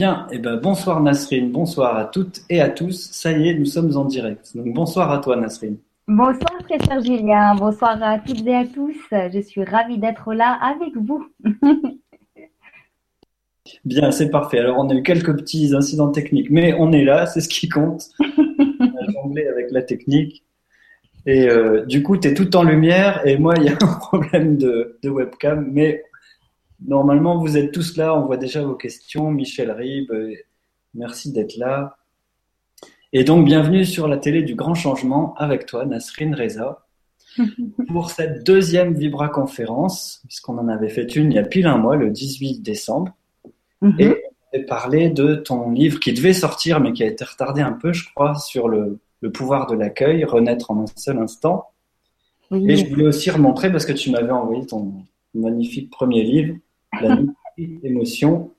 Bien, et eh ben bonsoir Nasrine, bonsoir à toutes et à tous. Ça y est, nous sommes en direct. Donc bonsoir à toi Nasrine. Bonsoir très cher Julien, bonsoir à toutes et à tous. Je suis ravie d'être là avec vous. Bien, c'est parfait. Alors on a eu quelques petits incidents techniques, mais on est là, c'est ce qui compte. on a jonglé avec la technique. Et euh, du coup, tu es tout en lumière et moi, il y a un problème de, de webcam, mais Normalement, vous êtes tous là, on voit déjà vos questions. Michel Rib, merci d'être là. Et donc, bienvenue sur la télé du grand changement avec toi, Nasrine Reza, pour cette deuxième Vibra conférence, puisqu'on en avait fait une il y a pile un mois, le 18 décembre. Mhm. Et on avait parlé de ton livre qui devait sortir, mais qui a été retardé un peu, je crois, sur le, pouvoir de l'accueil, renaître en un seul instant. Et je voulais aussi remontrer, parce que tu m'avais envoyé ton magnifique premier livre, l'émotion,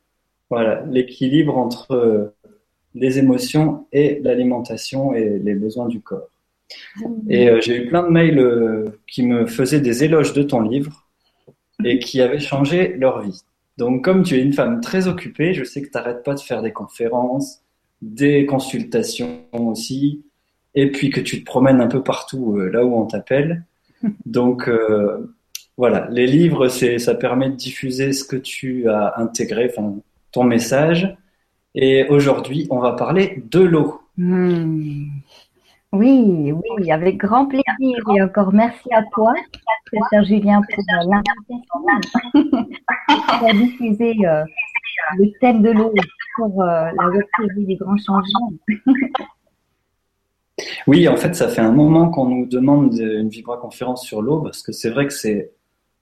voilà, l'équilibre entre euh, les émotions et l'alimentation et les besoins du corps. Et euh, j'ai eu plein de mails euh, qui me faisaient des éloges de ton livre et qui avaient changé leur vie. Donc, comme tu es une femme très occupée, je sais que tu n'arrêtes pas de faire des conférences, des consultations aussi, et puis que tu te promènes un peu partout là où on t'appelle. Donc, voilà, les livres, c'est, ça permet de diffuser ce que tu as intégré, enfin, ton message. Et aujourd'hui, on va parler de l'eau. Hmm. Oui, oui, avec grand plaisir. Et encore merci à toi, Cher Julien, pour l'invitation à diffuser euh, le thème de l'eau pour euh, la web des grands changements. Oui, en fait, ça fait un moment qu'on nous demande une vibra-conférence sur l'eau parce que c'est vrai que c'est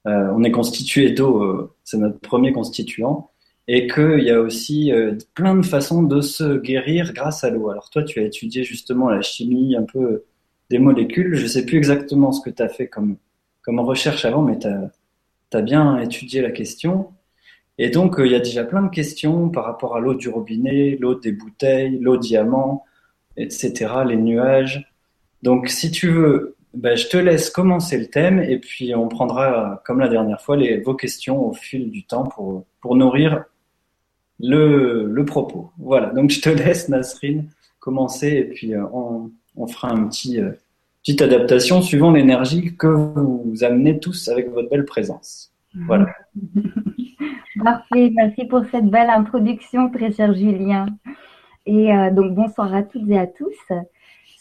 on est constitué d'eau, euh, c'est notre premier constituant, et qu'il y a aussi euh, plein de façons de se guérir grâce à l'eau. Alors toi, tu as étudié justement la chimie un peu des molécules. Je ne sais plus exactement ce que tu as fait comme, comme recherche avant, mais tu as, bien étudié la question. Et donc, il y a déjà plein de questions par rapport à l'eau du robinet, l'eau des bouteilles, l'eau diamant, etc., les nuages. Donc, si tu veux ben, je te laisse commencer le thème et puis on prendra, comme la dernière fois, les, vos questions au fil du temps pour, pour nourrir le, le propos. Voilà, donc je te laisse, Nasrine, commencer et puis euh, on, on fera un petit, euh, petite adaptation suivant l'énergie que vous amenez tous avec votre belle présence. Voilà. Parfait, merci pour cette belle introduction, très cher Julien. Et euh, donc bonsoir à toutes et à tous.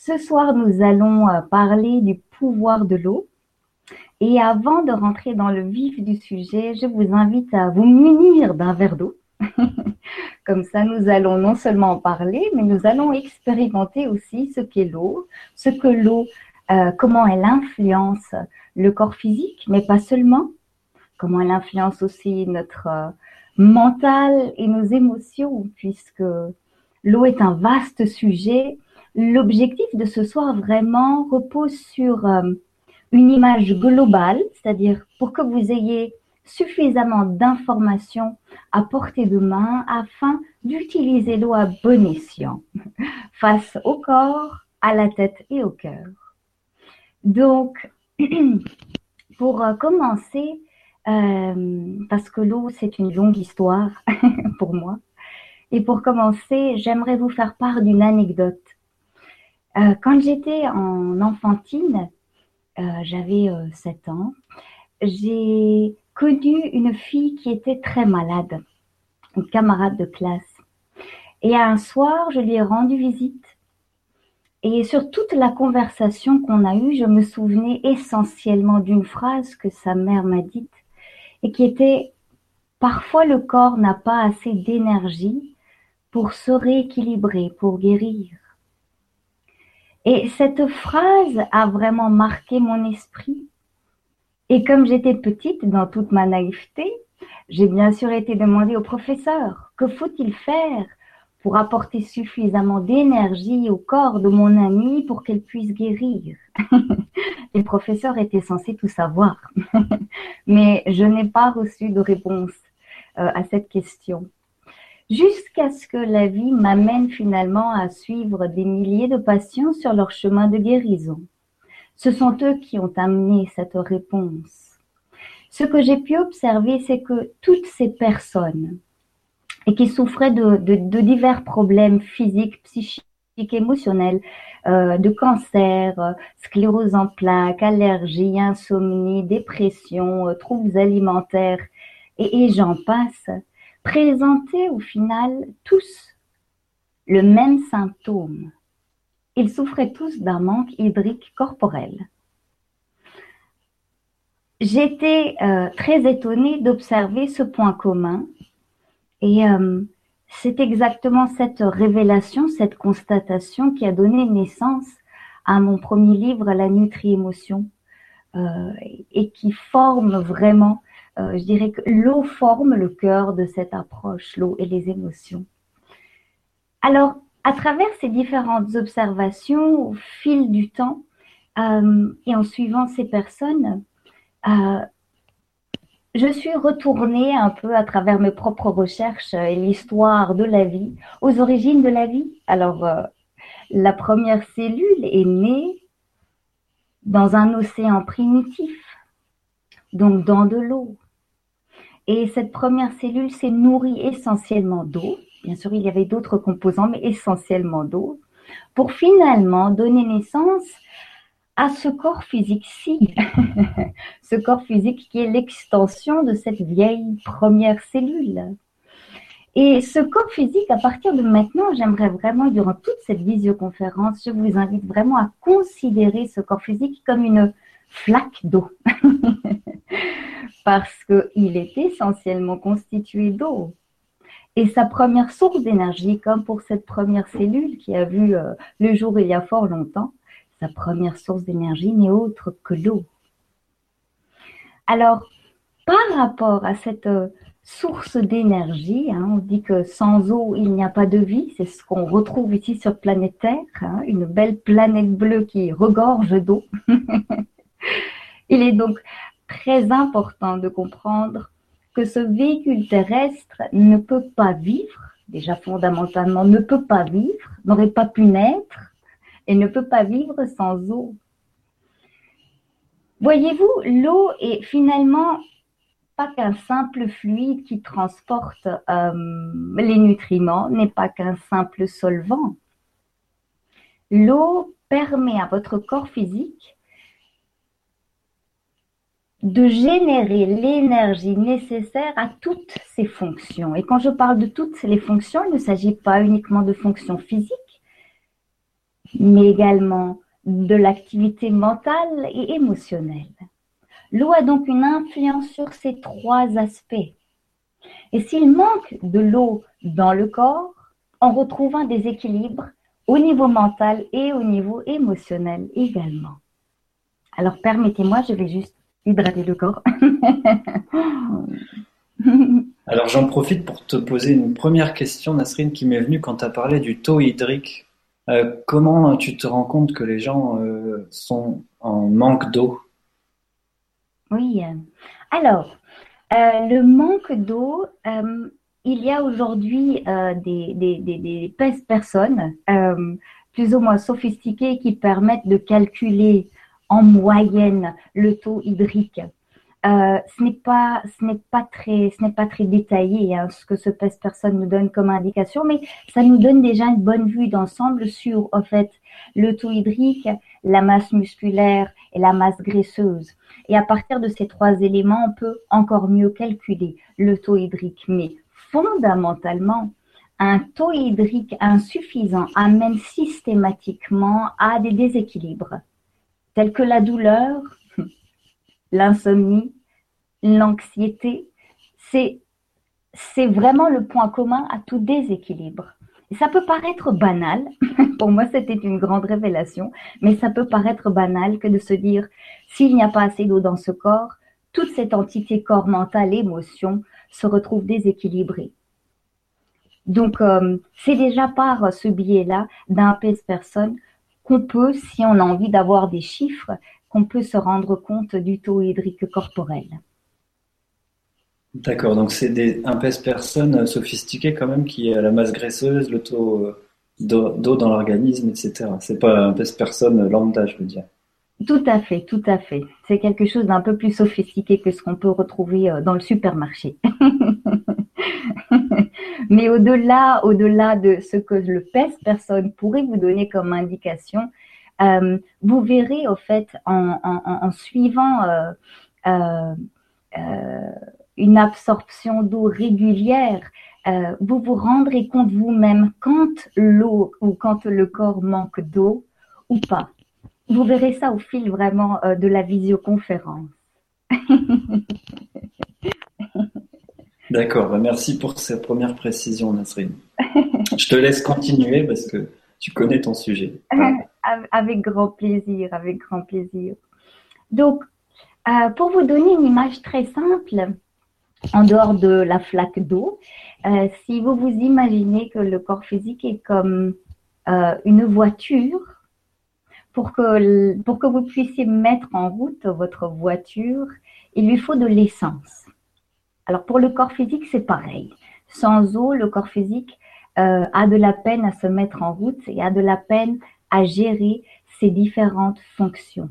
Ce soir, nous allons euh, parler du pouvoir de l'eau. Et avant de rentrer dans le vif du sujet, je vous invite à vous munir d'un verre d'eau. Comme ça, nous allons non seulement en parler, mais nous allons expérimenter aussi ce qu'est l'eau, ce que l'eau, euh, comment elle influence le corps physique, mais pas seulement, comment elle influence aussi notre euh, mental et nos émotions, puisque l'eau est un vaste sujet L'objectif de ce soir vraiment repose sur euh, une image globale, c'est-à-dire pour que vous ayez suffisamment d'informations à portée de main afin d'utiliser l'eau à bon escient face au corps, à la tête et au cœur. Donc, pour euh, commencer, euh, parce que l'eau, c'est une longue histoire pour moi, et pour commencer, j'aimerais vous faire part d'une anecdote euh, quand j'étais en enfantine, euh, j'avais 7 euh, ans, j'ai connu une fille qui était très malade, une camarade de classe. Et un soir, je lui ai rendu visite. Et sur toute la conversation qu'on a eue, je me souvenais essentiellement d'une phrase que sa mère m'a dite et qui était Parfois le corps n'a pas assez d'énergie pour se rééquilibrer, pour guérir. Et cette phrase a vraiment marqué mon esprit. Et comme j'étais petite, dans toute ma naïveté, j'ai bien sûr été demandée au professeur, que faut-il faire pour apporter suffisamment d'énergie au corps de mon amie pour qu'elle puisse guérir? Les professeurs étaient censés tout savoir, mais je n'ai pas reçu de réponse euh, à cette question jusqu'à ce que la vie m'amène finalement à suivre des milliers de patients sur leur chemin de guérison. Ce sont eux qui ont amené cette réponse. Ce que j'ai pu observer, c'est que toutes ces personnes et qui souffrait de, divers problèmes physiques, psychiques, émotionnels, euh, de cancer, euh, sclérose en plaques, allergies, insomnie, dépression, euh, troubles alimentaires, et, et j'en passe, présentaient au final tous le même symptôme. Ils souffraient tous d'un manque hydrique corporel. J'étais euh, très étonnée d'observer ce point commun et euh, c'est exactement cette révélation, cette constatation qui a donné naissance à mon premier livre, La Nutri-Émotion, euh, et qui forme vraiment, je dirais que l'eau forme le cœur de cette approche, l'eau et les émotions. Alors, à travers ces différentes observations, au fil du temps, et en suivant ces personnes, euh, je suis retournée un peu à travers mes propres recherches et l'histoire de la vie, aux origines de la vie. Alors, euh, la première cellule est née dans un océan primitif, donc dans de l'eau. Et cette première cellule s'est nourrie essentiellement d'eau. Bien sûr, il y avait d'autres composants, mais essentiellement d'eau, pour finalement donner naissance à ce corps physique-ci, ce corps physique qui est l'extension de cette vieille première cellule. Et ce corps physique, à partir de maintenant, j'aimerais vraiment, durant toute cette visioconférence, je vous invite vraiment à considérer ce corps physique comme une flaque d'eau. Parce qu'il est essentiellement constitué d'eau. Et sa première source d'énergie, comme pour cette première cellule qui a vu euh, le jour il y a fort longtemps, sa première source d'énergie n'est autre que l'eau. Alors, par rapport à cette euh, source d'énergie, hein, on dit que sans eau, il n'y a pas de vie, c'est ce qu'on retrouve ici sur planète Terre, hein, une belle planète bleue qui regorge d'eau. il est donc très important de comprendre que ce véhicule terrestre ne peut pas vivre, déjà fondamentalement ne peut pas vivre, n'aurait pas pu naître et ne peut pas vivre sans eau. Voyez-vous, l'eau est finalement pas qu'un simple fluide qui transporte euh, les nutriments, n'est pas qu'un simple solvant. L'eau permet à votre corps physique de générer l'énergie nécessaire à toutes ses fonctions. Et quand je parle de toutes les fonctions, il ne s'agit pas uniquement de fonctions physiques, mais également de l'activité mentale et émotionnelle. L'eau a donc une influence sur ces trois aspects. Et s'il manque de l'eau dans le corps, on retrouve un déséquilibre au niveau mental et au niveau émotionnel également. Alors permettez-moi, je vais juste hydrater le corps. Alors j'en profite pour te poser une première question, Nasrine, qui m'est venue quand tu as parlé du taux hydrique euh, comment tu te rends compte que les gens euh, sont en manque d'eau? Oui. Alors, euh, le manque d'eau, il y a aujourd'hui des, des, des, personnes plus ou moins sophistiquées qui permettent de calculer en moyenne le taux hydrique euh, ce n'est pas, ce n'est pas très, ce n'est pas très détaillé hein, ce que ce PES personne nous donne comme indication, mais ça nous donne déjà une bonne vue d'ensemble sur en fait le taux hydrique, la masse musculaire et la masse graisseuse. Et à partir de ces trois éléments, on peut encore mieux calculer le taux hydrique. Mais fondamentalement, un taux hydrique insuffisant amène systématiquement à des déséquilibres tels que la douleur, l'insomnie, l'anxiété, c'est, c'est vraiment le point commun à tout déséquilibre. Et ça peut paraître banal, pour moi c'était une grande révélation, mais ça peut paraître banal que de se dire s'il n'y a pas assez d'eau dans ce corps, toute cette entité corps mental, émotion se retrouve déséquilibrée. Donc euh, c'est déjà par ce biais-là d'un personne qu'on peut, si on a envie d'avoir des chiffres, qu'on peut se rendre compte du taux hydrique corporel. D'accord, donc c'est des un personnes sophistiquées quand même qui a la masse graisseuse, le taux euh, d'eau dans l'organisme, etc. C'est pas un pèse personne lambda, je veux dire. Tout à fait, tout à fait. C'est quelque chose d'un peu plus sophistiqué que ce qu'on peut retrouver euh, dans le supermarché. Mais au-delà, au-delà de ce que le PES personne pourrait vous donner comme indication, euh, vous verrez au fait en, suivant euh, euh, une absorption d'eau régulière, vous vous rendrez compte vous-même quand l'eau ou quand le corps manque d'eau ou pas. Vous verrez ça au fil vraiment de la visioconférence. D'accord, bah, merci pour cette première précision, Nasrine. Je te laisse continuer parce que tu connais ton sujet. Avec grand plaisir, avec grand plaisir. Donc, euh, pour vous donner une image très simple, en dehors de la flaque d'eau, euh, si vous vous imaginez que le corps physique est comme euh, une voiture, pour que vous puissiez mettre en route votre voiture, il lui faut de l'essence. Alors pour le corps physique, c'est pareil. Sans eau, le corps physique euh, a de la peine à se mettre en route et a de la peine à gérer ses différentes fonctions.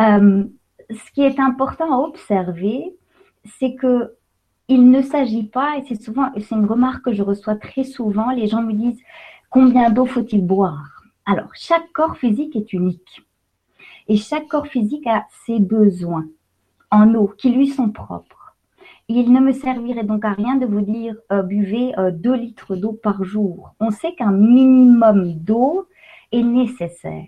Euh, ce qui est important à observer, c'est que il ne s'agit pas, et c'est souvent, c'est une remarque que je reçois très souvent, les gens me disent combien d'eau faut-il boire? Alors, chaque corps physique est unique. Et chaque corps physique a ses besoins en eau qui lui sont propres. Il ne me servirait donc à rien de vous dire euh, buvez 2 euh, litres d'eau par jour. On sait qu'un minimum d'eau est nécessaire.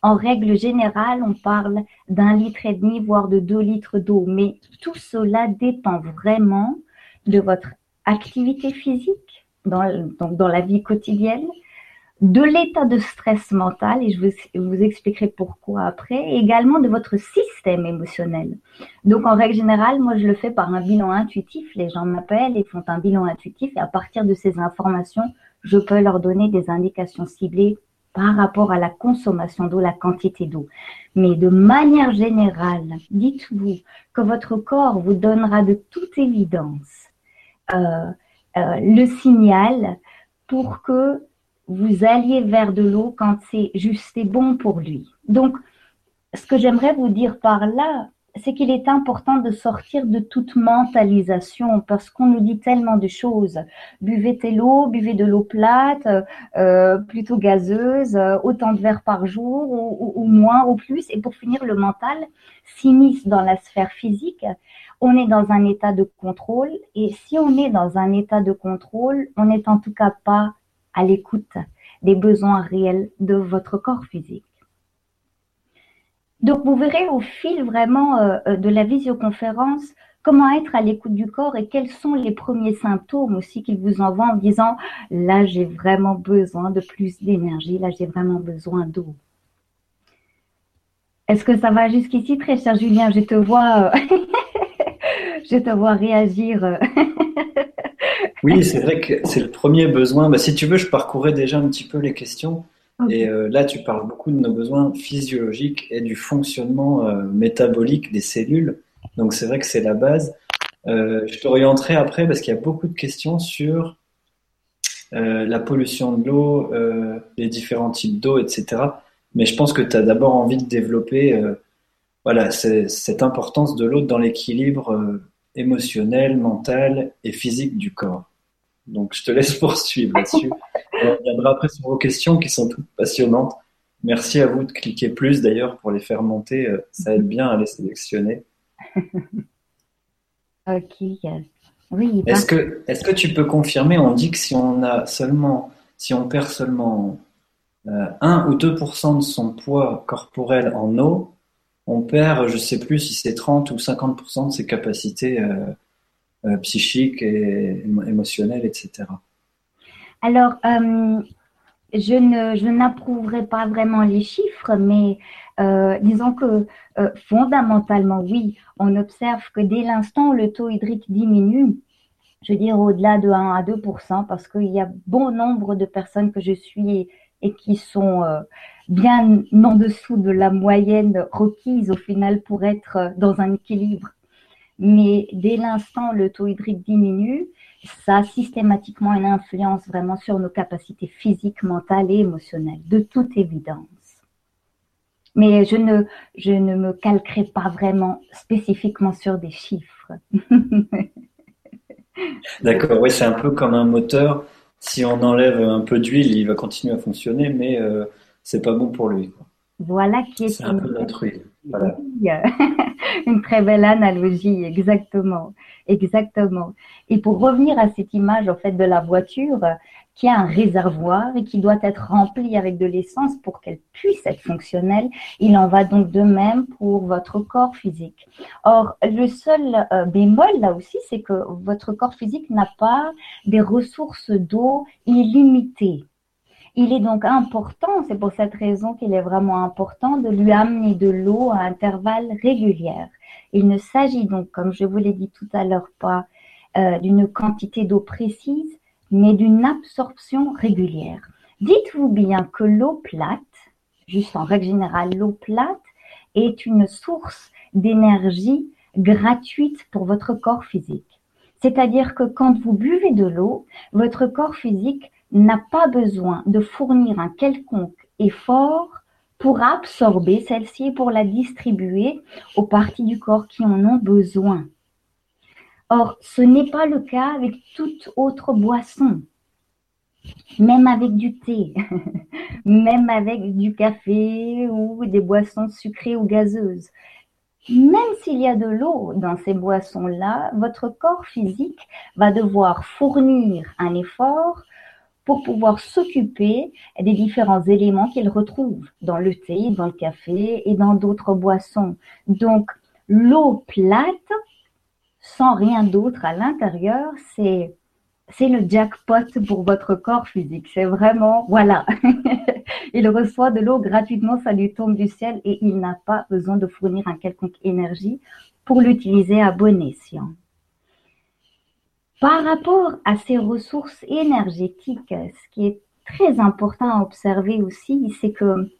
En règle générale, on parle d'un litre et demi, voire de 2 litres d'eau. Mais tout cela dépend vraiment de votre activité physique dans, dans la vie quotidienne, de l'état de stress mental, et je vous, expliquerai pourquoi après, et également de votre système émotionnel. Donc, en règle générale, moi, je le fais par un bilan intuitif. Les gens m'appellent et font un bilan intuitif, et à partir de ces informations, je peux leur donner des indications ciblées par rapport à la consommation d'eau, la quantité d'eau. Mais de manière générale, dites-vous que votre corps vous donnera de toute évidence euh, euh, le signal pour que vous alliez vers de l'eau quand c'est juste et bon pour lui. Donc, ce que j'aimerais vous dire par là, c'est qu'il est important de sortir de toute mentalisation parce qu'on nous dit tellement de choses. Buvez telle eau, buvez de l'eau plate, euh, plutôt gazeuse, euh, autant de verres par jour ou, ou, moins ou plus. Et pour finir, le mental s'immisce dans la sphère physique. On est dans un état de contrôle et si on est dans un état de contrôle, on n'est en tout cas pas à l'écoute des besoins réels de votre corps physique. Donc vous verrez au fil vraiment euh, euh, de la visioconférence comment être à l'écoute du corps et quels sont les premiers symptômes aussi qu'il vous envoie en disant là j'ai vraiment besoin de plus d'énergie, là j'ai vraiment besoin d'eau. Est-ce que ça va jusqu'ici très cher Julien? Je te vois, euh, je te vois réagir. Oui, c'est vrai que c'est le premier besoin. Bah, si tu veux, je parcourais déjà un petit peu les questions. Et euh, là, tu parles beaucoup de nos besoins physiologiques et du fonctionnement euh, métabolique des cellules. Donc, c'est vrai que c'est la base. Euh, je t'orienterai après parce qu'il y a beaucoup de questions sur la pollution de l'eau, les différents types d'eau, etc. Mais je pense que tu as d'abord envie de développer voilà, cette importance de l'eau dans l'équilibre émotionnel, mental et physique du corps. Donc, je te laisse poursuivre là-dessus. On reviendra après sur vos questions qui sont toutes passionnantes. Merci à vous de cliquer plus d'ailleurs pour les faire monter. Euh, ça aide bien à les sélectionner. ok. Oui. Est-ce que, est-ce que tu peux confirmer? On dit que si on a seulement, si on perd seulement 1 euh, ou 2% de son poids corporel en eau, on perd, je sais plus si c'est 30 ou 50% de ses capacités euh, euh, psychiques et émotionnelles, etc. Alors, euh, je ne, je n'approuverai pas vraiment les chiffres, mais disons que fondamentalement, oui, on observe que dès l'instant où le taux hydrique diminue, je veux dire au-delà de 1 à 2% parce qu'il y a bon nombre de personnes que je suis et qui sont bien en dessous de la moyenne requise au final pour être dans un équilibre. Mais dès l'instant le taux hydrique diminue, ça a systématiquement une influence vraiment sur nos capacités physiques, mentales et émotionnelles, de toute évidence. Mais je ne, je ne me calquerai pas vraiment spécifiquement sur des chiffres. D'accord, oui, c'est un peu comme un moteur. Si on enlève un peu d'huile, il va continuer à fonctionner, mais euh, c'est pas bon pour lui. Voilà qui est, c'est un peu notre huile. Voilà. une très belle analogie, exactement, exactement. Et pour revenir à cette image en fait de la voiture, qui a un réservoir et qui doit être rempli avec de l'essence pour qu'elle puisse être fonctionnelle. Il en va donc de même pour votre corps physique. Or, le seul euh, bémol là aussi, c'est que votre corps physique n'a pas des ressources d'eau illimitées. Il est donc important, c'est pour cette raison qu'il est vraiment important de lui amener de l'eau à intervalles réguliers. Il ne s'agit donc, comme je vous l'ai dit tout à l'heure, pas euh, d'une quantité d'eau précise, mais d'une absorption régulière. Dites-vous bien que l'eau plate, juste en règle générale, l'eau plate est une source d'énergie gratuite pour votre corps physique. C'est-à-dire que quand vous buvez de l'eau, votre corps physique n'a pas besoin de fournir un quelconque effort pour absorber celle-ci et pour la distribuer aux parties du corps qui en ont besoin. Or, ce n'est pas le cas avec toute autre boisson. Même avec du thé, même avec du café ou des boissons sucrées ou gazeuses. Même s'il y a de l'eau dans ces boissons-là, votre corps physique va devoir fournir un effort pour pouvoir s'occuper des différents éléments qu'il retrouve dans le thé, dans le café et dans d'autres boissons. Donc, l'eau plate sans rien d'autre à l'intérieur, c'est c'est le jackpot pour votre corps physique. C'est vraiment, voilà, il reçoit de l'eau gratuitement, ça lui tombe du ciel et il n'a pas besoin de fournir un quelconque énergie pour l'utiliser à bon escient. Par rapport à ces ressources énergétiques, ce qui est très important à observer aussi, c'est que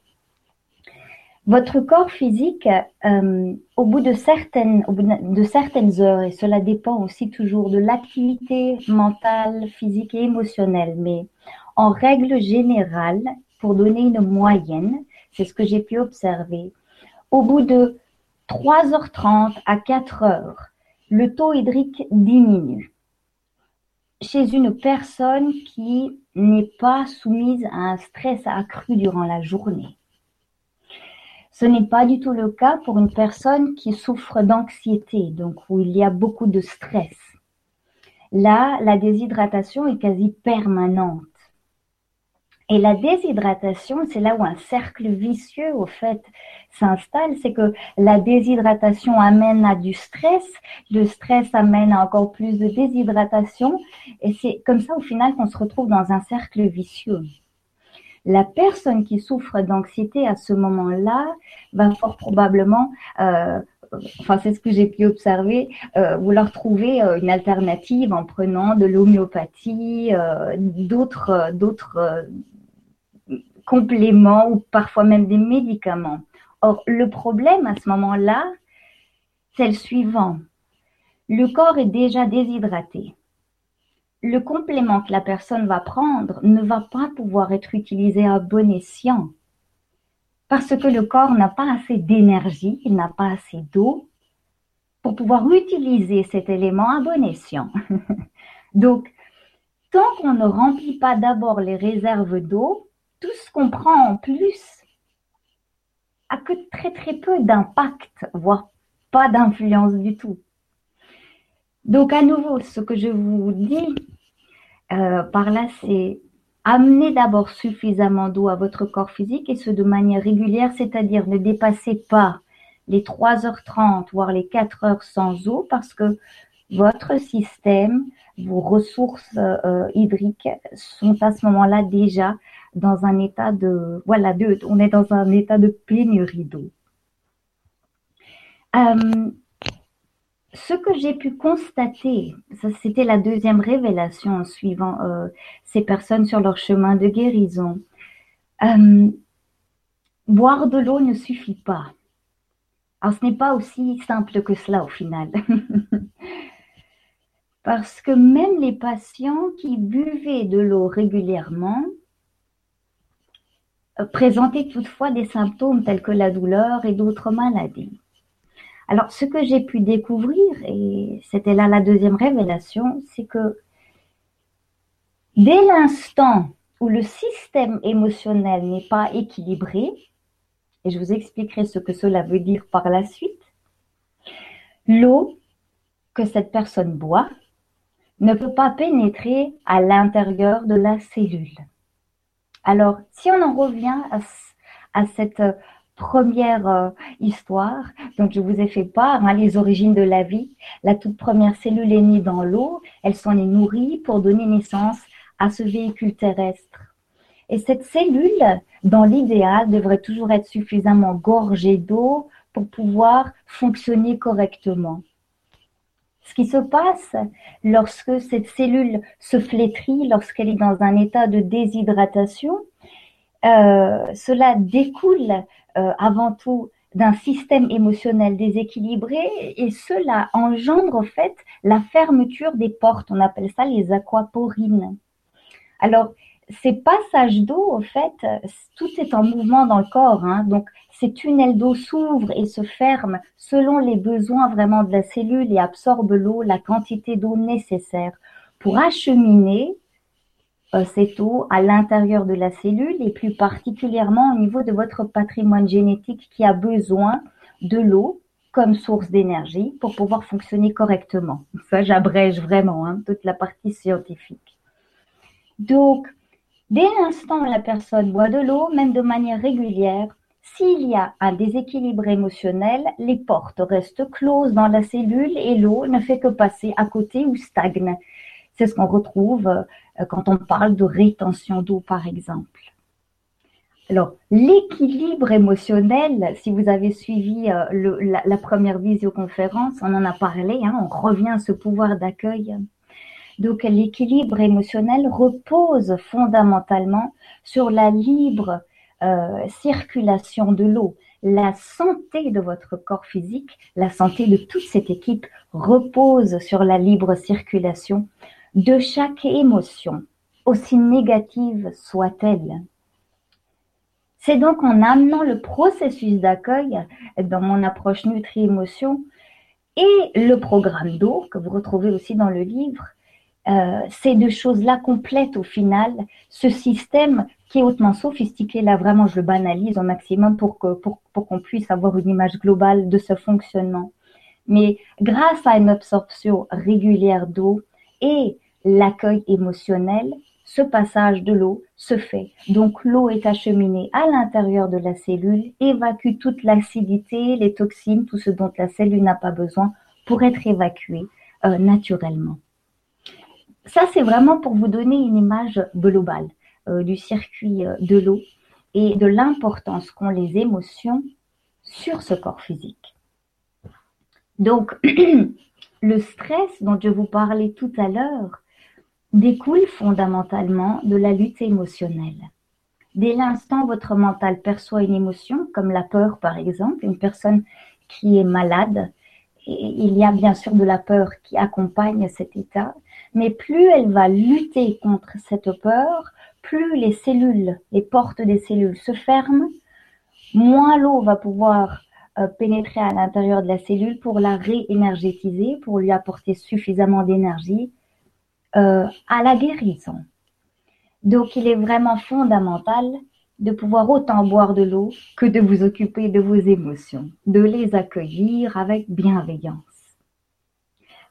votre corps physique, euh, au bout de certaines, de certaines heures, et cela dépend aussi toujours de l'activité mentale, physique et émotionnelle, mais en règle générale, pour donner une moyenne, c'est ce que j'ai pu observer, au bout de 3h30 à 4h, le taux hydrique diminue chez une personne qui n'est pas soumise à un stress accru durant la journée. Ce n'est pas du tout le cas pour une personne qui souffre d'anxiété, donc où il y a beaucoup de stress. Là, la déshydratation est quasi permanente. Et la déshydratation, c'est là où un cercle vicieux, au fait, s'installe. C'est que la déshydratation amène à du stress, le stress amène à encore plus de déshydratation. Et c'est comme ça, au final, qu'on se retrouve dans un cercle vicieux. La personne qui souffre d'anxiété à ce moment-là va fort probablement euh, enfin c'est ce que j'ai pu observer, euh, vouloir trouver euh, une alternative en prenant de l'homéopathie, d'autres, d'autres compléments ou parfois même des médicaments. Or, le problème à ce moment-là, c'est le suivant. Le corps est déjà déshydraté le complément que la personne va prendre ne va pas pouvoir être utilisé à bon escient parce que le corps n'a pas assez d'énergie, il n'a pas assez d'eau pour pouvoir utiliser cet élément à bon escient. Donc, tant qu'on ne remplit pas d'abord les réserves d'eau, tout ce qu'on prend en plus a que très très peu d'impact, voire pas d'influence du tout. Donc à nouveau, ce que je vous dis euh, par là, c'est amener d'abord suffisamment d'eau à votre corps physique et ce de manière régulière, c'est-à-dire ne dépassez pas les 3h30, voire les 4 heures sans eau parce que votre système, vos ressources euh, hydriques sont à ce moment-là déjà dans un état de, voilà, de, on est dans un état de pénurie d'eau. Euh, ce que j'ai pu constater, c'était la deuxième révélation en suivant euh, ces personnes sur leur chemin de guérison. Euh, boire de l'eau ne suffit pas. Alors ce n'est pas aussi simple que cela au final. Parce que même les patients qui buvaient de l'eau régulièrement euh, présentaient toutefois des symptômes tels que la douleur et d'autres maladies. Alors, ce que j'ai pu découvrir, et c'était là la deuxième révélation, c'est que dès l'instant où le système émotionnel n'est pas équilibré, et je vous expliquerai ce que cela veut dire par la suite, l'eau que cette personne boit ne peut pas pénétrer à l'intérieur de la cellule. Alors, si on en revient à, cette euh, première euh, histoire, donc je vous ai fait part, hein, les origines de la vie, la toute première cellule est née dans l'eau, elle s'en est nourrie pour donner naissance à ce véhicule terrestre. Et cette cellule, dans l'idéal, devrait toujours être suffisamment gorgée d'eau pour pouvoir fonctionner correctement. Ce qui se passe lorsque cette cellule se flétrit, lorsqu'elle est dans un état de déshydratation, euh, cela découle euh, avant tout d'un système émotionnel déséquilibré et cela engendre en fait la fermeture des portes. On appelle ça les aquaporines. Alors, ces passages d'eau, en fait, tout est en mouvement dans le corps. Hein. donc, ces tunnels d'eau s'ouvrent et se ferment selon les besoins vraiment de la cellule et absorbent l'eau, la quantité d'eau nécessaire pour acheminer euh, cette eau à l'intérieur de la cellule et plus particulièrement au niveau de votre patrimoine génétique qui a besoin de l'eau comme source d'énergie pour pouvoir fonctionner correctement. Ça, j'abrège vraiment hein, toute la partie scientifique. Donc, dès l'instant où la personne boit de l'eau, même de manière régulière, s'il y a un déséquilibre émotionnel, les portes restent closes dans la cellule et l'eau ne fait que passer à côté ou stagne. C'est ce qu'on retrouve euh, quand on parle de rétention d'eau, par exemple. Alors, l'équilibre émotionnel, si vous avez suivi euh, la, première visioconférence, on en a parlé, hein, on revient à ce pouvoir d'accueil. Donc, l'équilibre émotionnel repose fondamentalement sur la libre euh, circulation de l'eau, la santé de votre corps physique, la santé de toute cette équipe repose sur la libre circulation de chaque émotion, aussi négative soit-elle. C'est donc en amenant le processus d'accueil dans mon approche Nutri-Émotion et le programme d'eau que vous retrouvez aussi dans le livre, euh, ces deux choses-là complètent au final ce système qui est hautement sophistiqué. Là, vraiment, je le banalise au maximum pour qu'on puisse avoir une image globale de ce fonctionnement. Mais grâce à une absorption régulière d'eau et l'accueil émotionnel, ce passage de l'eau se fait. Donc l'eau est acheminée à l'intérieur de la cellule, évacue toute l'acidité, les toxines, tout ce dont la cellule n'a pas besoin pour être évacuée euh, naturellement. Ça, c'est vraiment pour vous donner une image globale. Euh, du circuit euh, de l'eau et de l'importance qu'ont les émotions sur ce corps physique. Donc, le stress dont je vous parlais tout à l'heure découle fondamentalement de la lutte émotionnelle. Dès l'instant où votre mental perçoit une émotion, comme la peur par exemple, une personne qui est malade, il y a bien sûr de la peur qui accompagne cet état, mais plus elle va lutter contre cette peur, plus les cellules, les portes des cellules se ferment, moins l'eau va pouvoir euh, pénétrer à l'intérieur de la cellule pour la réénergétiser, pour lui apporter suffisamment d'énergie euh, à la guérison. Donc il est vraiment fondamental de pouvoir autant boire de l'eau que de vous occuper de vos émotions, de les accueillir avec bienveillance.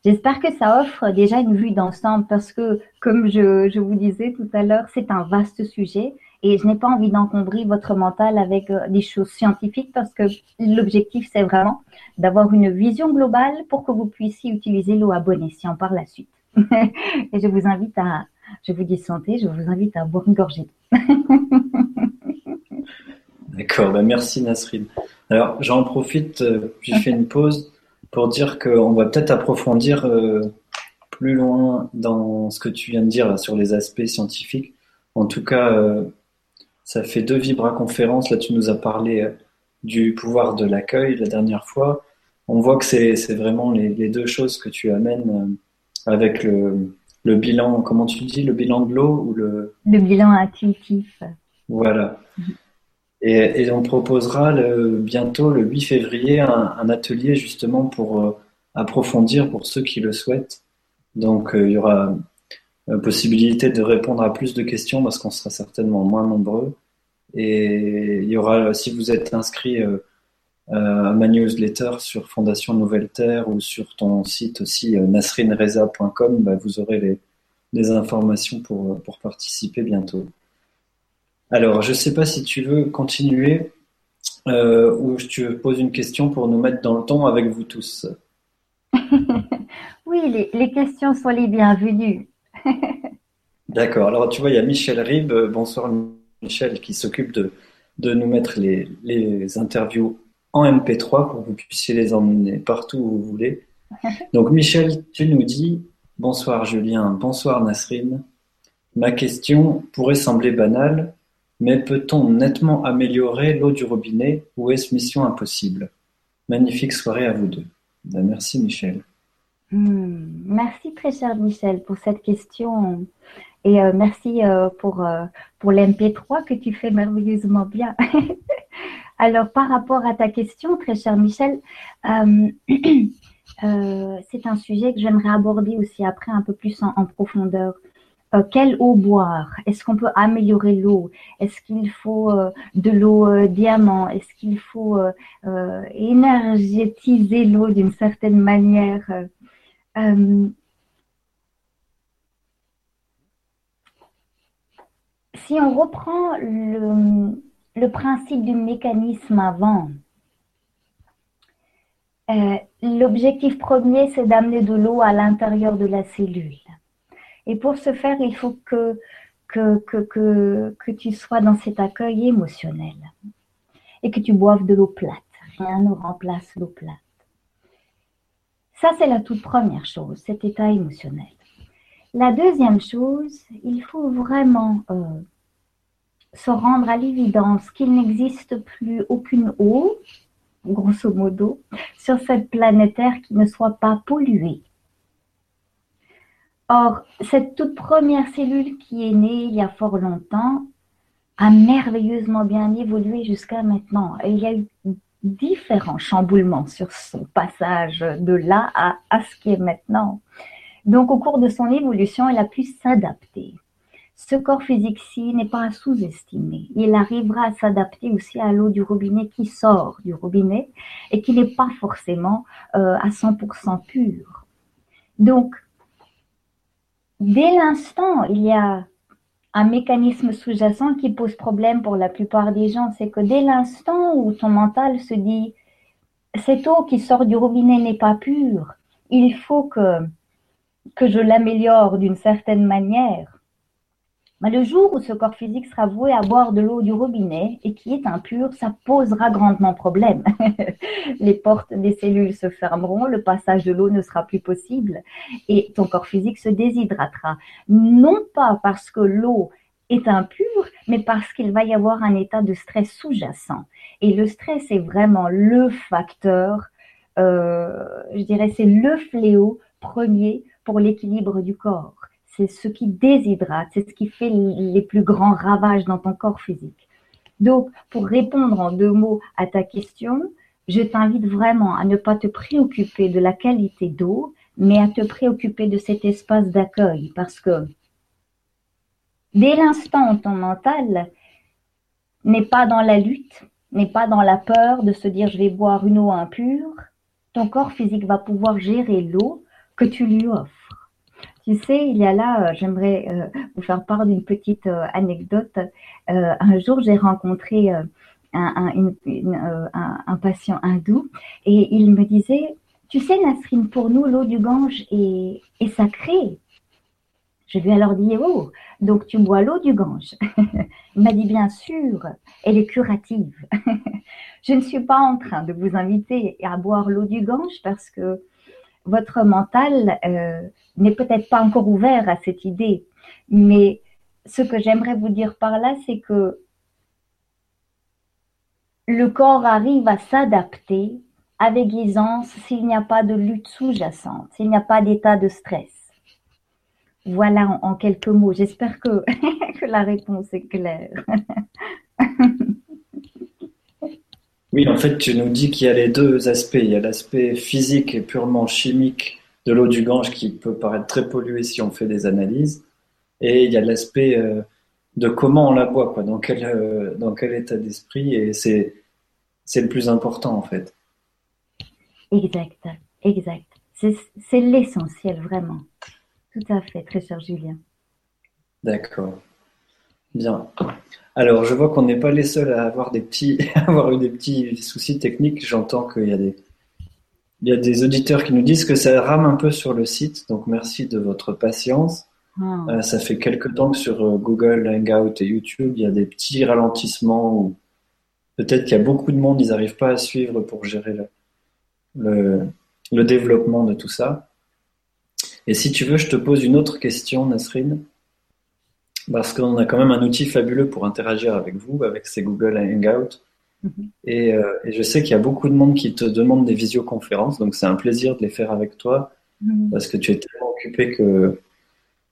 J'espère que ça offre déjà une vue d'ensemble parce que, comme je, vous disais tout à l'heure, c'est un vaste sujet et je n'ai pas envie d'encombrer votre mental avec euh, des choses scientifiques parce que l'objectif, c'est vraiment d'avoir une vision globale pour que vous puissiez utiliser l'eau à bon escient par la suite. et je vous invite à, je vous dis santé, je vous invite à boire une gorgée D'accord, bah merci Nasrid. Alors j'en profite, euh, j'ai fait une pause pour dire qu'on va peut-être approfondir euh, plus loin dans ce que tu viens de dire sur les aspects scientifiques. En tout cas, euh, ça fait deux vibra-conférences. Là, tu nous as parlé euh, du pouvoir de l'accueil la dernière fois. On voit que c'est vraiment les, deux choses que tu amènes avec le, le, bilan, comment tu dis, le bilan de l'eau ou le... Le bilan intuitif. Voilà. Et, on proposera le, bientôt, le 8 février, un, atelier justement pour euh, approfondir pour ceux qui le souhaitent. Donc euh, il y aura la possibilité de répondre à plus de questions parce qu'on sera certainement moins nombreux. Et il y aura, si vous êtes inscrit euh, à ma newsletter sur Fondation Nouvelle Terre ou sur ton site aussi nasrinreza.com, bah, vous aurez les, les informations pour participer bientôt. Alors, je ne sais pas si tu veux continuer euh, ou tu poses une question pour nous mettre dans le temps avec vous tous. oui, les, questions sont les bienvenues. D'accord. Alors, tu vois, il y a Michel Rib. Bonsoir, Michel, qui s'occupe de, de nous mettre les, les interviews en MP3 pour que vous puissiez les emmener partout où vous voulez. Donc, Michel, tu nous dis Bonsoir Julien, bonsoir Nasrine. Ma question pourrait sembler banale, mais peut-on nettement améliorer l'eau du robinet ou est-ce mission impossible? Magnifique soirée à vous deux. Ben, merci Michel. Hmm, merci très cher Michel pour cette question et euh, merci euh, pour, euh, pour l'MP3 que tu fais merveilleusement bien. Alors par rapport à ta question, très cher Michel, c'est un sujet que j'aimerais aborder aussi après un peu plus en profondeur. Euh, quelle eau boire? Est-ce qu'on peut améliorer l'eau? Est-ce qu'il faut euh, de l'eau euh, diamant? Est-ce qu'il faut énergétiser l'eau d'une certaine manière? Si on reprend le, principe du mécanisme avant, l'objectif premier, c'est d'amener de l'eau à l'intérieur de la cellule. Et pour ce faire, il faut que, tu sois dans cet accueil émotionnel et que tu boives de l'eau plate. Rien ne remplace l'eau plate. Ça, c'est la toute première chose, cet état émotionnel. La deuxième chose, il faut vraiment euh, se rendre à l'évidence qu'il n'existe plus aucune eau, grosso modo, sur cette planète Terre qui ne soit pas polluée. Or, cette toute première cellule qui est née il y a fort longtemps a merveilleusement bien évolué jusqu'à maintenant. Et il y a eu différents chamboulements sur son passage de là à, à ce qui est maintenant. Donc, au cours de son évolution, elle a pu s'adapter. Ce corps physique-ci n'est pas à sous-estimer. Il arrivera à s'adapter aussi à l'eau du robinet qui sort du robinet et qui n'est pas forcément euh, à 100% pure. Donc, dès l'instant, il y a un mécanisme sous-jacent qui pose problème pour la plupart des gens. C'est que dès l'instant où ton mental se dit cette eau qui sort du robinet n'est pas pure, il faut que, que je l'améliore d'une certaine manière, le jour où ce corps physique sera voué à boire de l'eau du robinet et qui est impure, ça posera grandement problème. Les portes des cellules se fermeront, le passage de l'eau ne sera plus possible et ton corps physique se déshydratera. Non pas parce que l'eau est impure, mais parce qu'il va y avoir un état de stress sous-jacent. Et le stress est vraiment le facteur, euh, je dirais, c'est le fléau premier pour l'équilibre du corps c'est ce qui déshydrate, c'est ce qui fait les plus grands ravages dans ton corps physique. Donc, pour répondre en deux mots à ta question, je t'invite vraiment à ne pas te préoccuper de la qualité d'eau, mais à te préoccuper de cet espace d'accueil parce que dès l'instant où ton mental n'est pas dans la lutte, n'est pas dans la peur de se dire je vais boire une eau impure, ton corps physique va pouvoir gérer l'eau que tu lui offres. Tu sais, il y a là, euh, j'aimerais euh, vous faire part d'une petite euh, anecdote. un jour, j'ai rencontré un, un, patient hindou et il me disait, tu sais, Nasrine, pour nous, l'eau du Gange est, est sacrée. Je lui ai alors dit, oh, donc tu bois l'eau du Gange. Il m'a dit, bien sûr, elle est curative. Je ne suis pas en train de vous inviter à boire l'eau du Gange parce que votre mental euh, n'est peut-être pas encore ouvert à cette idée. Mais ce que j'aimerais vous dire par là, c'est que le corps arrive à s'adapter avec aisance s'il n'y a pas de lutte sous-jacente, s'il n'y a pas d'état de stress. Voilà en, quelques mots. J'espère que, que la réponse est claire. Oui, en fait, tu nous dis qu'il y a les deux aspects. Il y a l'aspect physique et purement chimique de l'eau du Gange qui peut paraître très polluée si on fait des analyses. Et il y a l'aspect euh, de comment on la boit, quoi, dans quel, euh, dans quel état d'esprit. Et c'est, c'est le plus important, en fait. Exact, exact. C'est, c'est l'essentiel, vraiment. Tout à fait, très cher Julien. D'accord. Bien. Alors, je vois qu'on n'est pas les seuls à avoir des petits, avoir eu des petits soucis techniques. J'entends qu'il y a des, il y a des auditeurs qui nous disent que ça rame un peu sur le site. Donc, merci de votre patience. Ah. Euh, ça fait quelques temps que sur euh, Google Hangout et YouTube, il y a des petits ralentissements peut-être qu'il y a beaucoup de monde, ils n'arrivent pas à suivre pour gérer le, le, le développement de tout ça. Et si tu veux, je te pose une autre question, Nasrine parce qu'on a quand même un outil fabuleux pour interagir avec vous, avec ces Google Hangouts. Mhm. Et, euh, et je sais qu'il y a beaucoup de monde qui te demande des visioconférences, donc c'est un plaisir de les faire avec toi, Mhm. parce que tu es tellement occupé que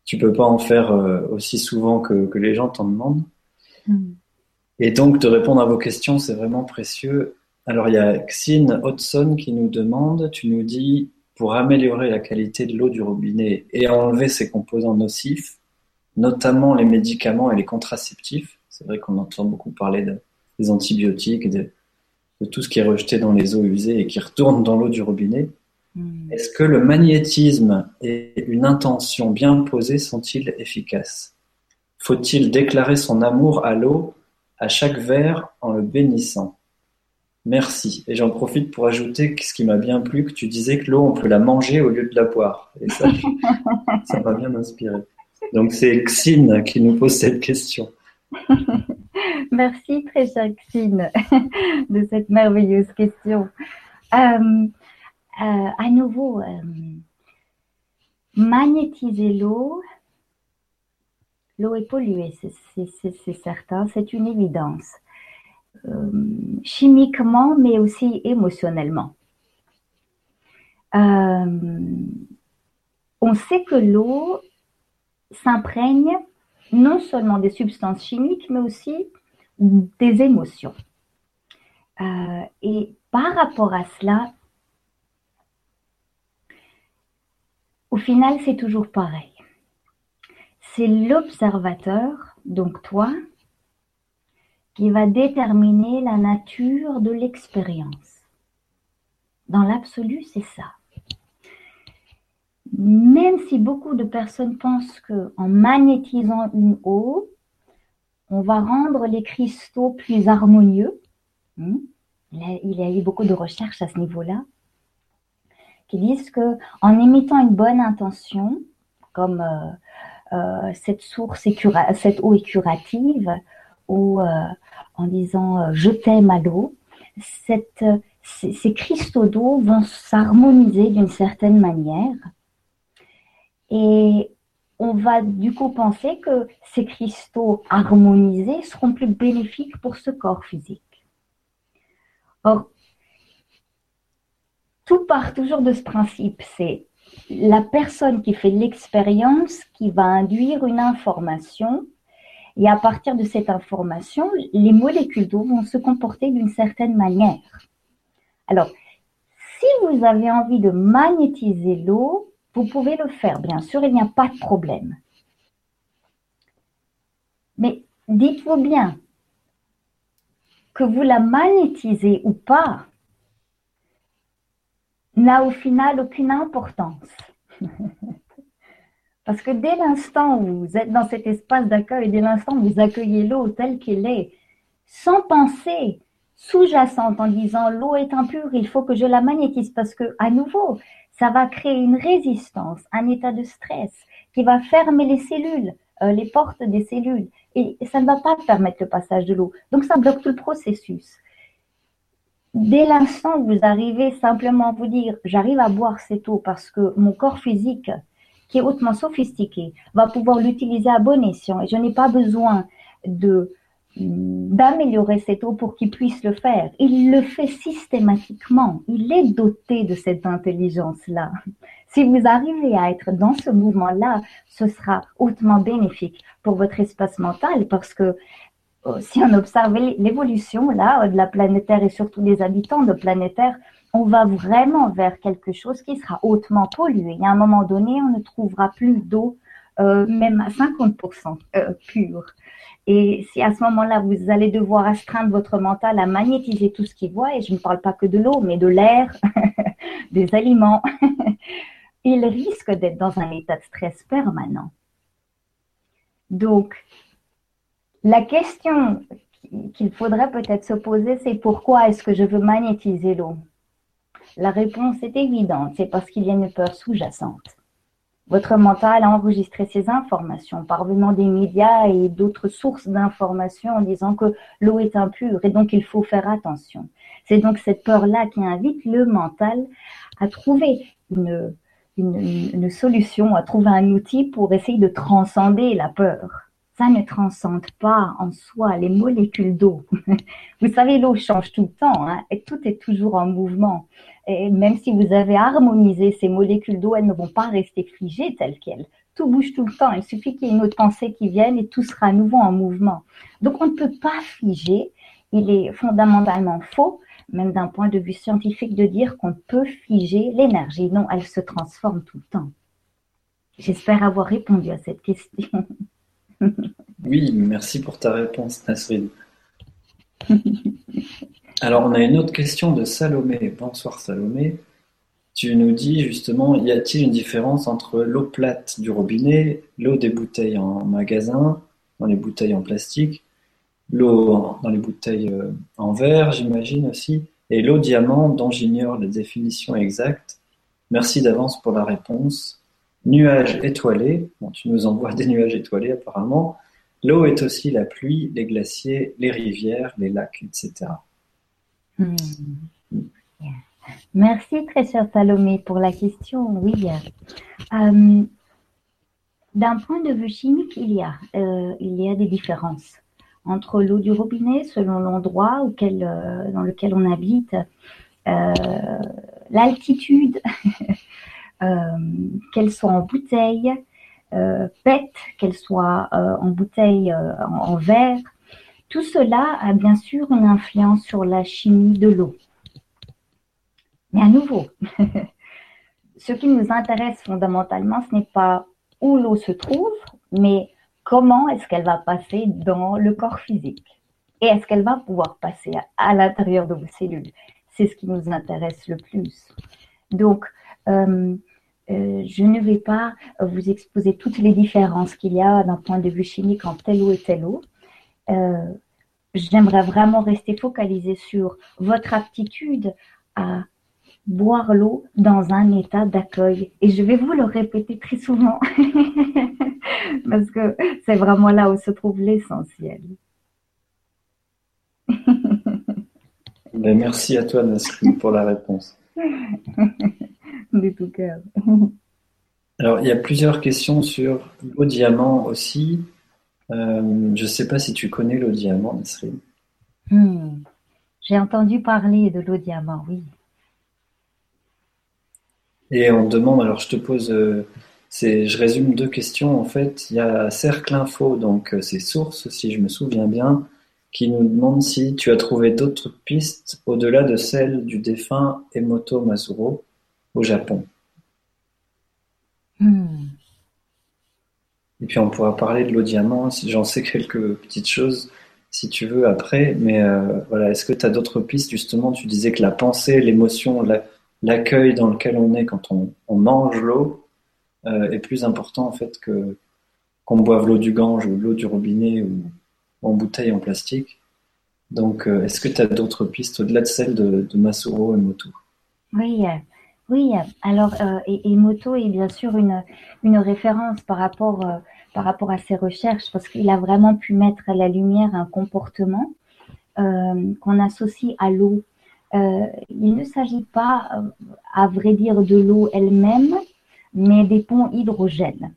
tu peux pas en faire euh, aussi souvent que, que les gens t'en demandent. Mhm. Et donc, de répondre à vos questions, c'est vraiment précieux. Alors, il y a Xin Hodson qui nous demande, tu nous dis, pour améliorer la qualité de l'eau du robinet et enlever ses composants nocifs, notamment les médicaments et les contraceptifs, c'est vrai qu'on entend beaucoup parler de- des antibiotiques, de, de tout ce qui est rejeté dans les eaux usées et qui retourne dans l'eau du robinet. Mhm. Est-ce que le magnétisme et une intention bien posée? Sont-ils efficaces? Faut-il déclarer son amour à l'eau à chaque verre en le bénissant? Merci. Et j'en profite pour ajouter ce qui m'a bien plu, que tu disais que l'eau, on peut la manger au lieu de la boire. Et ça, ça m'a bien inspiré. Donc c'est Xin qui nous pose cette question. Merci, très chère Xine, de cette merveilleuse question. Euh, euh, à nouveau, euh, magnétiser l'eau, l'eau est polluée, c'est- certain, c'est une évidence. Chimiquement, mais aussi émotionnellement. On sait que l'eau s'imprègne non seulement des substances chimiques, mais aussi des émotions. Euh, et par rapport à cela, au final, c'est toujours pareil. C'est l'observateur, donc toi, qui va déterminer la nature de l'expérience. Dans l'absolu, c'est ça. Même si beaucoup de personnes pensent que en magnétisant une eau, on va rendre les cristaux plus harmonieux. Hmm. Il, y a, eu beaucoup de recherches à ce niveau-là qui disent que en émettant une bonne intention, comme euh, euh, cette source est cura- cette eau est curative, ou euh, en disant je t'aime à l'eau, ces cristaux d'eau vont s'harmoniser d'une certaine manière. Et on va du coup penser que ces cristaux harmonisés seront plus bénéfiques pour ce corps physique. Or, tout part toujours de ce principe, c'est la personne qui fait l'expérience qui va induire une information et à partir de cette information, les molécules d'eau vont se comporter d'une certaine manière. Alors, si vous avez envie de magnétiser l'eau, vous pouvez le faire, bien sûr, il n'y a pas de problème. Mais dites-vous bien que vous la magnétisez ou pas n'a au final aucune importance. Parce que dès l'instant où vous êtes dans cet espace d'accueil, dès l'instant où vous accueillez l'eau telle qu'elle est, sans penser sous-jacente en disant l'eau est impure, il faut que je la magnétise parce que à nouveau, ça va créer une résistance, un état de stress qui va fermer les cellules, euh, les portes des cellules et ça ne va pas permettre le passage de l'eau. Donc ça bloque tout le processus. Dès l'instant où vous arrivez simplement à vous dire j'arrive à boire cette eau parce que mon corps physique qui est hautement sophistiqué va pouvoir l'utiliser à bon escient et je n'ai pas besoin de d'améliorer cette eau pour qu'il puisse le faire. Il le fait systématiquement. Il est doté de cette intelligence-là. Si vous arrivez à être dans ce mouvement-là, ce sera hautement bénéfique pour votre espace mental parce que si on observe l'évolution là de la planète Terre et surtout des habitants de planète Terre, on va vraiment vers quelque chose qui sera hautement pollué. Y a un moment donné, on ne trouvera plus d'eau, euh, même à 50% euh, pure. Et si à ce moment-là, vous allez devoir astreindre votre mental à magnétiser tout ce qu'il voit, et je ne parle pas que de l'eau, mais de l'air, des aliments, il risque d'être dans un état de stress permanent. Donc, la question qu'il faudrait peut-être se poser, c'est pourquoi est-ce que je veux magnétiser l'eau? La réponse est évidente, c'est parce qu'il y a une peur sous-jacente. Votre mental a enregistré ces informations parvenant des médias et d'autres sources d'informations en disant que l'eau est impure et donc il faut faire attention. C'est donc cette peur-là qui invite le mental à trouver une, une, solution, à trouver un outil pour essayer de transcender la peur. Ça ne transcende pas en soi les molécules d'eau. Vous savez, l'eau change tout le temps hein, et tout est toujours en mouvement. Et même si vous avez harmonisé ces molécules d'eau, elles ne vont pas rester figées telles quelles. Tout bouge tout le temps. Il suffit qu'il y ait une autre pensée qui vienne et tout sera à nouveau en mouvement. Donc on ne peut pas figer. Il est fondamentalement faux même d'un point de vue scientifique, de dire qu'on peut figer l'énergie. Non, elle se transforme tout le temps. J'espère avoir répondu à cette question. oui, merci pour ta réponse, Nasrid. Alors, on a une autre question de Salomé. Bonsoir, Salomé. Tu nous dis justement, y a-t-il une différence entre l'eau plate du robinet, l'eau des bouteilles en magasin, dans les bouteilles en plastique, l'eau dans les bouteilles euh, en verre, j'imagine aussi, et l'eau diamant dont j'ignore la définition exacte. Merci d'avance pour la réponse. Nuages étoilés, bon, tu nous envoies des nuages étoilés apparemment. L'eau est aussi la pluie, les glaciers, les rivières, les lacs, etc. Hmm. Merci très cher Salomé pour la question. Oui. Euh, d'un point de vue chimique, il y a, euh, il y a des différences entre l'eau du robinet selon l'endroit euh, dans lequel on habite, l'altitude, qu'elle soit en bouteille, PET, qu'elle soit en bouteille en, verre. Tout cela a bien sûr une influence sur la chimie de l'eau. Mais à nouveau, ce qui nous intéresse fondamentalement, ce n'est pas où l'eau se trouve, mais comment est-ce qu'elle va passer dans le corps physique et est-ce qu'elle va pouvoir passer à, l'intérieur de vos cellules. C'est ce qui nous intéresse le plus. Donc, euh, euh, je ne vais pas vous exposer toutes les différences qu'il y a d'un point de vue chimique entre telle eau et telle eau. Euh, j'aimerais vraiment rester focalisé sur votre aptitude à boire l'eau dans un état d'accueil. Et je vais vous le répéter très souvent parce que c'est vraiment là où se trouve l'essentiel. Ben, merci à toi, Nasrin, pour la réponse. De tout cœur. Alors, il y a plusieurs questions sur l'eau diamant aussi. Euh, je ne sais pas si tu connais l'eau diamant, Nasrin. Hmm. J'ai entendu parler de l'eau diamant, oui. Et on demande, alors je te pose, euh, je résume deux questions en fait. Il y a Cercle Info, donc euh, c'est Source, si je me souviens bien, qui nous demande si tu as trouvé d'autres pistes au-delà de celle du défunt Emoto Masuro au Japon. Hmm. Et puis on pourra parler de l'eau diamant, j'en sais quelques petites choses si tu veux après, mais euh, voilà, est-ce que tu as d'autres pistes? Justement Tu disais que la pensée, l'émotion, la, l'accueil dans lequel on est quand on, mange l'eau euh, est plus important en fait que qu'on boive l'eau du Gange ou l'eau du robinet ou en bouteille en plastique. Donc, euh, est-ce que tu as d'autres pistes au-delà de celles de, de Masuro et Moto Oui, oui. Alors, et, Moto est bien sûr une, une référence par rapport, par rapport à ses recherches parce qu'il a vraiment pu mettre à la lumière un comportement qu'on associe à l'eau euh, il ne s'agit pas, euh, à vrai dire, de l'eau elle-même, mais des ponts hydrogènes.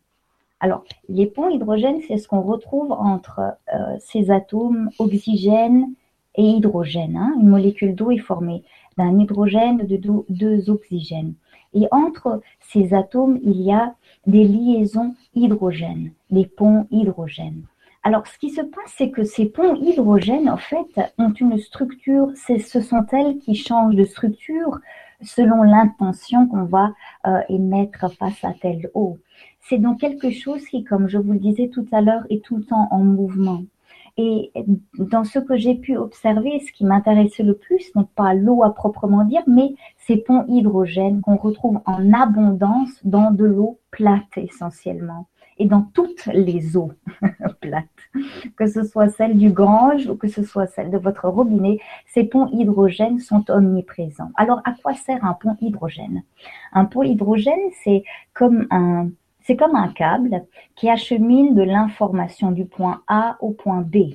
Alors, les ponts hydrogènes, c'est ce qu'on retrouve entre euh, ces atomes oxygène et hydrogène. Hein. Une molécule d'eau est formée d'un hydrogène, de deux oxygènes. Et entre ces atomes, il y a des liaisons hydrogènes, des ponts hydrogènes. Alors, ce qui se passe, c'est que ces ponts hydrogènes, en fait, ont une structure, ce sont elles qui changent de structure selon l'intention qu'on va euh, émettre face à telle eau. C'est donc quelque chose qui, comme je vous le disais tout à l'heure, est tout le temps en mouvement. Et dans ce que j'ai pu observer, ce qui m'intéressait le plus n'est pas l'eau à proprement dire, mais ces ponts hydrogènes qu'on retrouve en abondance dans de l'eau plate essentiellement. Et dans toutes les eaux plates, que ce soit celle du Gange ou que ce soit celle de votre robinet, ces ponts hydrogènes sont omniprésents. Alors à quoi sert un pont hydrogène? Un pont hydrogène, c'est comme un c'est comme un câble qui achemine de l'information du point A au point B.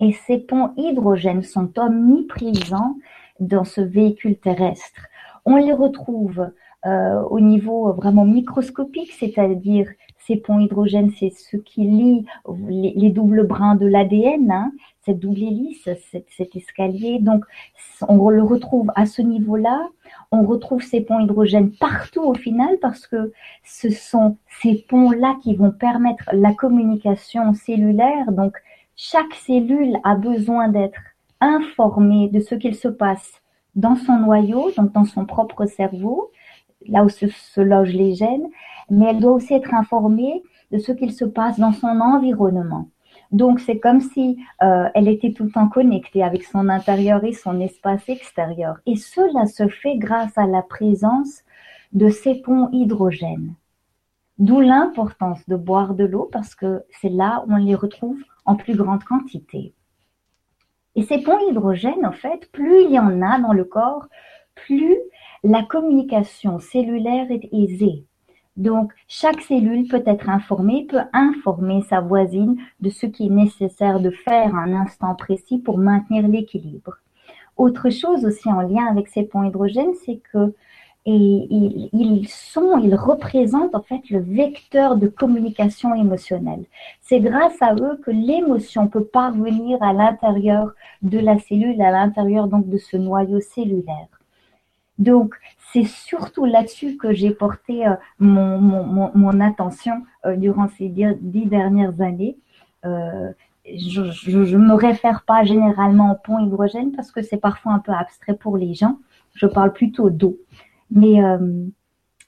Et ces ponts hydrogènes sont omniprésents dans ce véhicule terrestre. On les retrouve euh, au niveau vraiment microscopique, c'est-à-dire ces ponts hydrogènes, c'est ce qui lie les, doubles brins de l'ADN, hein, cette double hélice, cet escalier. Donc, on le retrouve à ce niveau-là on retrouve ces ponts hydrogènes partout au final parce que ce sont ces ponts-là qui vont permettre la communication cellulaire. Donc, chaque cellule a besoin d'être informée de ce qu'il se passe dans son noyau, donc dans son propre cerveau, là où se, se logent les gènes, mais elle doit aussi être informée de ce qu'il se passe dans son environnement. Donc c'est comme si euh, elle était tout le temps connectée avec son intérieur et son espace extérieur. Et cela se fait grâce à la présence de ces ponts hydrogènes. D'où l'importance de boire de l'eau parce que c'est là où on les retrouve en plus grande quantité. Et ces ponts hydrogènes, en fait, plus il y en a dans le corps, plus la communication cellulaire est aisée. Donc, chaque cellule peut être informée, peut informer sa voisine de ce qui est nécessaire de faire à un instant précis pour maintenir l'équilibre. Autre chose aussi en lien avec ces ponts hydrogènes, c'est que ils sont, ils représentent en fait le vecteur de communication émotionnelle. C'est grâce à eux que l'émotion peut parvenir à l'intérieur de la cellule, à l'intérieur donc de ce noyau cellulaire. Donc, c'est surtout là-dessus que j'ai porté euh, mon, attention euh, durant ces dix, dernières années. Euh, je ne me réfère pas généralement au pont hydrogène parce que c'est parfois un peu abstrait pour les gens. Je parle plutôt d'eau. Mais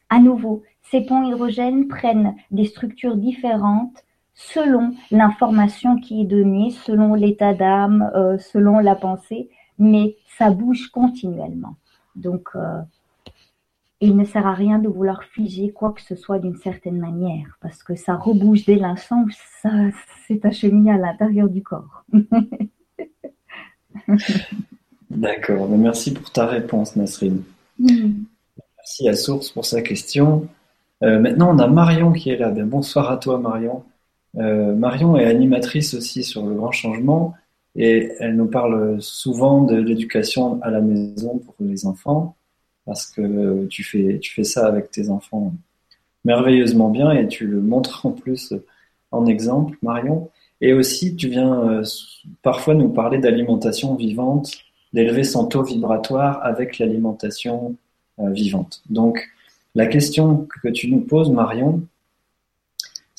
à nouveau, ces ponts hydrogènes prennent des structures différentes selon l'information qui est donnée, selon l'état d'âme, selon la pensée, mais ça bouge continuellement. Donc, il ne sert à rien de vouloir figer quoi que ce soit d'une certaine manière, parce que ça rebouge dès l'instant où ça s'est acheminé à l'intérieur du corps. D'accord, merci pour ta réponse, Nasrine. Mm. Merci à Source pour sa question. Euh, maintenant, on a Marion qui est là. Ben, bonsoir à toi, Marion. Euh, Marion est animatrice aussi sur le grand changement et elle nous parle souvent de l'éducation à la maison pour les enfants parce que tu fais, tu fais ça avec tes enfants merveilleusement bien et tu le montres en plus en exemple, Marion. Et aussi, tu viens euh, parfois nous parler d'alimentation vivante, d'élever son taux vibratoire avec l'alimentation euh, vivante. Donc, la question que tu nous poses, Marion,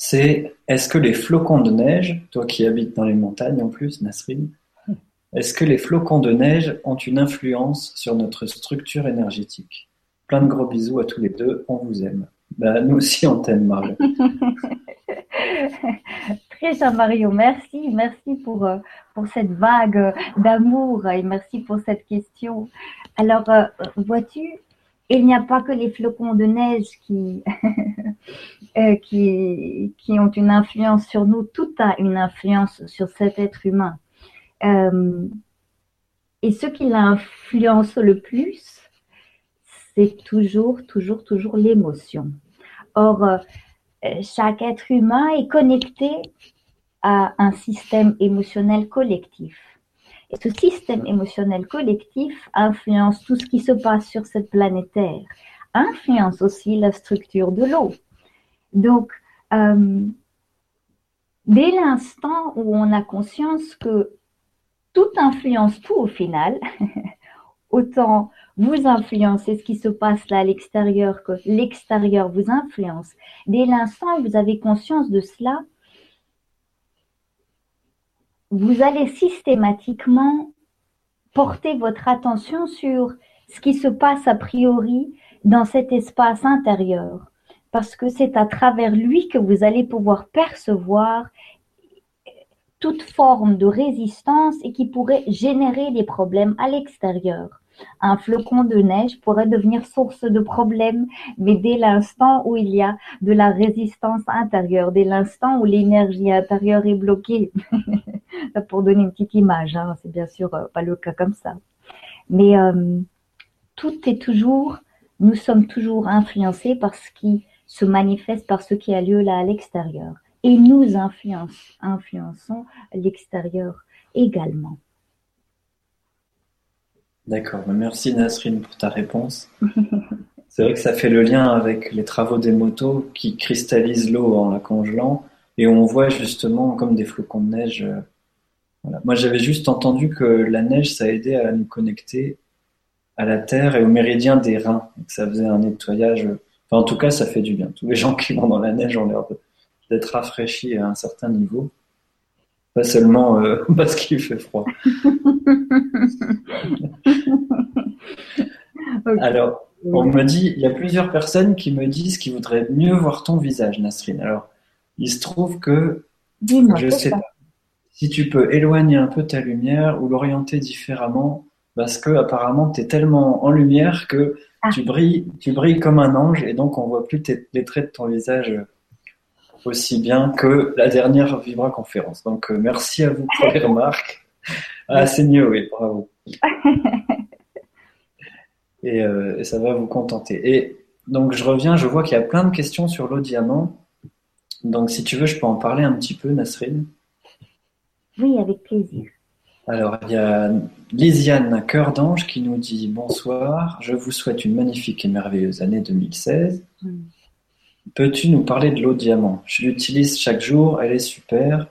c'est est-ce que les flocons de neige, toi qui habites dans les montagnes en plus, Nasrine, est-ce que les flocons de neige ont une influence sur notre structure énergétique? Plein de gros bisous à tous les deux, on vous aime. Ben, nous aussi, on t'aime, Mario. Très cher Mario, merci, merci pour, euh, pour cette vague d'amour et merci pour cette question. Alors, euh, vois-tu, il n'y a pas que les flocons de neige qui, euh, qui ont une influence sur nous, tout a une influence sur cet être humain. Euh, et ce qui l'influence le plus, c'est toujours, toujours, toujours l'émotion. Or, euh, chaque être humain est connecté à un système émotionnel collectif. Ce système émotionnel collectif influence tout ce qui se passe sur cette planète Terre, influence aussi la structure de l'eau. Donc, euh, dès l'instant où on a conscience que tout influence tout au final. Autant vous influencez ce qui se passe là à l'extérieur que l'extérieur vous influence. Dès l'instant où vous avez conscience de cela, vous allez systématiquement porter votre attention sur ce qui se passe a priori dans cet espace intérieur, parce que c'est à travers lui que vous allez pouvoir percevoir toute forme de résistance et qui pourrait générer des problèmes à l'extérieur. Un flocon de neige pourrait devenir source de problèmes, mais dès l'instant où il y a de la résistance intérieure, dès l'instant où l'énergie intérieure est bloquée, pour donner une petite image, hein, c'est bien sûr euh, pas le cas comme ça. Mais euh, tout est toujours, nous sommes toujours influencés par ce qui se manifeste, par ce qui a lieu là à l'extérieur. Et nous influençons l'extérieur également. D'accord, bah, merci Nasrine pour ta réponse. C'est vrai que ça fait le lien avec les travaux des motos qui cristallisent l'eau en la congelant et on voit justement comme des flocons de neige. Euh, Moi j'avais juste entendu que la neige ça aidait à nous connecter à la terre et au méridien des reins, ça faisait un nettoyage. Enfin en tout cas ça fait du bien. Tous les gens qui vont dans la neige ont l'air d'être rafraîchis à un certain niveau. Pas seulement euh, parce qu'il fait froid. Alors, on me dit, il y a plusieurs personnes qui me disent qu'ils voudraient mieux voir ton visage, Nasrine. Alors, il se trouve que, je sais pas, si tu peux éloigner un peu ta lumière ou l'orienter différemment, parce que apparemment tu es tellement en lumière que ah. tu brilles, tu brilles comme un ange et donc on voit plus les traits de ton visage aussi bien que la dernière Vibra conférence. Donc euh, merci à vous pour les remarques. Ah, c'est mieux, oui, bravo. Euh, et, ça va vous contenter. Et donc je reviens, je vois qu'il y a plein de questions sur l'eau diamant. Donc si tu veux, je peux en parler un petit peu, Nasrine? Oui, avec plaisir. Alors, il y a Lisiane Cœur d'Ange qui nous dit Bonsoir, je vous souhaite une magnifique et merveilleuse année 2016. Peux-tu nous parler de l'eau diamant? Je l'utilise chaque jour, elle est super.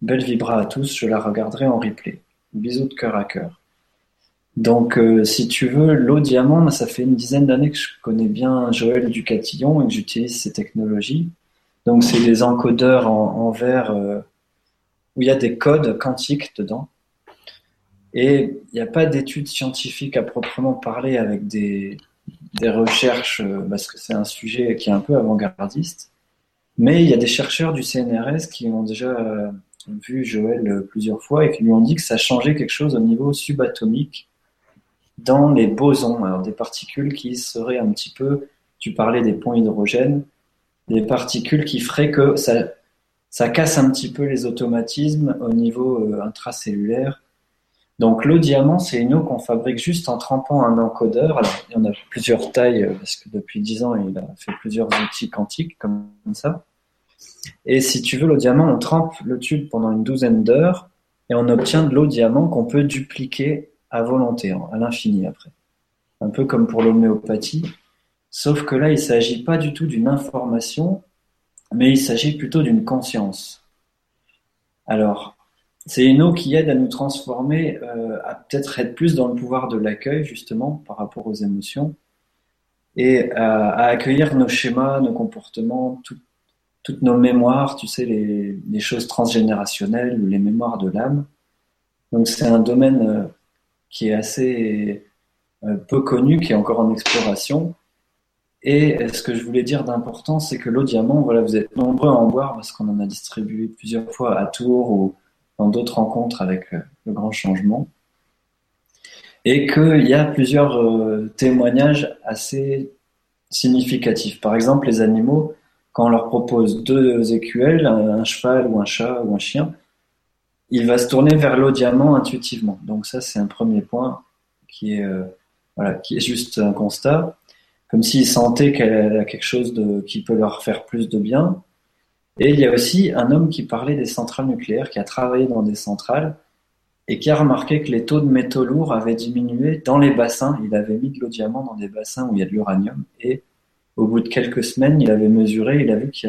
Belle vibra à tous, je la regarderai en replay. Bisous de cœur à cœur. Donc, euh, si tu veux, l'eau diamant, ça fait une dizaine d'années que je connais bien Joël Ducatillon et que j'utilise ces technologies. Donc, c'est des encodeurs en, verre euh, où il y a des codes quantiques dedans. Et il n'y a pas d'études scientifiques à proprement parler avec des, des recherches, euh, parce que c'est un sujet qui est un peu avant-gardiste. Mais il y a des chercheurs du CNRS qui ont déjà euh, vu Joël euh, plusieurs fois et qui lui ont dit que ça changeait quelque chose au niveau subatomique dans les bosons, alors des particules qui seraient un petit peu, tu parlais des ponts hydrogènes, des particules qui feraient que ça, ça casse un petit peu les automatismes au niveau intracellulaire donc l'eau diamant, c'est une eau qu'on fabrique juste en trempant un encodeur. Alors il y en a plusieurs tailles euh, parce que depuis dix ans il a fait plusieurs outils quantiques comme ça. Et si tu veux l'eau diamant, on trempe le tube pendant une douzaine d'heures et on obtient de l'eau diamant qu'on peut dupliquer à volonté, à l'infini après. Un peu comme pour l'homéopathie. Sauf que là, il ne s'agit pas du tout d'une information, mais il s'agit plutôt d'une conscience. Alors, c'est une eau qui aide à nous transformer, euh, à peut-être être plus dans le pouvoir de l'accueil, justement, par rapport aux émotions, et à, accueillir nos schémas, nos comportements, toutes nos mémoires, tu sais, les, choses transgénérationnelles ou les mémoires de l'âme. Donc c'est un domaine euh, qui est assez euh, peu connu, qui est encore en exploration. Et ce que je voulais dire d'important, c'est que l'eau diamant, voilà, vous êtes nombreux à en boire parce qu'on en a distribué plusieurs fois à Tours ou dans d'autres rencontres avec euh, le grand changement. Et qu'il y a plusieurs euh, témoignages assez significatifs. Par exemple, les animaux, quand on leur propose deux écuelles, un cheval ou un chat ou un chien, il va se tourner vers l'eau diamant intuitivement. Donc ça, c'est un premier point qui est, euh, voilà, juste un constat, comme s'il sentait qu'elle a quelque chose qui peut leur faire plus de bien. Et il y a aussi un homme qui parlait des centrales nucléaires, qui a travaillé dans des centrales et qui a remarqué que les taux de métaux lourds avaient diminué dans les bassins. Il avait mis de l'eau diamant dans des bassins où il y a de l'uranium et au bout de quelques semaines, il avait mesuré, il a vu que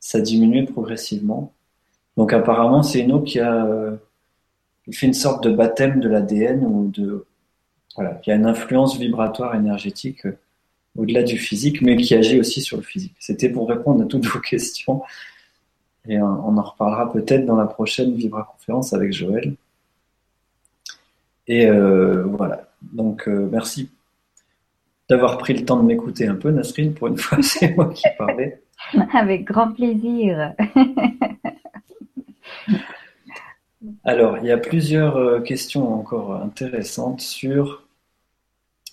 ça diminuait progressivement. Donc apparemment, c'est une eau qui a euh, fait une sorte de baptême de l'ADN ou de voilà, qui a une influence vibratoire énergétique euh, au-delà du physique, mais qui agit aussi sur le physique. C'était pour répondre à toutes vos questions. Et on en reparlera peut-être dans la prochaine Vibra conférence avec Joël. Et euh, voilà. Donc, euh, merci d'avoir pris le temps de m'écouter un peu, Nasrine. Pour une fois, c'est moi qui parlais. Avec grand plaisir. Alors, il y a plusieurs euh, questions encore intéressantes sur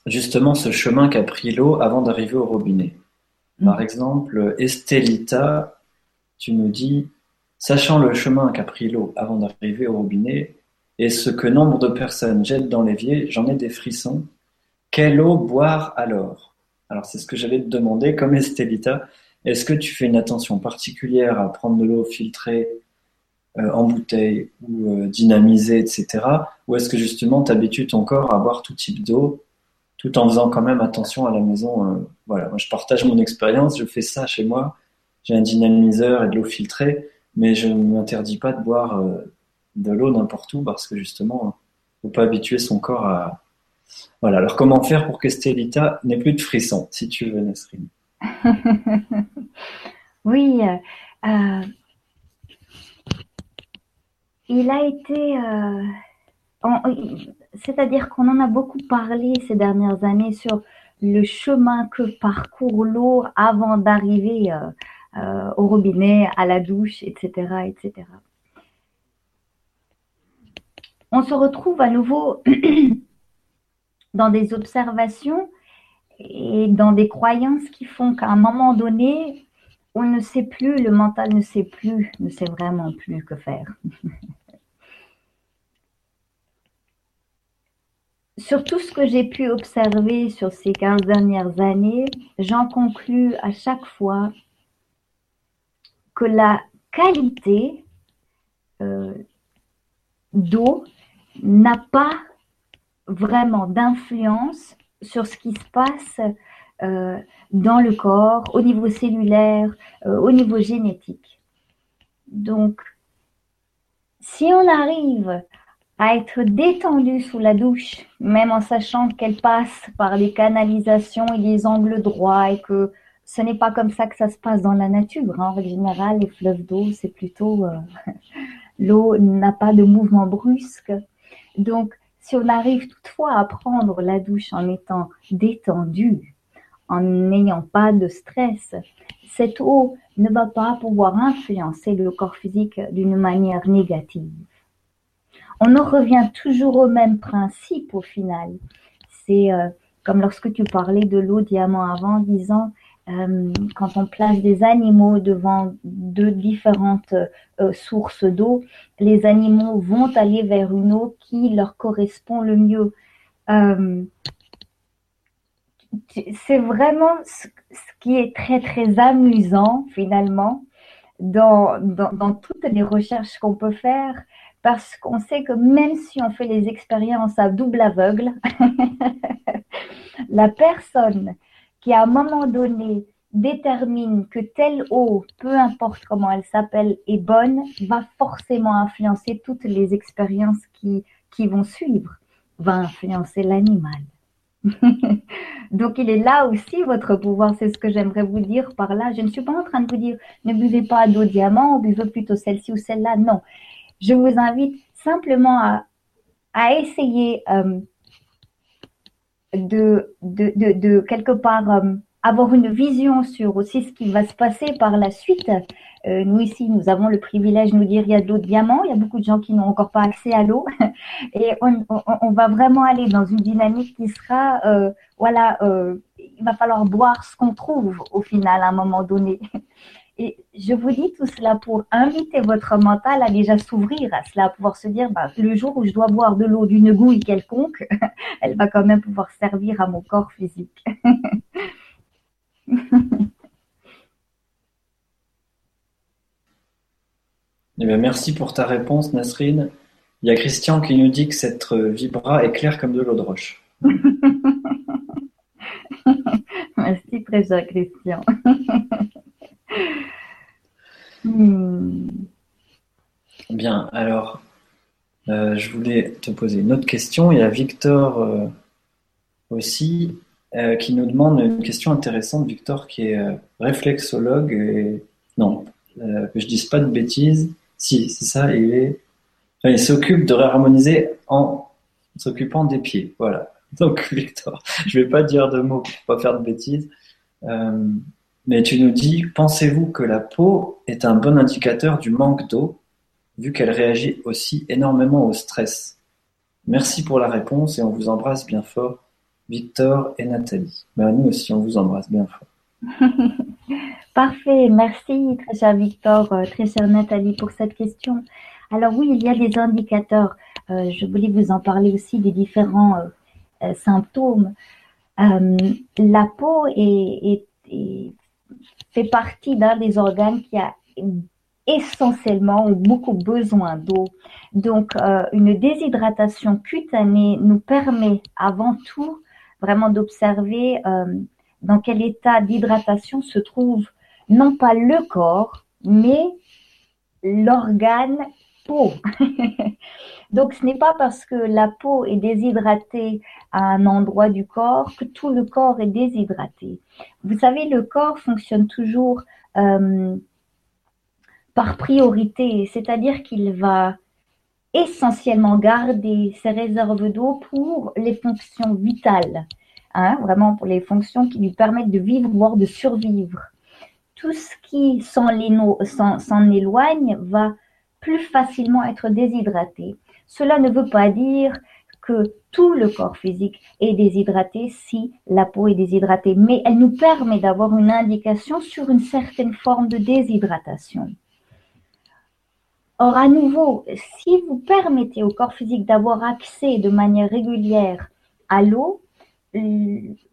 justement ce chemin qu'a pris l'eau avant d'arriver au robinet. Par mm. exemple, Estelita, tu nous dis, sachant le chemin qu'a pris l'eau avant d'arriver au robinet, et ce que nombre de personnes jettent dans l'évier, j'en ai des frissons. Quelle eau boire alors? Alors c'est ce que j'allais te demander, comme Estelita, est-ce que tu fais une attention particulière à prendre de l'eau filtrée euh, en bouteille ou euh, dynamisée, etc. Ou est-ce que justement tu habitues ton corps à boire tout type d'eau tout en faisant quand même attention à la maison euh, Voilà, je partage mon expérience, je fais ça chez moi. J'ai un dynamiseur et de l'eau filtrée, mais je ne m'interdis pas de boire de l'eau n'importe où parce que justement, il ne faut pas habituer son corps à. Voilà, alors comment faire pour que Stélita n'ait plus de frissons, si tu veux, Nasrine? Oui, euh, il a été. Euh, c'est-à-dire qu'on en a beaucoup parlé ces dernières années sur le chemin que parcourt l'eau avant d'arriver euh, au robinet, à la douche, etc., etc on se retrouve à nouveau dans des observations et dans des croyances qui font qu'à un moment donné, on ne sait plus, le mental ne sait plus, ne sait vraiment plus que faire. sur tout ce que j'ai pu observer sur ces 15 dernières années, j'en conclus à chaque fois que la qualité euh, d'eau n'a pas vraiment d'influence sur ce qui se passe euh, dans le corps, au niveau cellulaire, euh, au niveau génétique. Donc, si on arrive à être détendu sous la douche, même en sachant qu'elle passe par les canalisations et les angles droits et que ce n'est pas comme ça que ça se passe dans la nature. En règle générale, les fleuves d'eau, c'est plutôt euh, l'eau n'a pas de mouvement brusque. Donc, si on arrive toutefois à prendre la douche en étant détendu, en n'ayant pas de stress, cette eau ne va pas pouvoir influencer le corps physique d'une manière négative. On en revient toujours au même principe au final. C'est euh, comme lorsque tu parlais de l'eau diamant avant, disant euh, quand on place des animaux devant deux différentes euh, sources d'eau, les animaux vont aller vers une eau qui leur correspond le mieux. Euh, c'est vraiment ce, qui est très très amusant finalement dans, dans, dans toutes les recherches qu'on peut faire parce qu'on sait que même si on fait les expériences à double aveugle, la personne qui à un moment donné détermine que telle eau, peu importe comment elle s'appelle, est bonne, va forcément influencer toutes les expériences qui, qui vont suivre, va influencer l'animal. Donc il est là aussi votre pouvoir, c'est ce que j'aimerais vous dire par là. Je ne suis pas en train de vous dire ne buvez pas d'eau diamant, buvez plutôt celle-ci ou celle-là. Non, je vous invite simplement à, à essayer euh, de, de, de, quelque part euh, avoir une vision sur aussi ce qui va se passer par la suite. Euh, nous ici, nous avons le privilège de nous dire il y a de l'eau de diamant, il y a beaucoup de gens qui n'ont encore pas accès à l'eau et on, on, va vraiment aller dans une dynamique qui sera, euh, voilà, euh, il va falloir boire ce qu'on trouve au final à un moment donné. Et je vous dis tout cela pour inviter votre mental à déjà s'ouvrir à cela, à pouvoir se dire, bah, le jour où je dois boire de l'eau d'une gouille quelconque, elle va quand même pouvoir servir à mon corps physique. Eh merci pour ta réponse, Nasrine. Il y a Christian qui nous dit que cette vibra est claire comme de l'eau de roche. Merci très cher Christian. Hmm. Bien, alors, euh, je voulais te poser une autre question. Il y a Victor euh, aussi euh, qui nous demande une question intéressante, Victor, qui est réflexologue et non, que je dise pas de bêtises. Si, c'est ça, il il s'occupe de réharmoniser en s'occupant des pieds. Voilà. Donc, Victor, je vais pas dire de mots pour pas faire de bêtises. Mais tu nous dis, pensez-vous que la peau est un bon indicateur du manque d'eau, vu qu'elle réagit aussi énormément au stress? Merci pour la réponse et on vous embrasse bien fort, Victor et Nathalie. Ben, nous aussi, on vous embrasse bien fort. Parfait, merci très cher Victor, euh, très chère Nathalie pour cette question. Alors oui, il y a des indicateurs. Euh, je voulais vous en parler aussi des différents euh, symptômes. la peau est, fait partie d'un des organes qui a essentiellement ou beaucoup besoin d'eau. Donc, une déshydratation cutanée nous permet avant tout vraiment d'observer dans quel état d'hydratation se trouve non pas le corps, mais l'organe peau. Donc ce n'est pas parce que la peau est déshydratée à un endroit du corps que tout le corps est déshydraté. Vous savez, le corps fonctionne toujours euh, par priorité, c'est-à-dire qu'il va essentiellement garder ses réserves d'eau pour les fonctions vitales, hein, vraiment pour les fonctions qui lui permettent de vivre, voire de survivre tout ce qui s'en éloigne va plus facilement être déshydraté. Cela ne veut pas dire que tout le corps physique est déshydraté si la peau est déshydratée, mais elle nous permet d'avoir une indication sur une certaine forme de déshydratation. Or, à nouveau, si vous permettez au corps physique d'avoir accès de manière régulière à l'eau,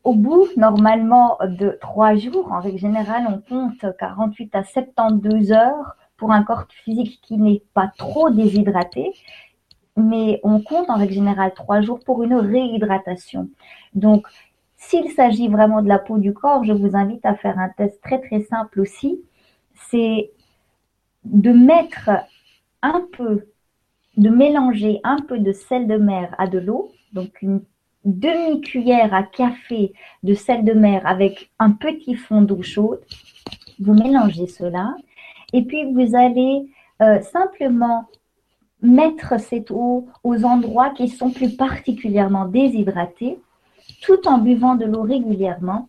au bout, normalement, de trois jours, en règle générale, on compte 48 à 72 heures pour un corps physique qui n'est pas trop déshydraté, mais on compte en règle générale trois jours pour une réhydratation. Donc, s'il s'agit vraiment de la peau du corps, je vous invite à faire un test très très simple aussi. C'est de mettre un peu, de mélanger un peu de sel de mer à de l'eau, donc une demi-cuillère à café de sel de mer avec un petit fond d'eau chaude. Vous mélangez cela et puis vous allez euh, simplement mettre cette eau aux endroits qui sont plus particulièrement déshydratés tout en buvant de l'eau régulièrement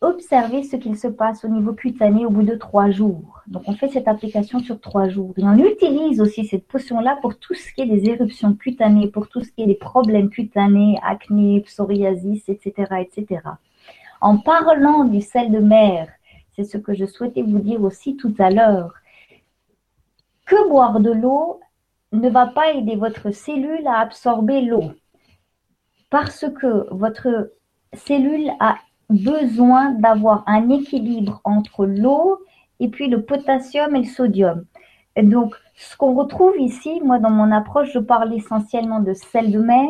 observer ce qu'il se passe au niveau cutané au bout de trois jours. Donc on fait cette application sur trois jours. Et on utilise aussi cette potion-là pour tout ce qui est des éruptions cutanées, pour tout ce qui est des problèmes cutanés, acné, psoriasis, etc. etc. En parlant du sel de mer, c'est ce que je souhaitais vous dire aussi tout à l'heure, que boire de l'eau ne va pas aider votre cellule à absorber l'eau. Parce que votre cellule a besoin d'avoir un équilibre entre l'eau et puis le potassium et le sodium. Donc, ce qu'on retrouve ici, moi dans mon approche, je parle essentiellement de sel de mer.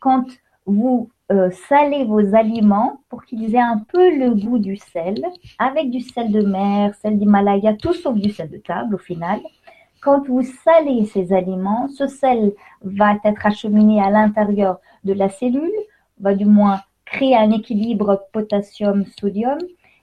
Quand vous euh, salez vos aliments pour qu'ils aient un peu le goût du sel, avec du sel de mer, sel d'Himalaya, tout sauf du sel de table au final. Quand vous salez ces aliments, ce sel va être acheminé à l'intérieur de la cellule, va du moins créer un équilibre potassium-sodium.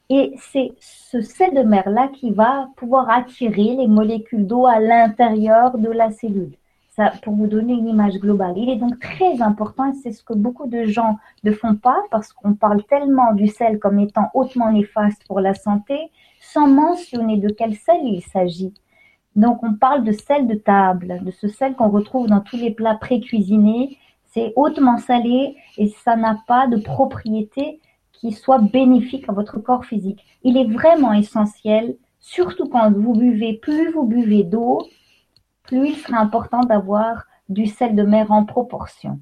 Et c'est ce sel de mer-là qui va pouvoir attirer les molécules d'eau à l'intérieur de la cellule. Ça, pour vous donner une image globale. Il est donc très important, et c'est ce que beaucoup de gens ne font pas, parce qu'on parle tellement du sel comme étant hautement néfaste pour la santé, sans mentionner de quel sel il s'agit. Donc on parle de sel de table, de ce sel qu'on retrouve dans tous les plats pré-cuisinés, c'est hautement salé et ça n'a pas de propriété qui soit bénéfique à votre corps physique. Il est vraiment essentiel, surtout quand vous buvez, plus vous buvez d'eau, plus il sera important d'avoir du sel de mer en proportion.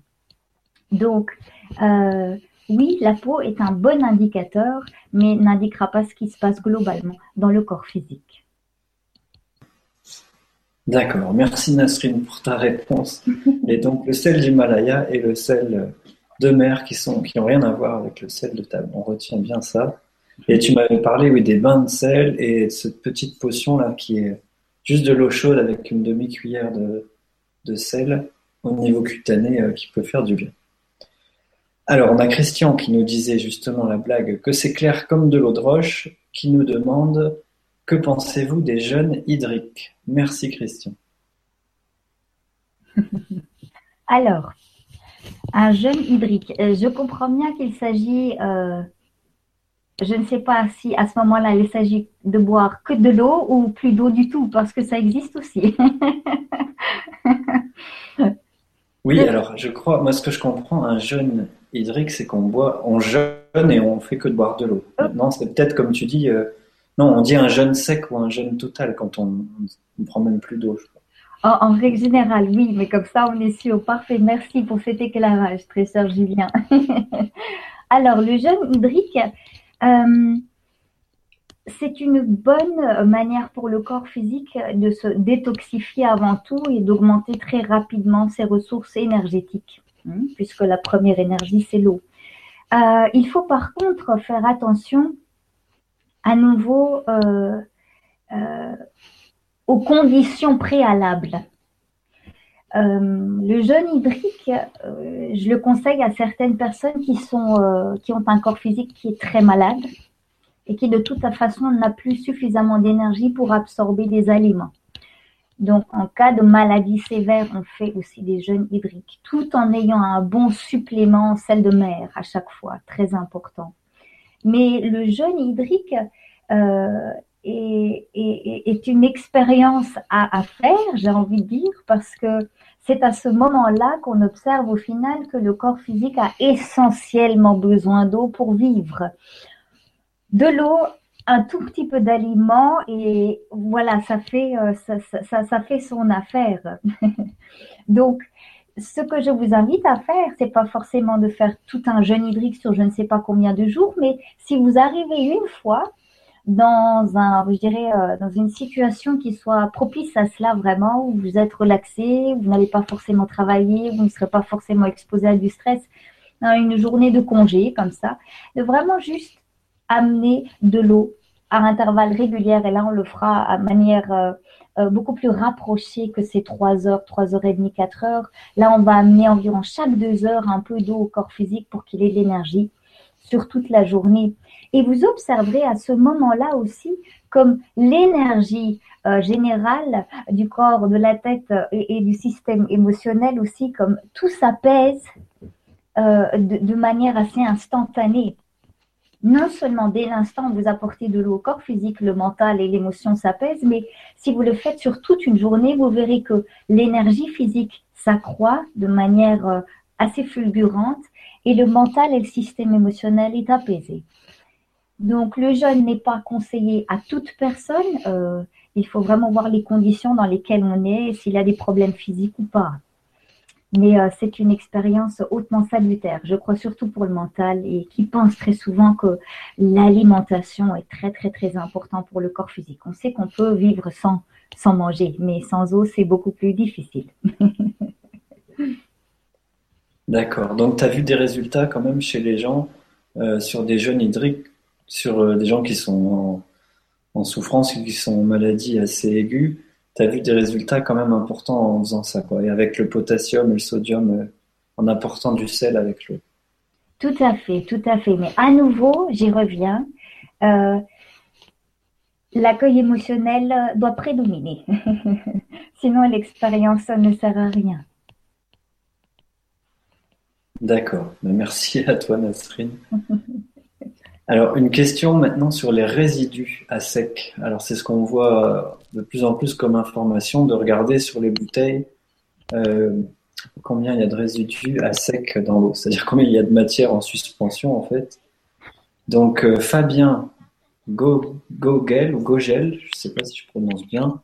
Donc, euh, oui, la peau est un bon indicateur, mais n'indiquera pas ce qui se passe globalement dans le corps physique. D'accord, merci Nasrine pour ta réponse. Et donc le sel d'Himalaya et le sel de mer qui sont qui ont rien à voir avec le sel de table. On retient bien ça. Et tu m'avais parlé oui des bains de sel et de cette petite potion là qui est juste de l'eau chaude avec une demi cuillère de, de sel au niveau cutané euh, qui peut faire du bien. Alors on a Christian qui nous disait justement la blague que c'est clair comme de l'eau de roche qui nous demande Que pensez-vous des jeûnes hydriques? Merci Christian. Alors, un jeûne hydrique. Euh, je comprends bien qu'il s'agit, euh, je ne sais pas si à ce moment-là, il s'agit de boire que de l'eau ou plus d'eau du tout, parce que ça existe aussi. oui, alors je crois, moi ce que je comprends, un jeûne hydrique, c'est qu'on boit, on jeûne et on fait que de boire de l'eau. Oh. Non, c'est peut-être comme tu dis, euh, non, on dit un jeûne sec ou un jeûne total quand on ne prend même plus d'eau. En, règle générale, oui, mais comme ça, on est sûr. Parfait. Merci pour cet éclairage, très cher Julien. Alors, le jeûne hydrique, euh, c'est une bonne manière pour le corps physique de se détoxifier avant tout et d'augmenter très rapidement ses ressources énergétiques, hein, puisque la première énergie, c'est l'eau. Euh, il faut par contre faire attention à nouveau euh, aux conditions préalables. Euh, le jeûne hydrique, euh, je le conseille à certaines personnes qui, sont, euh, qui ont un corps physique qui est très malade et qui de toute façon n'a plus suffisamment d'énergie pour absorber des aliments. Donc, en cas de maladie sévère, on fait aussi des jeûnes hydriques, tout en ayant un bon supplément en sel de mer à chaque fois, très important. Mais le jeûne hydrique est, une expérience à, faire, j'ai envie de dire, parce que c'est à ce moment-là qu'on observe au final que le corps physique a essentiellement besoin d'eau pour vivre. De l'eau, un tout petit peu d'aliments et voilà, ça fait, euh, ça, fait son affaire. Donc, ce que je vous invite à faire, c'est pas forcément de faire tout un jeûne hydrique sur je ne sais pas combien de jours, mais si vous arrivez une fois, dans un, je dirais, euh, dans une situation qui soit propice à cela vraiment, où vous êtes relaxé, vous n'allez pas forcément travailler, vous ne serez pas forcément exposé à du stress, dans une journée de congé comme ça, de vraiment juste amener de l'eau à intervalles réguliers. Et là, on le fera à manière euh, euh, beaucoup plus rapprochée que ces 3 heures, 3 heures et demie, 4 heures. Là, on va amener environ chaque 2 heures un peu d'eau au corps physique pour qu'il ait de l'énergie sur toute la journée. Et vous observerez à ce moment-là aussi comme l'énergie euh, générale du corps, de la tête et, du système émotionnel aussi, comme tout s'apaise de, manière assez instantanée. Non seulement dès l'instant où vous apportez de l'eau au corps physique, le mental et l'émotion s'apaisent, mais si vous le faites sur toute une journée, vous verrez que l'énergie physique s'accroît de manière euh, assez fulgurante et le mental et le système émotionnel est apaisé. Donc le jeûne n'est pas conseillé à toute personne. Euh, il faut vraiment voir les conditions dans lesquelles on est, s'il a des problèmes physiques ou pas. Mais euh, c'est une expérience hautement salutaire, je crois surtout pour le mental et qui pense très souvent que l'alimentation est très très très important pour le corps physique. On sait qu'on peut vivre sans, sans manger, mais sans eau, c'est beaucoup plus difficile. D'accord. Donc, tu as vu des résultats quand même chez les gens euh, sur des jeunes hydriques, sur euh, des gens qui sont en, souffrance, qui sont en maladie assez aiguë? Tu as vu des résultats quand même importants en faisant ça, quoi. Et avec le potassium et le sodium, euh, en apportant du sel avec l'eau. Tout à fait, tout à fait. Mais à nouveau, j'y reviens. L'accueil émotionnel doit prédominer. Sinon, l'expérience ne sert à rien. D'accord, ben, merci à toi Nasrine. Alors une question maintenant sur les résidus à sec. Alors c'est ce qu'on voit euh, de plus en plus comme information, de regarder sur les bouteilles euh, combien il y a de résidus à sec dans l'eau, c'est-à-dire combien il y a de matière en suspension en fait. Donc euh, Fabien Gogel ou Gogel, je ne sais pas si je prononce bien,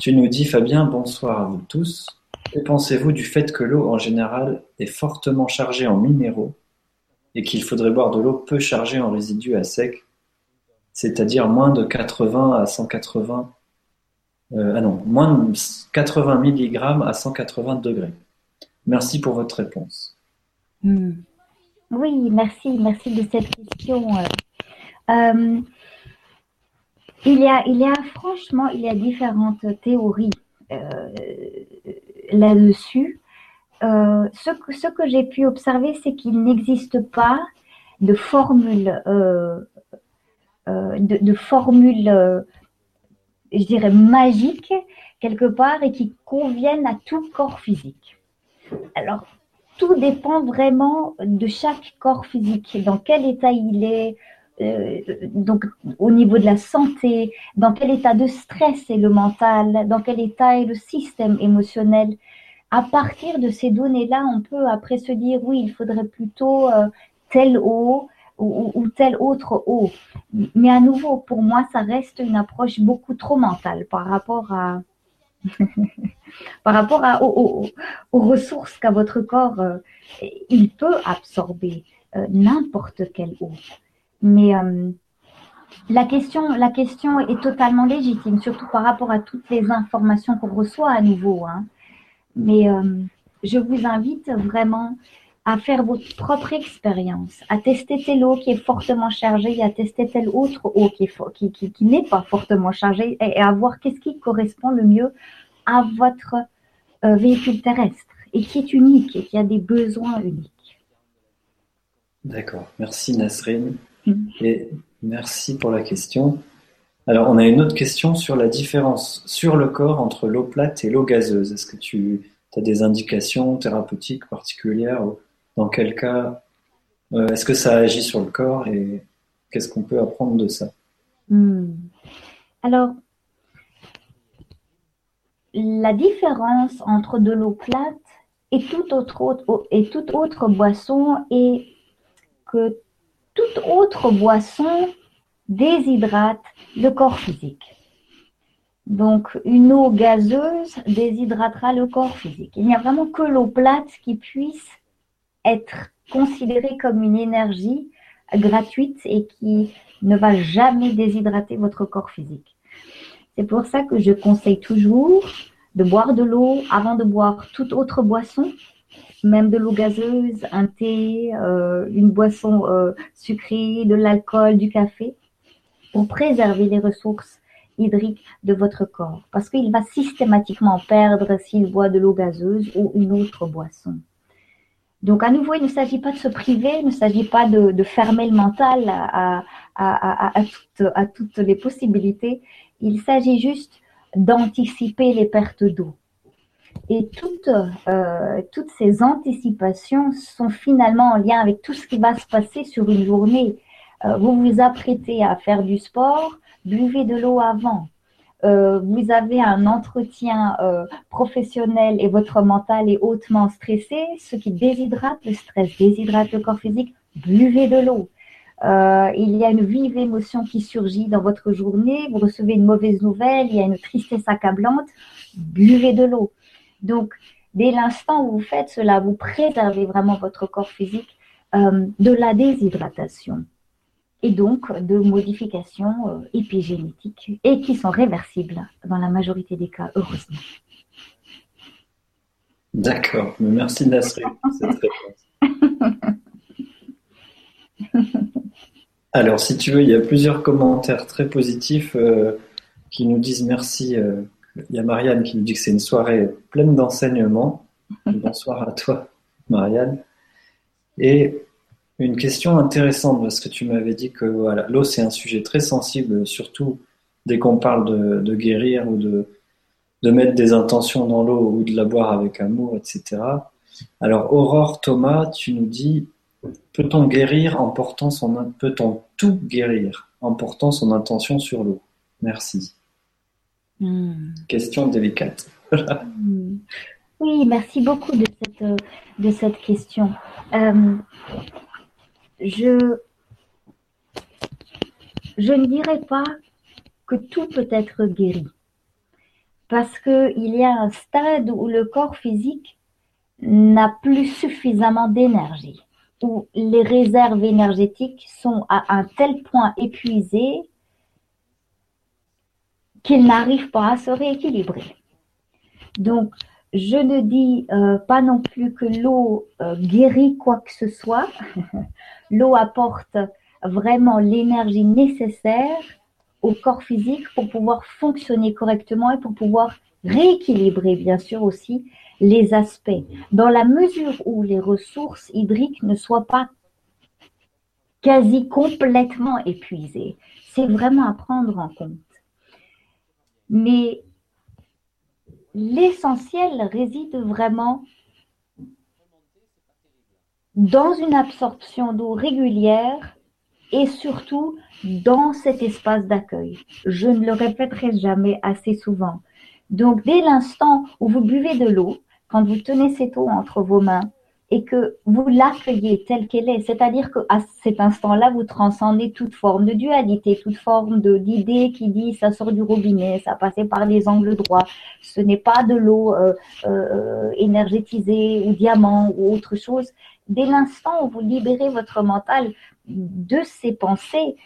tu nous dis Fabien, bonsoir à vous tous. Que pensez-vous du fait que l'eau en général est fortement chargée en minéraux? Et qu'il faudrait boire de l'eau peu chargée en résidus à sec, c'est-à-dire moins de 80 à 180 euh, ah non, moins de 80 mg à 180 degrés. Merci pour votre réponse. Hmm. Oui, merci, merci de cette question. Euh, il, y a, il y a franchement, il y a différentes théories euh, là-dessus. Euh, ce que, j'ai pu observer, c'est qu'il n'existe pas de formule, euh, euh, de, formule je dirais, magiques quelque part et qui conviennent à tout corps physique. Alors, tout dépend vraiment de chaque corps physique, dans quel état il est, donc au niveau de la santé, dans quel état de stress est le mental, dans quel état est le système émotionnel. À partir de ces données-là, on peut après se dire oui, il faudrait plutôt euh, tel eau ou, ou, tel autre eau. Mais à nouveau, pour moi, ça reste une approche beaucoup trop mentale par rapport à par rapport aux, ressources qu'a votre corps, euh, il peut absorber n'importe quelle eau. Mais euh, la, question, la question est totalement légitime, surtout par rapport à toutes les informations qu'on reçoit à nouveau. Hein. Mais euh, je vous invite vraiment à faire votre propre expérience, à tester telle eau qui est fortement chargée et à tester telle autre eau qui, qui, qui, qui n'est pas fortement chargée et, à voir qu'est-ce qui correspond le mieux à votre euh, véhicule terrestre et qui est unique et qui a des besoins uniques. D'accord, merci Nasrine. Et merci pour la question. Alors, on a une autre question sur la différence sur le corps entre l'eau plate et l'eau gazeuse. Est-ce que tu as des indications thérapeutiques particulières Dans quel cas euh, est-ce que ça agit sur le corps et qu'est-ce qu'on peut apprendre de ça? Hmm. Alors, la différence entre de l'eau plate et toute autre boisson est que toute autre boisson déshydrate le corps physique. Donc, une eau gazeuse déshydratera le corps physique. Il n'y a vraiment que l'eau plate qui puisse être considérée comme une énergie gratuite et qui ne va jamais déshydrater votre corps physique. C'est pour ça que je conseille toujours de boire de l'eau avant de boire toute autre boisson même de l'eau gazeuse, un thé, euh, une boisson euh, sucrée, de l'alcool, du café, pour préserver les ressources hydriques de votre corps. Parce qu'il va systématiquement perdre s'il boit de l'eau gazeuse ou une autre boisson. Donc à nouveau, il ne s'agit pas de se priver, il ne s'agit pas de, fermer le mental à, toutes les possibilités. Il s'agit juste d'anticiper les pertes d'eau. Et euh, toutes ces anticipations sont finalement en lien avec tout ce qui va se passer sur une journée. Euh, vous vous apprêtez à faire du sport, buvez de l'eau avant. Euh, vous avez un entretien professionnel et votre mental est hautement stressé, ce qui déshydrate le stress, déshydrate le corps physique, buvez de l'eau. il y a une vive émotion qui surgit dans votre journée, vous recevez une mauvaise nouvelle, il y a une tristesse accablante, buvez de l'eau. Donc, dès l'instant où vous faites cela, vous préservez vraiment votre corps physique euh, de la déshydratation et donc de modifications euh, épigénétiques et qui sont réversibles dans la majorité des cas, heureusement. D'accord, merci Nasri. Alors, si tu veux, il y a plusieurs commentaires très positifs euh, qui nous disent merci il y a Marianne qui nous dit que c'est une soirée pleine d'enseignements. Bonsoir à toi, Marianne. Et une question intéressante, parce que tu m'avais dit que voilà, l'eau, c'est un sujet très sensible, surtout dès qu'on parle de, guérir ou de, de mettre des intentions dans l'eau ou de la boire avec amour, etc. Alors, Aurore Thomas, tu nous dis peut-on guérir en portant son peut-on tout guérir en portant son intention sur l'eau? Merci. Hmm. Question délicate. Hmm. oui, merci beaucoup de cette, de cette question. Euh, je, ne dirais pas que tout peut être guéri. Parce qu'il y a un stade où le corps physique n'a plus suffisamment d'énergie, où les réserves énergétiques sont à un tel point épuisées qu'il n'arrive pas à se rééquilibrer. Donc, je ne dis euh, pas non plus que l'eau euh, guérit quoi que ce soit. l'eau apporte vraiment l'énergie nécessaire au corps physique pour pouvoir fonctionner correctement et pour pouvoir rééquilibrer bien sûr aussi les aspects, dans la mesure où les ressources hydriques ne soient pas quasi complètement épuisées. C'est vraiment à prendre en compte. Mais l'essentiel réside vraiment dans une absorption d'eau régulière et surtout dans cet espace d'accueil. Je ne le répéterai jamais assez souvent. Donc, dès l'instant où vous buvez de l'eau, quand vous tenez cette eau entre vos mains et que vous l'accueillez telle qu'elle est, c'est-à-dire qu'à cet instant-là, vous transcendez toute forme de dualité, toute forme d'idée qui dit ça sort du robinet, ça passait par des angles droits, ce n'est pas de l'eau euh, euh, énergétisée ou diamant ou autre chose. Dès l'instant où vous libérez votre mental de ces pensées,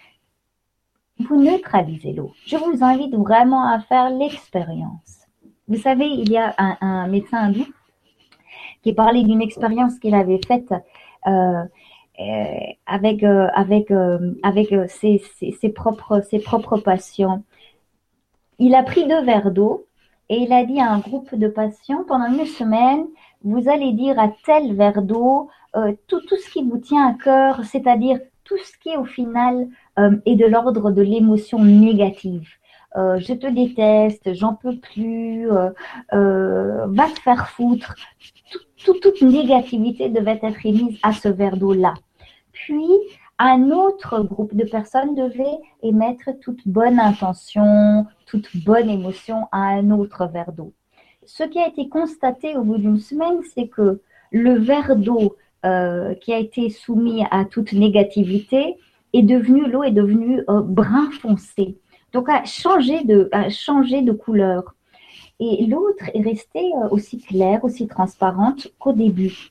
vous neutralisez l'eau. Je vous invite vraiment à faire l'expérience. Vous savez, il y a un, médecin hindou qui parlait d'une expérience qu'il avait faite euh, euh, avec euh, avec avec ses, ses, propres ses propres patients. Il a pris deux verres d'eau et il a dit à un groupe de patients pendant une semaine, vous allez dire à tel verre d'eau tout tout ce qui vous tient à cœur, c'est-à-dire tout ce qui au final est de l'ordre de l'émotion négative. Je te déteste, j'en peux plus, va te faire foutre. Toute négativité devait être émise à ce verre d'eau-là. Puis, un autre groupe de personnes devait émettre toute bonne intention, toute bonne émotion à un autre verre d'eau. Ce qui a été constaté au bout d'une semaine, c'est que le verre d'eau euh, qui a été soumis à toute négativité est devenu, l'eau est devenue euh, brun foncé. Donc a changé de, a changé de couleur. Et l'autre est restée euh, aussi claire, aussi transparente qu'au début.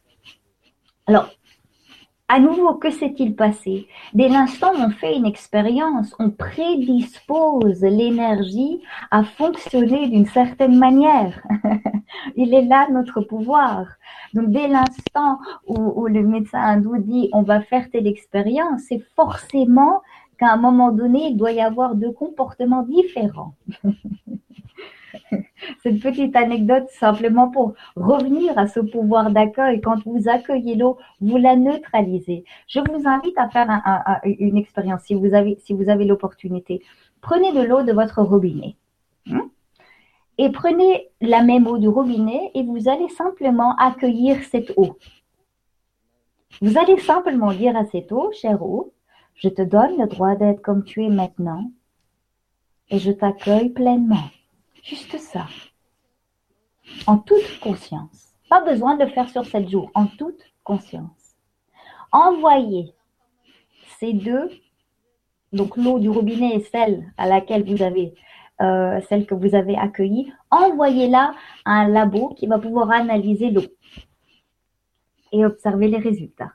Alors, à nouveau, que s'est-il passé? Dès l'instant où on fait une expérience, on prédispose l'énergie à fonctionner d'une certaine manière. Il est là notre pouvoir. Donc dès l'instant où, le médecin hindou dit on va faire telle expérience, c'est forcément qu'à un moment donné, il doit y avoir deux comportements différents. Cette petite anecdote simplement pour revenir à ce pouvoir d'accueil. Quand vous accueillez l'eau, vous la neutralisez. Je vous invite à faire une expérience si vous avez, si l'opportunité. Prenez de l'eau de votre robinet. Hein, et prenez la même eau du robinet et vous allez simplement accueillir cette eau. Vous allez simplement dire à cette eau, chère eau, je te donne le droit d'être comme tu es maintenant et je t'accueille pleinement. Juste ça. En toute conscience. Pas besoin de faire sur sept jours. En toute conscience. Envoyez ces deux, donc l'eau du robinet et celle à laquelle vous avez, euh, celle que vous avez accueillie, envoyez-la à un labo qui va pouvoir analyser l'eau et observer les résultats.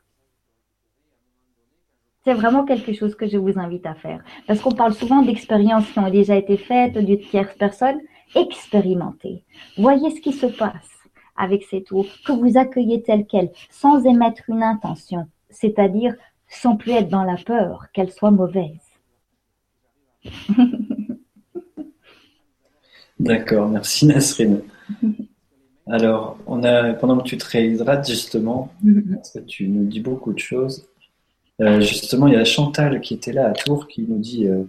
C'est vraiment quelque chose que je vous invite à faire. Parce qu'on parle souvent d'expériences qui ont déjà été faites, de tierces personnes expérimentez. Voyez ce qui se passe avec cette eau, que vous accueillez telle qu'elle, sans émettre une intention, c'est-à-dire sans plus être dans la peur qu'elle soit mauvaise. D'accord, merci Nasrine. Alors, on a, pendant que tu te réhydrates justement, parce que tu nous dis beaucoup de choses, euh, justement, il y a Chantal qui était là à Tours qui nous dit euh,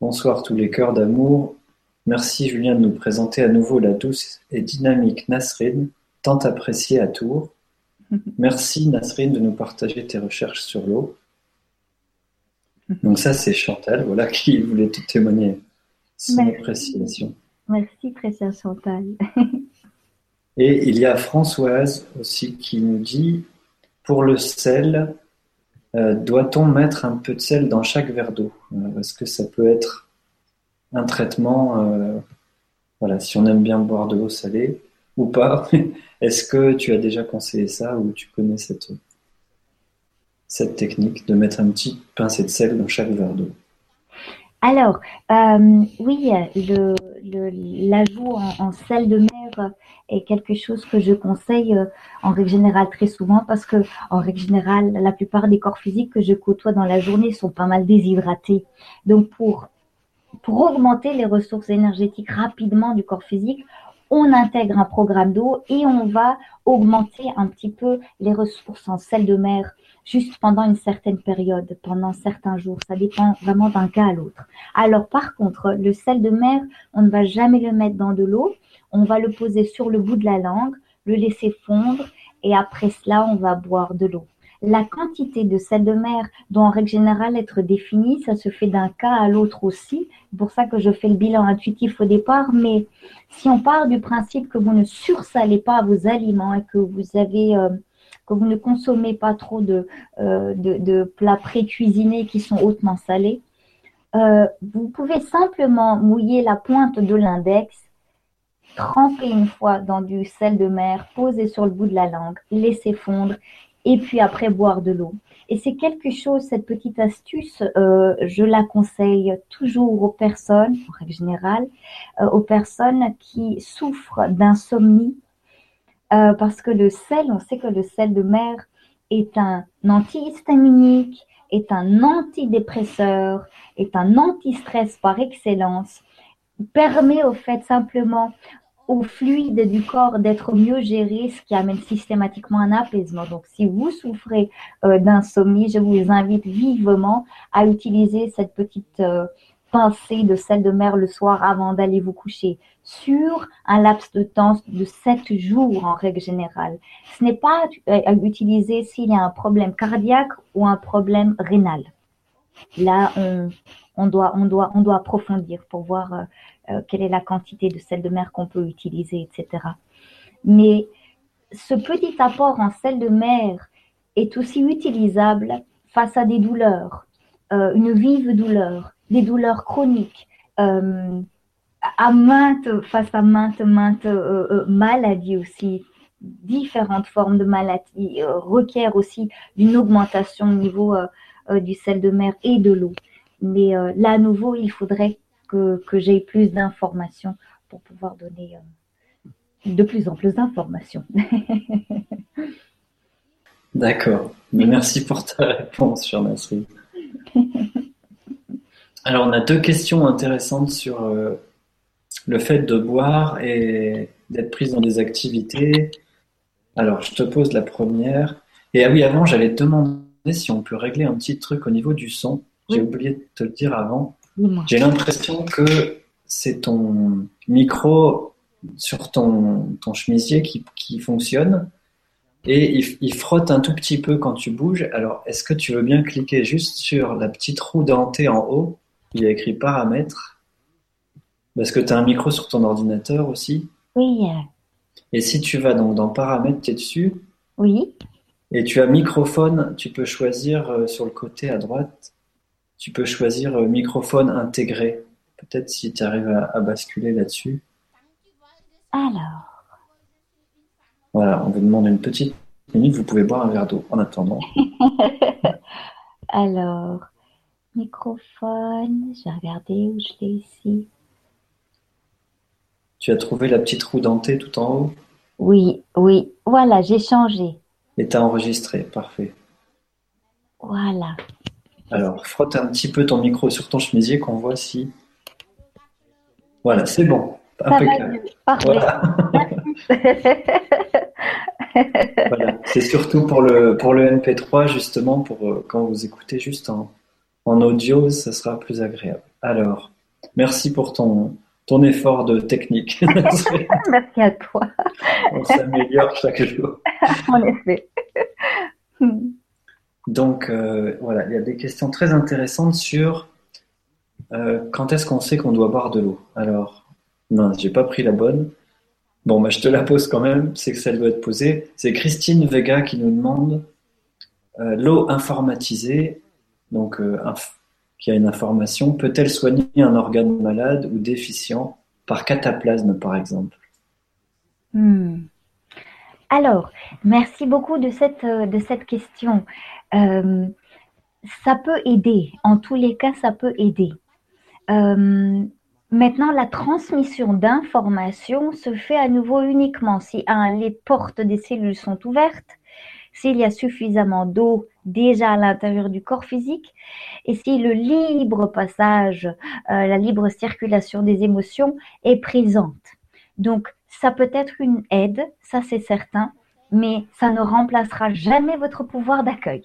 Bonsoir tous les cœurs d'amour, Merci Julien de nous présenter à nouveau la douce et dynamique Nasrine, tant appréciée à Tours. Merci Nasrine de nous partager tes recherches sur l'eau. Donc ça c'est Chantal, voilà, qui voulait te témoigner son appréciation. Merci précieuse Chantal. et il y a Françoise aussi qui nous dit, pour le sel, euh, doit-on mettre un peu de sel dans chaque verre d'eau? Euh, Est-ce que ça peut être un traitement, euh, voilà, si on aime bien boire de l'eau salée ou pas. Est-ce que tu as déjà conseillé ça ou tu connais cette, cette technique de mettre un petit pincé de sel dans chaque verre d'eau? Alors, euh, oui, l'ajout en, sel de mer est quelque chose que je conseille euh, en règle générale très souvent parce que en règle générale, la plupart des corps physiques que je côtoie dans la journée sont pas mal déshydratés. Donc, pour pour augmenter les ressources énergétiques rapidement du corps physique, on intègre un programme d'eau et on va augmenter un petit peu les ressources en sel de mer juste pendant une certaine période, pendant certains jours. Ça dépend vraiment d'un cas à l'autre. Alors par contre, le sel de mer, on ne va jamais le mettre dans de l'eau. On va le poser sur le bout de la langue, le laisser fondre et après cela, on va boire de l'eau. La quantité de sel de mer doit en règle générale être définie. Ça se fait d'un cas à l'autre aussi. C'est pour ça que je fais le bilan intuitif au départ. Mais si on part du principe que vous ne sursalez pas vos aliments et que vous avez euh, que vous ne consommez pas trop de, euh, plats pré-cuisinés qui sont hautement salés, euh, vous pouvez simplement mouiller la pointe de l'index, tremper une fois dans du sel de mer, poser sur le bout de la langue, laisser fondre et puis après boire de l'eau. Et c'est quelque chose, cette petite astuce, euh, je la conseille toujours aux personnes, en règle générale, aux personnes qui souffrent d'insomnie euh, parce que le sel, on sait que le sel de mer est un antihistaminique, est un antidépresseur, est un anti-stress par excellence, permet au fait simplement au fluide du corps d'être mieux géré, ce qui amène systématiquement un apaisement. Donc, si vous souffrez euh, d'insomnie, je vous invite vivement à utiliser cette petite euh, pincée de sel de mer le soir avant d'aller vous coucher sur un laps de temps de 7 jours en règle générale. Ce n'est pas à utiliser s'il y a un problème cardiaque ou un problème rénal. Là, on, doit, on, doit, on doit approfondir pour voir euh, quelle est la quantité de sel de mer qu'on peut utiliser, etc. Mais ce petit apport en sel de mer est aussi utilisable face à des douleurs, euh, une vive douleur, des douleurs chroniques, euh, à maintes, face à maintes, maintes maladies aussi, différentes formes de maladies requièrent aussi une augmentation au niveau du sel de mer et de l'eau. Mais là, à nouveau, il faudrait que, que j'aie plus d'informations pour pouvoir donner de plus en plus d'informations. D'accord. Merci pour ta réponse, cher Nasri. Alors, on a deux questions intéressantes sur euh, le fait de boire et d'être prise dans des activités. Alors, je te pose la première. Et ah oui, avant, j'allais te demander si on peut régler un petit truc au niveau du son. J'ai oublié de te le dire avant. J'ai l'impression que c'est ton micro sur ton, ton chemisier qui, qui fonctionne et il, il, frotte un tout petit peu quand tu bouges. Alors, est-ce que tu veux bien cliquer juste sur la petite roue dentée en haut il y a écrit paramètres? Parce que tu as un micro sur ton ordinateur aussi. Oui. Et si tu vas donc dans paramètres, tu es dessus. Oui. Et tu as microphone, tu peux choisir euh, sur le côté à droite, tu peux choisir euh, microphone intégré. Peut-être si tu arrives à, basculer là-dessus. Alors. Voilà, on vous demande une petite minute, vous pouvez boire un verre d'eau en attendant. Alors, Microphone, j'ai regardé où je l'ai ici. Tu as trouvé la petite roue dentée tout en haut? Oui, oui, voilà, j'ai changé. Et tu as enregistré, parfait. Voilà. Alors, frotte un petit peu ton micro sur ton chemisier qu'on voit si. Voilà, c'est bon. Impeccable. Parfait. Voilà. C'est surtout pour le, pour le MP3, justement, pour euh, quand vous écoutez juste en, en audio, ça sera plus agréable. Alors, merci pour ton, ton effort de technique. merci à toi. On s'améliore chaque jour. en effet. Donc, euh, voilà, il y a des questions très intéressantes sur euh, quand est-ce qu'on sait qu'on doit boire de l'eau? Alors, non, j'ai pas pris la bonne. Bon, bah, je te la pose quand même, c'est que ça doit être posée. C'est Christine Vega qui nous demande euh, l'eau informatisée donc qui a une information, peut-elle soigner un organe malade ou déficient par cataplasme par exemple? Hmm. Alors, merci beaucoup de cette question. Euh, ça peut aider, en tous les cas, ça peut aider. maintenant, la transmission d'informations se fait à nouveau uniquement si les portes des cellules sont ouvertes, s'il y a suffisamment d'eau déjà à l'intérieur du corps physique et si le libre passage, euh, la libre circulation des émotions est présente. Donc, ça peut être une aide, ça c'est certain, mais ça ne remplacera jamais votre pouvoir d'accueil.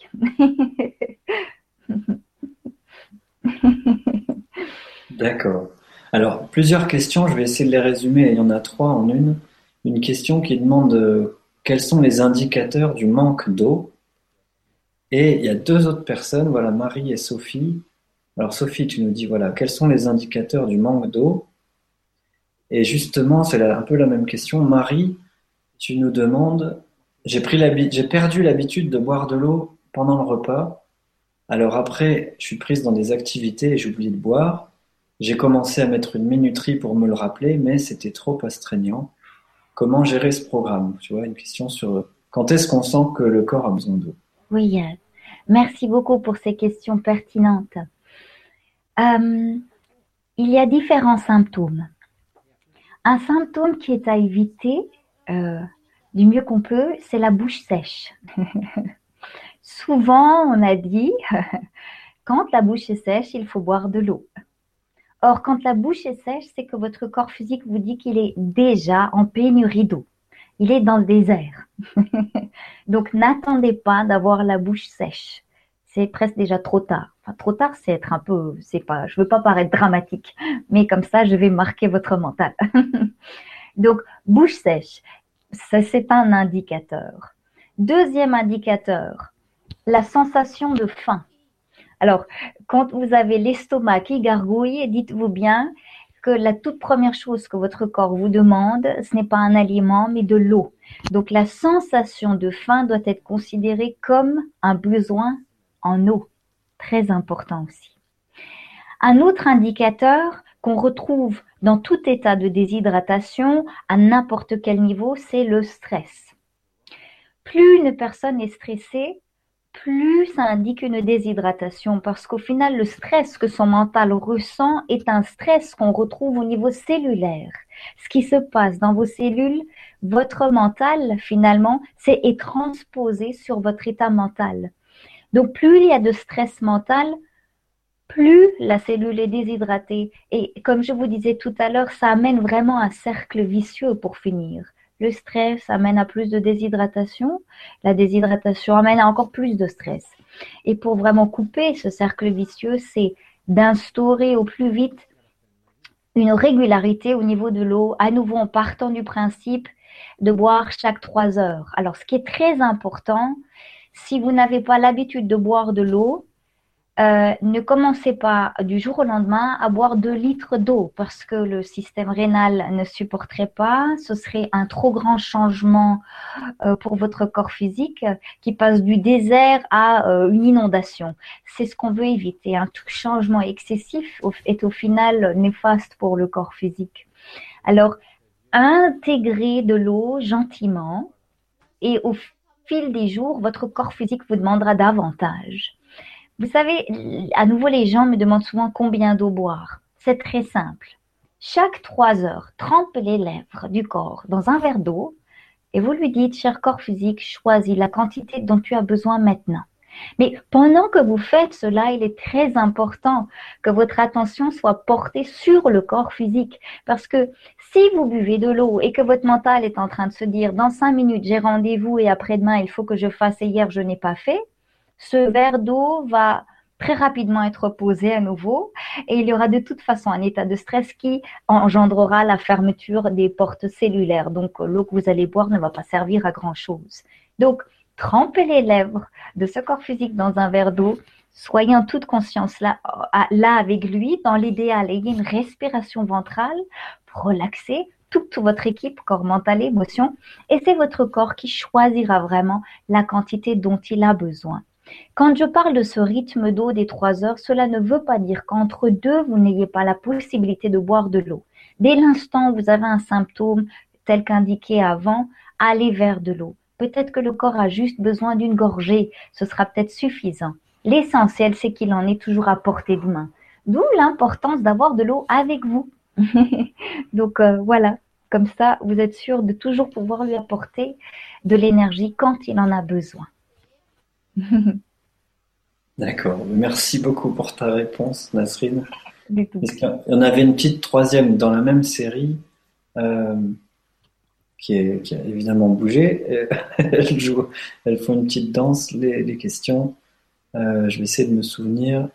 D'accord. Alors, plusieurs questions, je vais essayer de les résumer, il y en a trois en une. Une question qui demande euh, quels sont les indicateurs du manque d'eau? Et il y a deux autres personnes, voilà, Marie et Sophie. Alors Sophie, tu nous dis, voilà, quels sont les indicateurs du manque d'eau? Et justement, c'est un peu la même question. Marie, tu nous demandes, j'ai perdu l'habitude de boire de l'eau pendant le repas. Alors après, je suis prise dans des activités et j'ai oublié de boire. J'ai commencé à mettre une minuterie pour me le rappeler, mais c'était trop astreignant. Comment gérer ce programme? Tu vois, une question sur quand est-ce qu'on sent que le corps a besoin d'eau? Oui, euh, merci beaucoup pour ces questions pertinentes. Euh, il y a différents symptômes. Un symptôme qui est à éviter euh, du mieux qu'on peut, c'est la bouche sèche. Souvent, on a dit, quand la bouche est sèche, il faut boire de l'eau. Or, quand la bouche est sèche, c'est que votre corps physique vous dit qu'il est déjà en pénurie d'eau. Il est dans le désert. Donc, n'attendez pas d'avoir la bouche sèche. C'est presque déjà trop tard. Enfin, trop tard, c'est être un peu, c'est pas, je veux pas paraître dramatique, mais comme ça, je vais marquer votre mental. Donc, bouche sèche, ça, c'est un indicateur. Deuxième indicateur, la sensation de faim. Alors, quand vous avez l'estomac qui gargouille, dites-vous bien que la toute première chose que votre corps vous demande, ce n'est pas un aliment, mais de l'eau. Donc, la sensation de faim doit être considérée comme un besoin en eau. Très important aussi. Un autre indicateur qu'on retrouve dans tout état de déshydratation, à n'importe quel niveau, c'est le stress. Plus une personne est stressée, plus ça indique une déshydratation parce qu'au final, le stress que son mental ressent est un stress qu'on retrouve au niveau cellulaire. Ce qui se passe dans vos cellules, votre mental, finalement, c'est est transposé sur votre état mental. Donc, plus il y a de stress mental, plus la cellule est déshydratée. Et comme je vous disais tout à l'heure, ça amène vraiment un cercle vicieux pour finir. Le stress amène à plus de déshydratation. La déshydratation amène à encore plus de stress. Et pour vraiment couper ce cercle vicieux, c'est d'instaurer au plus vite une régularité au niveau de l'eau, à nouveau en partant du principe de boire chaque trois heures. Alors, ce qui est très important, si vous n'avez pas l'habitude de boire de l'eau, euh, ne commencez pas du jour au lendemain à boire 2 litres d'eau parce que le système rénal ne supporterait pas. Ce serait un trop grand changement euh, pour votre corps physique qui passe du désert à euh, une inondation. C'est ce qu'on veut éviter. Un tout changement excessif est au final néfaste pour le corps physique. Alors, intégrez de l'eau gentiment et au fil des jours, votre corps physique vous demandera davantage. Vous savez, à nouveau, les gens me demandent souvent combien d'eau boire. C'est très simple. Chaque trois heures, trempez les lèvres du corps dans un verre d'eau et vous lui dites, cher corps physique, choisis la quantité dont tu as besoin maintenant. Mais pendant que vous faites cela, il est très important que votre attention soit portée sur le corps physique. Parce que si vous buvez de l'eau et que votre mental est en train de se dire, dans cinq minutes, j'ai rendez-vous et après-demain, il faut que je fasse et hier, je n'ai pas fait, ce verre d'eau va très rapidement être posé à nouveau et il y aura de toute façon un état de stress qui engendrera la fermeture des portes cellulaires. Donc l'eau que vous allez boire ne va pas servir à grand chose. Donc trempez les lèvres de ce corps physique dans un verre d'eau. Soyez en toute conscience là, là avec lui. Dans l'idéal, ayez une respiration ventrale pour relaxer toute votre équipe, corps mental, émotion. Et c'est votre corps qui choisira vraiment la quantité dont il a besoin. Quand je parle de ce rythme d'eau des trois heures, cela ne veut pas dire qu'entre deux, vous n'ayez pas la possibilité de boire de l'eau. Dès l'instant où vous avez un symptôme tel qu'indiqué avant, allez vers de l'eau. Peut-être que le corps a juste besoin d'une gorgée, ce sera peut-être suffisant. L'essentiel, c'est qu'il en est toujours à portée de main. D'où l'importance d'avoir de l'eau avec vous. Donc euh, voilà, comme ça, vous êtes sûr de toujours pouvoir lui apporter de l'énergie quand il en a besoin. D'accord. Merci beaucoup pour ta réponse, Nasrine. Il y en avait une petite troisième dans la même série. Euh, qui, est, qui a évidemment bougé. elles, jouent, elles font une petite danse, les, les questions. Euh, je vais essayer de me souvenir.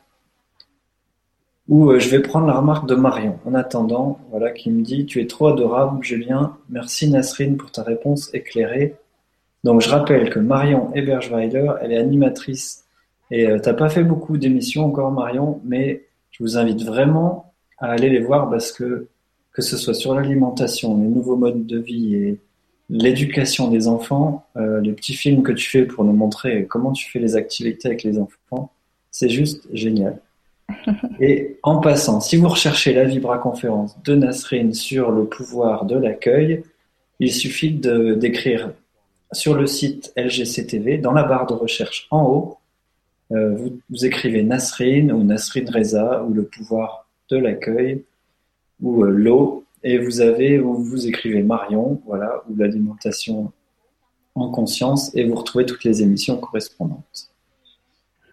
Ou euh, je vais prendre la remarque de Marion. En attendant, voilà, qui me dit Tu es trop adorable, Julien. Merci Nasrine pour ta réponse éclairée. Donc je rappelle que Marion Eberschweiler, elle est animatrice et euh, t'as pas fait beaucoup d'émissions encore Marion, mais je vous invite vraiment à aller les voir parce que que ce soit sur l'alimentation, les nouveaux modes de vie et l'éducation des enfants, euh, les petits films que tu fais pour nous montrer comment tu fais les activités avec les enfants, c'est juste génial. Et en passant, si vous recherchez la Vibra conférence de Nasrine sur le pouvoir de l'accueil, il suffit d'écrire sur le site LGCTV, dans la barre de recherche en haut, euh, vous, écrivez Nasrine ou Nasrine Reza ou le pouvoir de l'accueil ou euh, l'eau et vous avez ou vous écrivez Marion, voilà, ou l'alimentation en conscience et vous retrouvez toutes les émissions correspondantes.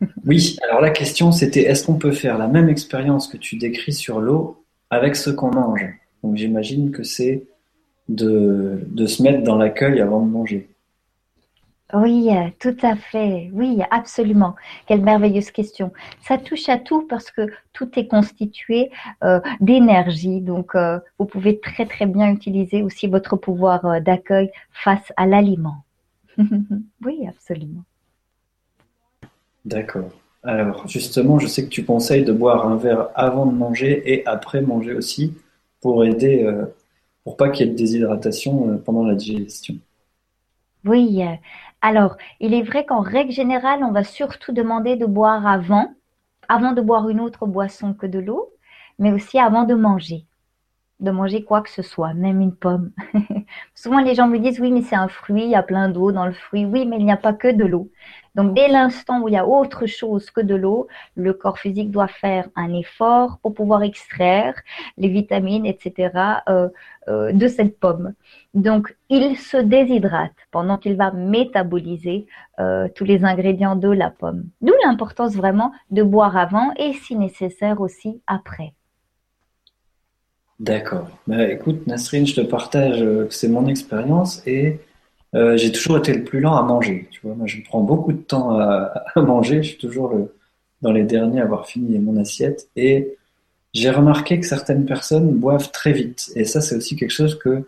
Oui, alors la question c'était est-ce qu'on peut faire la même expérience que tu décris sur l'eau avec ce qu'on mange? Donc j'imagine que c'est de, de se mettre dans l'accueil avant de manger. Oui, tout à fait. Oui, absolument. Quelle merveilleuse question. Ça touche à tout parce que tout est constitué euh, d'énergie. Donc, euh, vous pouvez très, très bien utiliser aussi votre pouvoir euh, d'accueil face à l'aliment. oui, absolument. D'accord. Alors, justement, je sais que tu conseilles de boire un verre avant de manger et après manger aussi pour aider, pour pas qu'il y ait de déshydratation pendant la digestion. Oui, alors, il est vrai qu'en règle générale, on va surtout demander de boire avant, avant de boire une autre boisson que de l'eau, mais aussi avant de manger. De manger quoi que ce soit, même une pomme. Souvent, les gens me disent oui, mais c'est un fruit, il y a plein d'eau dans le fruit. Oui, mais il n'y a pas que de l'eau. Donc, dès l'instant où il y a autre chose que de l'eau, le corps physique doit faire un effort pour pouvoir extraire les vitamines, etc., euh, euh, de cette pomme. Donc, il se déshydrate pendant qu'il va métaboliser euh, tous les ingrédients de la pomme. D'où l'importance vraiment de boire avant et, si nécessaire, aussi après. D'accord. Bah, écoute, Nasrine, je te partage que c'est mon expérience et euh, j'ai toujours été le plus lent à manger. Tu vois, moi, je prends beaucoup de temps à, manger. Je suis toujours dans les derniers à avoir fini mon assiette. Et j'ai remarqué que certaines personnes boivent très vite. Et ça, c'est aussi quelque chose que,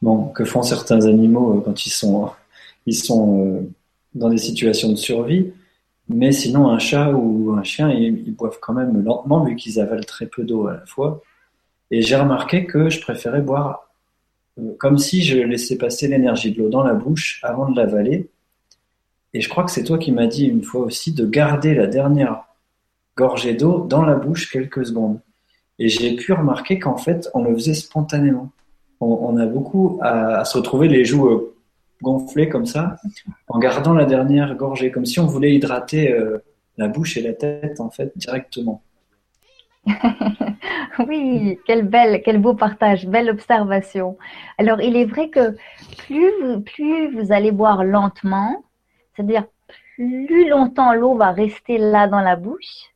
bon, que font certains animaux euh, quand ils sont, ils sont euh, dans des situations de survie. Mais sinon, un chat ou un chien, ils, boivent quand même lentement vu qu'ils avalent très peu d'eau à la fois. Et j'ai remarqué que je préférais boire comme si je laissais passer l'énergie de l'eau dans la bouche avant de l'avaler. Et je crois que c'est toi qui m'as dit une fois aussi de garder la dernière gorgée d'eau dans la bouche quelques secondes. Et j'ai pu remarquer qu'en fait, on le faisait spontanément. On, a beaucoup à, se retrouver les joues euh, gonflées comme ça, en gardant la dernière gorgée, comme si on voulait hydrater euh, la bouche et la tête en fait directement. oui, quel belle, quel beau partage, belle observation. Alors, il est vrai que plus vous, plus vous allez boire lentement, c'est-à-dire plus longtemps l'eau va rester là dans la bouche,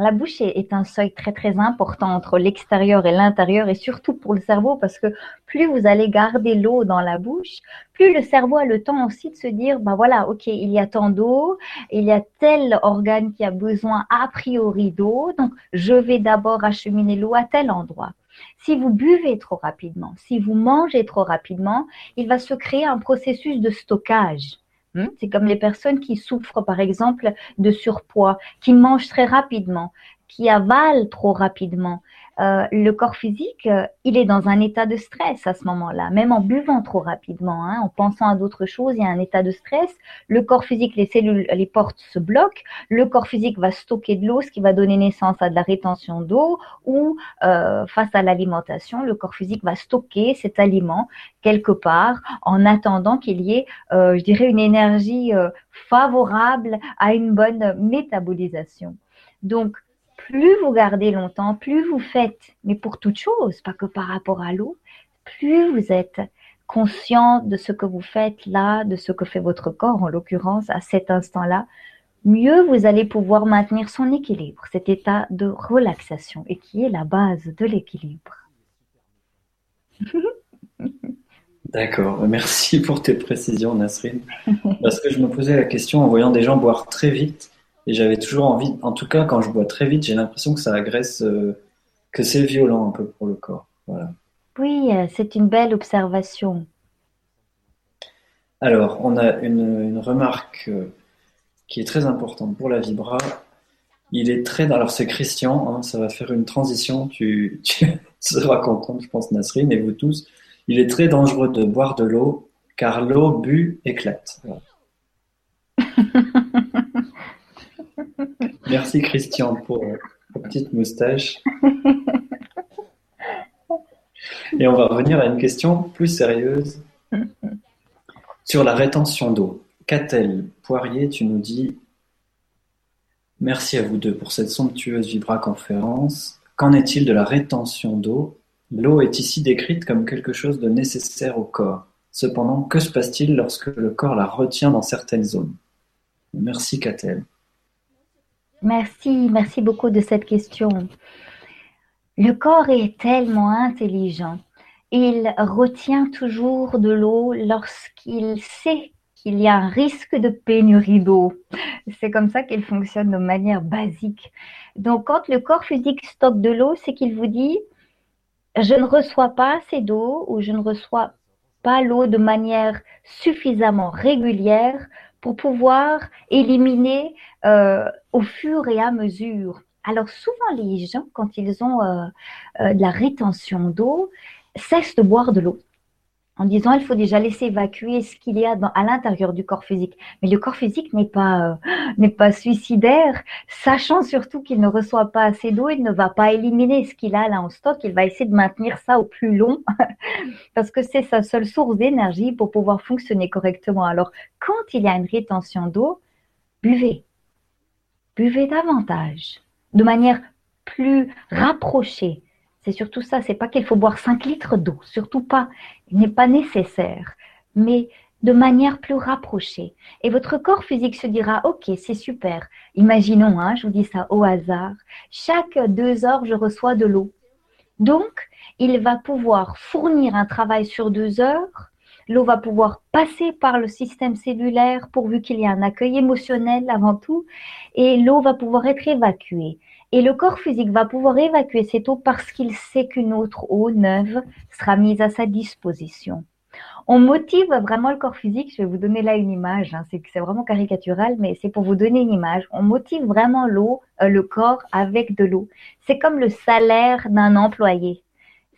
la bouche est, un seuil très très important entre l'extérieur et l'intérieur et surtout pour le cerveau parce que plus vous allez garder l'eau dans la bouche, plus le cerveau a le temps aussi de se dire, bah voilà, ok, il y a tant d'eau, il y a tel organe qui a besoin a priori d'eau, donc je vais d'abord acheminer l'eau à tel endroit. Si vous buvez trop rapidement, si vous mangez trop rapidement, il va se créer un processus de stockage. Hmm? C'est comme les personnes qui souffrent, par exemple, de surpoids, qui mangent très rapidement, qui avalent trop rapidement. Euh, le corps physique, euh, il est dans un état de stress à ce moment-là, même en buvant trop rapidement, hein, en pensant à d'autres choses, il y a un état de stress. Le corps physique, les cellules, les portes se bloquent. Le corps physique va stocker de l'eau, ce qui va donner naissance à de la rétention d'eau, ou euh, face à l'alimentation, le corps physique va stocker cet aliment quelque part en attendant qu'il y ait, je dirais, une énergie favorable à une bonne métabolisation. Donc, plus vous gardez longtemps, plus vous faites, mais pour toute chose, pas que par rapport à l'eau, plus vous êtes conscient de ce que vous faites là, de ce que fait votre corps, en l'occurrence, à cet instant-là, mieux vous allez pouvoir maintenir son équilibre, cet état de relaxation, et qui est la base de l'équilibre. D'accord, merci pour tes précisions, Nasrine. Parce que je me posais la question en voyant des gens boire très vite, et j'avais toujours envie, en tout cas quand je bois très vite, j'ai l'impression que ça agresse, euh, que c'est violent un peu pour le corps. Voilà. Oui, euh, c'est une belle observation. Alors, on a une, remarque euh, qui est très importante pour la vibra. Il est très. Alors, c'est Christian, hein, ça va faire une transition. Tu, tu seras content, je pense, Nasrine, et vous tous. Il est très dangereux de boire de l'eau, car l'eau bu éclate. Merci, Christian, pour euh, petite moustache. Et on va revenir à une question plus sérieuse sur la rétention d'eau. Catel Poirier, tu nous dis Merci à vous deux pour cette somptueuse vibra-conférence. Qu'en est-il de la rétention d'eau? L'eau est ici décrite comme quelque chose de nécessaire au corps. Cependant, que se passe-t-il lorsque le corps la retient dans certaines zones? Merci Catel. Merci, merci beaucoup de cette question. Le corps est tellement intelligent. Il retient toujours de l'eau lorsqu'il sait qu'il y a un risque de pénurie d'eau. C'est comme ça qu'il fonctionne de manière basique. Donc, quand le corps physique stocke de l'eau, c'est qu'il vous dit, je ne reçois pas assez d'eau ou je ne reçois pas l'eau de manière suffisamment régulière pour pouvoir éliminer euh, au fur et à mesure alors souvent les gens, quand ils ont euh, euh, de la rétention d'eau, cessent de boire de l'eau en disant il faut déjà laisser évacuer ce qu'il y a à l'intérieur du corps physique. Mais le corps physique n'est pas euh, n'est pas suicidaire, sachant surtout qu'il ne reçoit pas assez d'eau, il ne va pas éliminer ce qu'il a là en stock, il va essayer de maintenir ça au plus long parce que c'est sa seule source d'énergie pour pouvoir fonctionner correctement. Alors quand il y a une rétention d'eau, buvez. Buvez davantage de manière plus rapprochée. C'est surtout ça, c'est pas qu'il faut boire 5 litres d'eau, surtout pas, il n'est pas nécessaire, mais de manière plus rapprochée. Et votre corps physique se dira, ok, c'est super. Imaginons, hein, je vous dis ça au hasard, chaque deux heures, je reçois de l'eau. Donc, il va pouvoir fournir un travail sur deux heures. L'eau va pouvoir passer par le système cellulaire pourvu qu'il y ait un accueil émotionnel avant tout, et l'eau va pouvoir être évacuée. Et le corps physique va pouvoir évacuer cette eau parce qu'il sait qu'une autre eau neuve sera mise à sa disposition. On motive vraiment le corps physique. Je vais vous donner là une image. Hein, c'est vraiment caricatural, mais c'est pour vous donner une image. On motive vraiment l'eau, euh, le corps avec de l'eau. C'est comme le salaire d'un employé.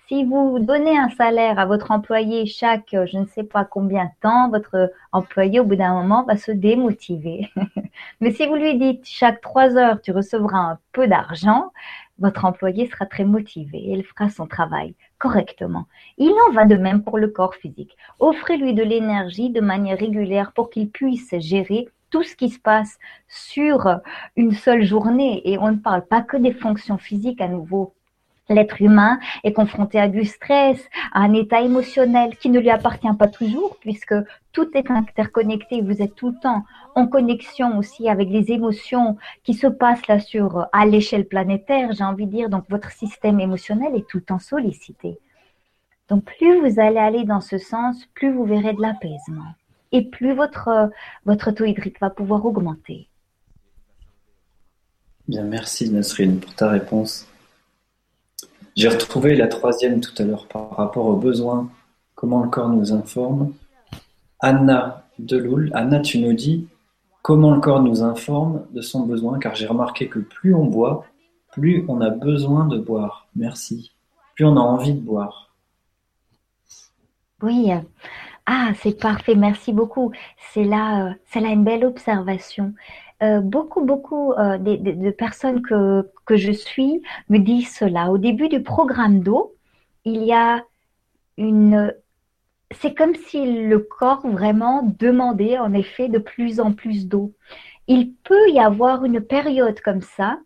Si vous donnez un salaire à votre employé chaque euh, je ne sais pas combien de temps, votre employé au bout d'un moment va se démotiver. Mais si vous lui dites chaque trois heures tu recevras un peu d'argent, votre employé sera très motivé et il fera son travail correctement. Il en va de même pour le corps physique. Offrez-lui de l'énergie de manière régulière pour qu'il puisse gérer tout ce qui se passe sur une seule journée. Et on ne parle pas que des fonctions physiques à nouveau L'être humain est confronté à du stress, à un état émotionnel qui ne lui appartient pas toujours puisque tout est interconnecté. Vous êtes tout le temps en connexion aussi avec les émotions qui se passent là sur, à l'échelle planétaire, j'ai envie de dire. Donc, votre système émotionnel est tout le temps sollicité. Donc, plus vous allez aller dans ce sens, plus vous verrez de l'apaisement et plus votre, votre taux hydrique va pouvoir augmenter. Bien, merci Nasrine pour ta réponse. J'ai retrouvé la troisième tout à l'heure par rapport aux besoins, comment le corps nous informe. Anna Deloul, Anna, tu nous dis comment le corps nous informe de son besoin, car j'ai remarqué que plus on boit, plus on a besoin de boire. Merci. Plus on a envie de boire. Oui. Ah, c'est parfait. Merci beaucoup. C'est là, euh, c'est là une belle observation. Euh, beaucoup, beaucoup euh, de, personnes que, que je suis me disent cela. Au début du programme d'eau, il y a une... C'est comme si le corps vraiment demandait en effet de plus en plus d'eau. Il peut y avoir une période comme ça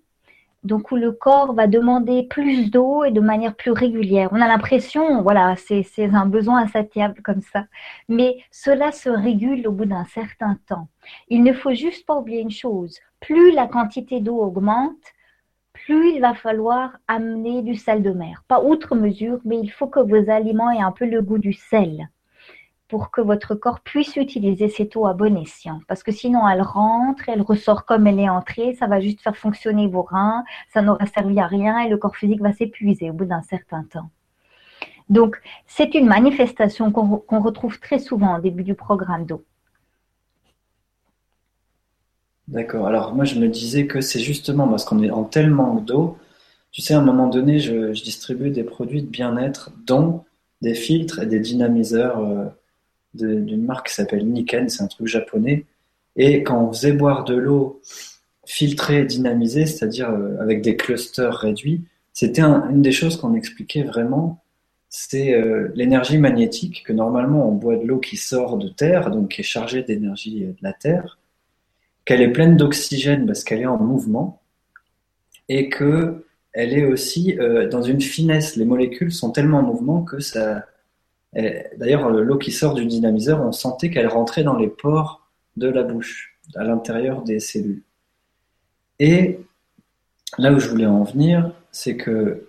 donc où le corps va demander plus d'eau et de manière plus régulière. On a l'impression, voilà, c'est un besoin insatiable comme ça. Mais cela se régule au bout d'un certain temps. Il ne faut juste pas oublier une chose, plus la quantité d'eau augmente, plus il va falloir amener du sel de mer. Pas outre mesure, mais il faut que vos aliments aient un peu le goût du sel. Pour que votre corps puisse utiliser cette eau à bon escient. Parce que sinon, elle rentre, elle ressort comme elle est entrée, ça va juste faire fonctionner vos reins, ça n'aura servi à rien et le corps physique va s'épuiser au bout d'un certain temps. Donc, c'est une manifestation qu'on retrouve très souvent au début du programme d'eau. D'accord. Alors, moi, je me disais que c'est justement parce qu'on est en tel manque d'eau. Tu sais, à un moment donné, je, je distribuais des produits de bien-être, dont des filtres et des dynamiseurs euh, d'une marque qui s'appelle Niken, c'est un truc japonais. Et quand on faisait boire de l'eau filtrée et dynamisée, c'est-à-dire euh, avec des clusters réduits, c'était une des choses qu'on expliquait vraiment c'est euh, l'énergie magnétique, que normalement on boit de l'eau qui sort de terre, donc qui est chargée d'énergie de la terre, qu'elle est pleine d'oxygène parce qu'elle est en mouvement, et que elle est aussi euh, dans une finesse. Les molécules sont tellement en mouvement que ça. D'ailleurs, l'eau qui sort du dynamiseur, on sentait qu'elle rentrait dans les pores de la bouche, à l'intérieur des cellules. Et là où je voulais en venir, c'est que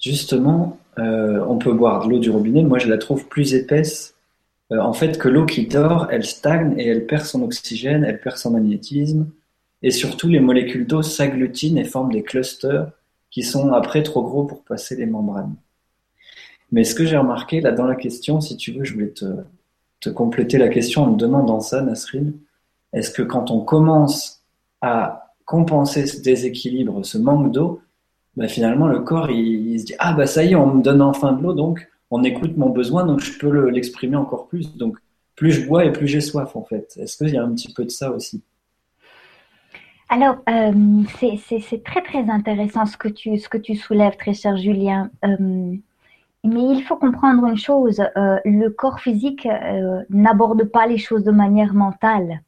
justement, euh, on peut boire de l'eau du robinet. Moi, je la trouve plus épaisse. Euh, en fait, que l'eau qui dort, elle stagne et elle perd son oxygène, elle perd son magnétisme. Et surtout, les molécules d'eau s'agglutinent et forment des clusters qui sont après trop gros pour passer les membranes. Mais ce que j'ai remarqué là dans la question, si tu veux, je voulais te, te compléter la question en me demandant ça, Nasrin. Est-ce que quand on commence à compenser ce déséquilibre, ce manque d'eau, bah, finalement, le corps, il, se dit Ah, bah ça y est, on me donne enfin de l'eau, donc on écoute mon besoin, donc je peux l'exprimer encore plus. Donc, plus je bois et plus j'ai soif, en fait. Est-ce qu'il y a un petit peu de ça aussi? Alors, euh, c'est très très intéressant ce que tu, ce que tu soulèves, très cher Julien. Euh, mais il faut comprendre une chose, euh, le corps physique n'aborde pas les choses de manière mentale.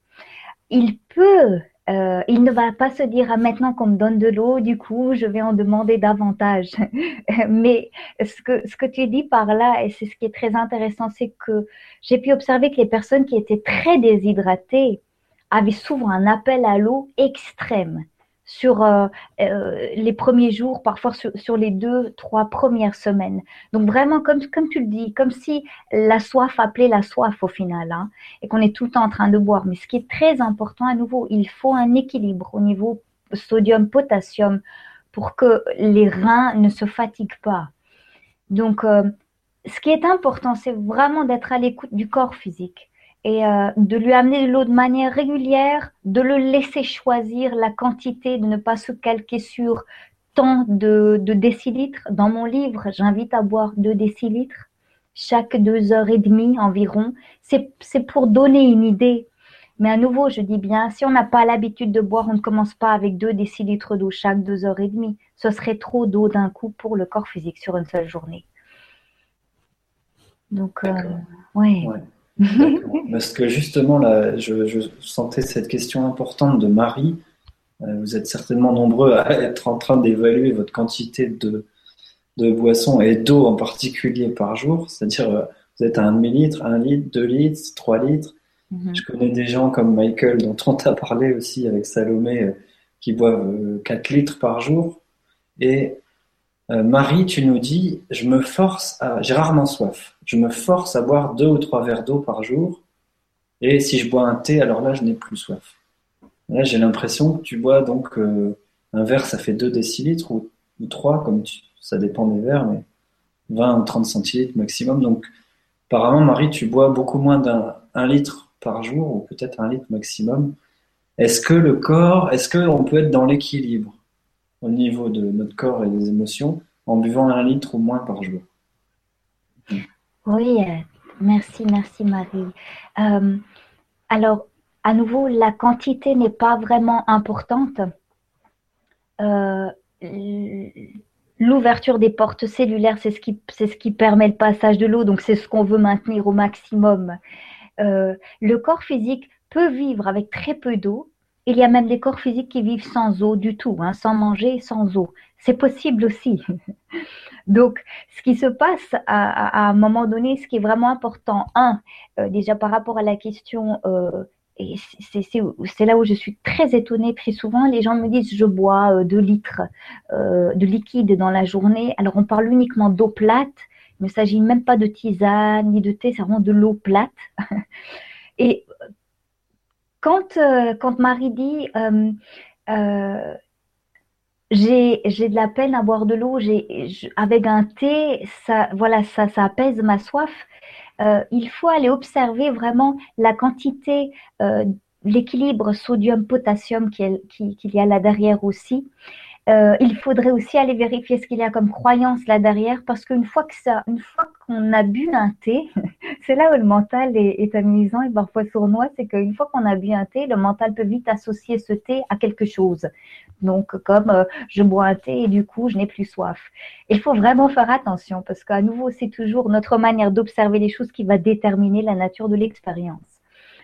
Il peut euh, il ne va pas se dire ah, maintenant qu'on me donne de l'eau, du coup, je vais en demander davantage. Mais ce que, ce que tu dis par là, et c'est ce qui est très intéressant, c'est que j'ai pu observer que les personnes qui étaient très déshydratées avaient souvent un appel à l'eau extrême sur euh, euh, les premiers jours, parfois sur, les deux, trois premières semaines. Donc vraiment, comme, comme tu le dis, comme si la soif appelait la soif au final, hein, et qu'on est tout le temps en train de boire. Mais ce qui est très important à nouveau, il faut un équilibre au niveau sodium-potassium pour que les reins ne se fatiguent pas. Donc, euh, ce qui est important, c'est vraiment d'être à l'écoute du corps physique et euh, de lui amener de l'eau de manière régulière, de le laisser choisir la quantité, de ne pas se calquer sur tant de, décilitres. Dans mon livre, j'invite à boire 2 décilitres chaque deux heures et demie environ. C'est pour donner une idée. Mais à nouveau, je dis bien, si on n'a pas l'habitude de boire, on ne commence pas avec 2 décilitres d'eau chaque deux heures et demie. Ce serait trop d'eau d'un coup pour le corps physique sur une seule journée. Donc, euh, ouais. Parce que justement, là, je, sentais cette question importante de Marie. Euh, vous êtes certainement nombreux à être en train d'évaluer votre quantité de, de boissons et d'eau en particulier par jour. C'est-à-dire, euh, vous êtes à un demi-litre, un litre, deux litres, trois litres. Mhm. Je connais des gens comme Michael, dont on t'a parlé aussi avec Salomé, euh, qui boivent 4 litres par jour. Et euh, Marie, tu nous dis, je me force à, j'ai rarement soif, je me force à boire deux ou trois verres d'eau par jour, et si je bois un thé, alors là, je n'ai plus soif. Là, j'ai l'impression que tu bois donc euh, un verre, ça fait 2 décilitres ou, 3, comme ça dépend des verres, mais 20 ou 30 centilitres maximum. Donc, apparemment, Marie, tu bois beaucoup moins d'un litre par jour, ou peut-être un litre maximum. Est-ce que le corps, est-ce qu'on peut être dans l'équilibre? Au niveau de notre corps et des émotions en buvant un litre ou moins par jour. Oui, euh, merci, merci Marie. Euh, alors, à nouveau, la quantité n'est pas vraiment importante. Euh, l'ouverture des portes cellulaires, c'est ce, qui, ce qui permet le passage de l'eau, donc c'est ce qu'on veut maintenir au maximum. le corps physique peut vivre avec très peu d'eau, il y a même des corps physiques qui vivent sans eau du tout, hein, sans manger, sans eau. C'est possible aussi. Donc, ce qui se passe à, un moment donné, ce qui est vraiment important, un, euh, déjà par rapport à la question, euh, et c'est là où je suis très étonnée, très souvent, les gens me disent, je bois 2 euh, litres de liquide dans la journée. Alors, on parle uniquement d'eau plate Il ne s'agit même pas de tisane ni de thé, c'est vraiment de l'eau plate. Et quand, euh, quand Marie dit euh, euh, j'ai de la peine à boire de l'eau, avec un thé, ça, voilà, ça, ça apaise ma soif. il faut aller observer vraiment la quantité, l'équilibre sodium-potassium qu'il y a là derrière aussi. Euh, il faudrait aussi aller vérifier ce qu'il y a comme croyance là derrière, parce qu'une fois que ça, une fois qu'on a bu un thé, c'est là où le mental est, amusant et parfois sournois, c'est qu'une fois qu'on a bu un thé, le mental peut vite associer ce thé à quelque chose. Donc, comme euh, je bois un thé et du coup, je n'ai plus soif. Il faut vraiment faire attention parce qu'à nouveau, c'est toujours notre manière d'observer les choses qui va déterminer la nature de l'expérience.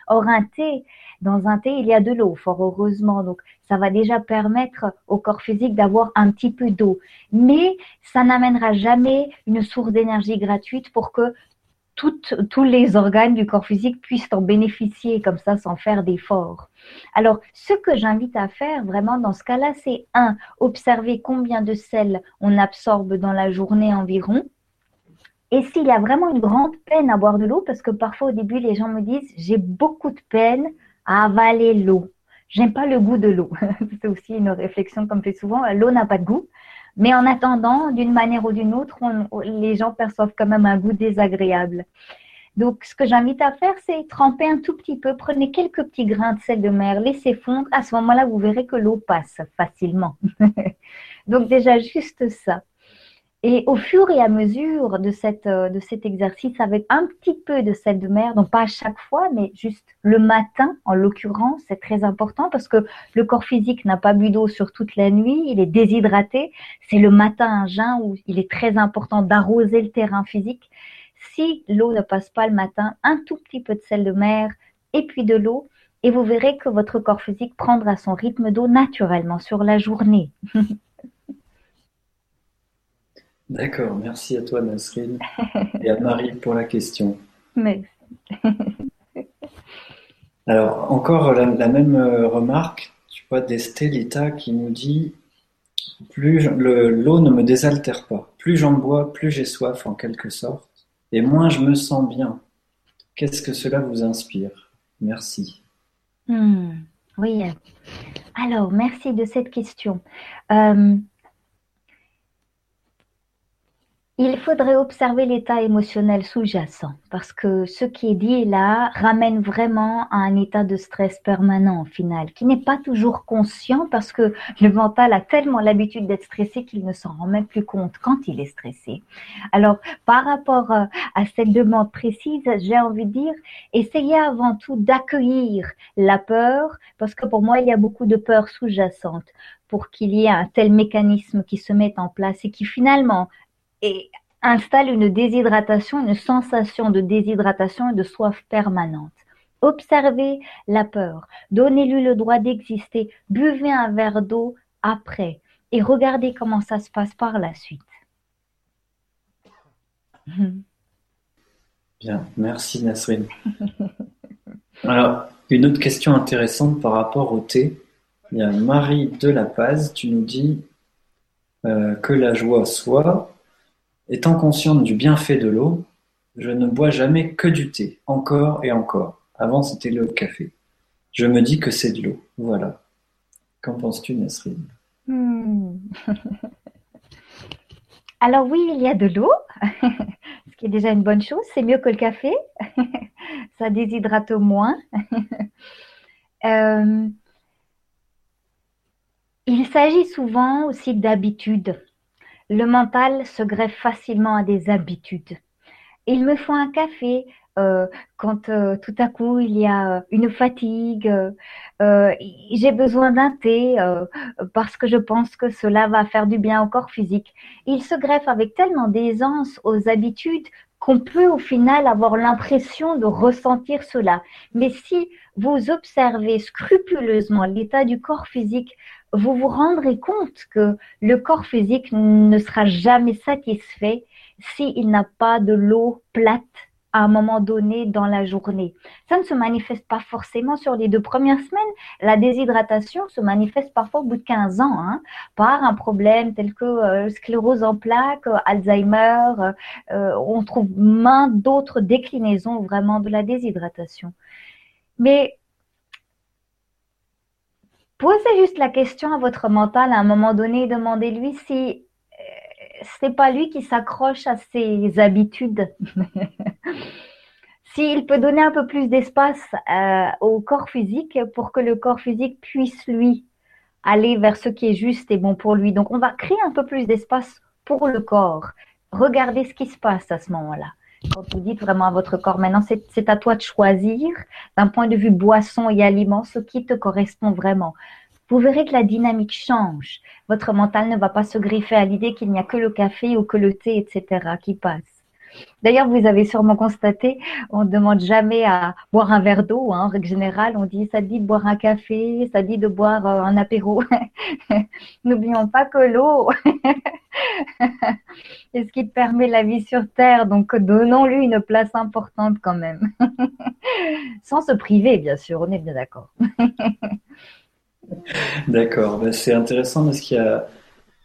Or, un thé, dans un thé, il y a de l'eau, fort heureusement. Donc, ça va déjà permettre au corps physique d'avoir un petit peu d'eau. Mais ça n'amènera jamais une source d'énergie gratuite pour que tous les organes du corps physique puissent en bénéficier comme ça sans faire d'efforts. Alors, ce que j'invite à faire vraiment dans ce cas-là, c'est un, observer combien de sel on absorbe dans la journée environ. Et s'il y a vraiment une grande peine à boire de l'eau, parce que parfois au début les gens me disent j'ai beaucoup de peine à avaler l'eau. J'aime pas le goût de l'eau. C'est aussi une réflexion comme fait souvent. L'eau n'a pas de goût. Mais en attendant, d'une manière ou d'une autre, les gens perçoivent quand même un goût désagréable. Donc, ce que j'invite à faire, c'est tremper un tout petit peu. Prenez quelques petits grains de sel de mer, laissez fondre. À ce moment-là, vous verrez que l'eau passe facilement. Donc, déjà, juste ça. Et au fur et à mesure de, cette, euh, de cet exercice, avec un petit peu de sel de mer, donc pas à chaque fois, mais juste le matin, en l'occurrence, c'est très important parce que le corps physique n'a pas bu d'eau sur toute la nuit, il est déshydraté. C'est le matin un jeun où il est très important d'arroser le terrain physique. Si l'eau ne passe pas le matin, un tout petit peu de sel de mer et puis de l'eau, et vous verrez que votre corps physique prendra son rythme d'eau naturellement sur la journée. D'accord, merci à toi Nasrine et à Marie pour la question. Merci. Alors, encore la, même euh, remarque, tu vois, d'Estelita qui nous dit plus l'eau ne me désaltère pas. Plus j'en bois, plus j'ai soif en quelque sorte, et moins je me sens bien. Qu'est-ce que cela vous inspire? Merci. Hmm, oui. Alors, merci de cette question. Euh, il faudrait observer l'état émotionnel sous-jacent parce que ce qui est dit là ramène vraiment à un état de stress permanent au final, qui n'est pas toujours conscient parce que le mental a tellement l'habitude d'être stressé qu'il ne s'en rend même plus compte quand il est stressé. Alors, par rapport euh, à cette demande précise, j'ai envie de dire, essayez avant tout d'accueillir la peur parce que pour moi, il y a beaucoup de peur sous-jacente pour qu'il y ait un tel mécanisme qui se mette en place et qui finalement et installe une déshydratation, une sensation de déshydratation et de soif permanente. Observez la peur, donnez-lui le droit d'exister, buvez un verre d'eau après et regardez comment ça se passe par la suite. Bien, merci Nasrine. Alors, une autre question intéressante par rapport au thé. Il y a Marie de la Paz, tu nous dis euh, que la joie soit Étant consciente du bienfait de l'eau, je ne bois jamais que du thé, encore et encore. Avant, c'était le café. Je me dis que c'est de l'eau. Voilà. Qu'en penses-tu, Nasrine? Hmm. Alors oui, il y a de l'eau, ce qui est déjà une bonne chose. C'est mieux que le café. Ça déshydrate au moins. Euh, il s'agit souvent aussi d'habitude. Le mental se greffe facilement à des habitudes. Il me faut un café euh, quand euh, tout à coup il y a une fatigue. Euh, j'ai besoin d'un thé parce que je pense que cela va faire du bien au corps physique. Il se greffe avec tellement d'aisance aux habitudes qu'on peut au final avoir l'impression de ressentir cela. Mais si vous observez scrupuleusement l'état du corps physique, vous vous rendrez compte que le corps physique ne sera jamais satisfait s'il n'a pas de l'eau plate à un moment donné dans la journée. Ça ne se manifeste pas forcément sur les deux premières semaines. La déshydratation se manifeste parfois au bout de 15 ans hein, par un problème tel que euh, sclérose en plaques, Alzheimer. Euh, on trouve main d'autres déclinaisons vraiment de la déshydratation. Mais posez juste la question à votre mental à un moment donné, demandez-lui si c'est pas lui qui s'accroche à ses habitudes. S'il peut donner un peu plus d'espace euh, au corps physique pour que le corps physique puisse lui aller vers ce qui est juste et bon pour lui. Donc on va créer un peu plus d'espace pour le corps. Regardez ce qui se passe à ce moment-là. Quand vous dites vraiment à votre corps, maintenant c'est à toi de choisir d'un point de vue boisson et aliments ce qui te correspond vraiment vous verrez que la dynamique change. Votre mental ne va pas se griffer à l'idée qu'il n'y a que le café ou que le thé, etc., qui passe. D'ailleurs, vous avez sûrement constaté, on ne demande jamais à boire un verre d'eau. Hein. En règle générale, on dit ça dit de boire un café, ça dit de boire euh, un apéro. N'oublions pas que l'eau est ce qui permet la vie sur Terre. Donc, donnons-lui une place importante quand même. Sans se priver, bien sûr, on est bien d'accord. D'accord, ben, c'est intéressant parce qu'il y a,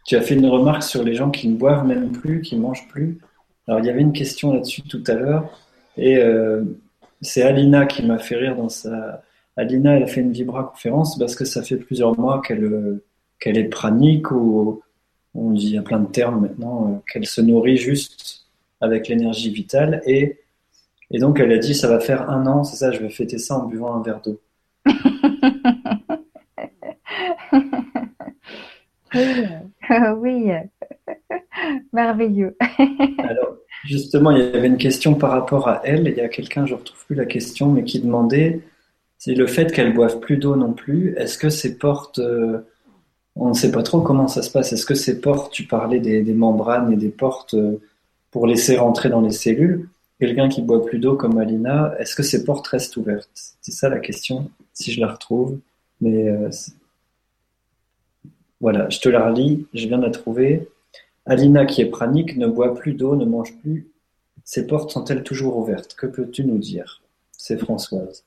tu as fait une remarque sur les gens qui ne boivent même plus, qui ne mangent plus. Alors il y avait une question là-dessus tout à l'heure et euh, c'est Alina qui m'a fait rire dans sa. Alina, elle a fait une Vibra conférence parce que ça fait plusieurs mois qu'elle qu'elle est pranique ou on dit a plein de termes maintenant euh, qu'elle se nourrit juste avec l'énergie vitale et et donc elle a dit ça va faire un an, c'est ça, je vais fêter ça en buvant un verre d'eau. oui, merveilleux. Alors, justement, il y avait une question par rapport à elle. Il y a quelqu'un, je ne retrouve plus la question, mais qui demandait c'est le fait qu'elle boive plus d'eau non plus. Est-ce que ces portes, euh, on ne sait pas trop comment ça se passe. Est-ce que ces portes, tu parlais des, membranes et des portes euh, pour laisser rentrer dans les cellules Quelqu'un qui boit plus d'eau comme Alina, est-ce que ces portes restent ouvertes? C'est ça la question, si je la retrouve. Mais euh, voilà, je te la relis, je viens de la trouver. Alina, qui est pranique, ne boit plus d'eau, ne mange plus. Ses portes sont-elles toujours ouvertes? Que peux-tu nous dire? C'est Françoise.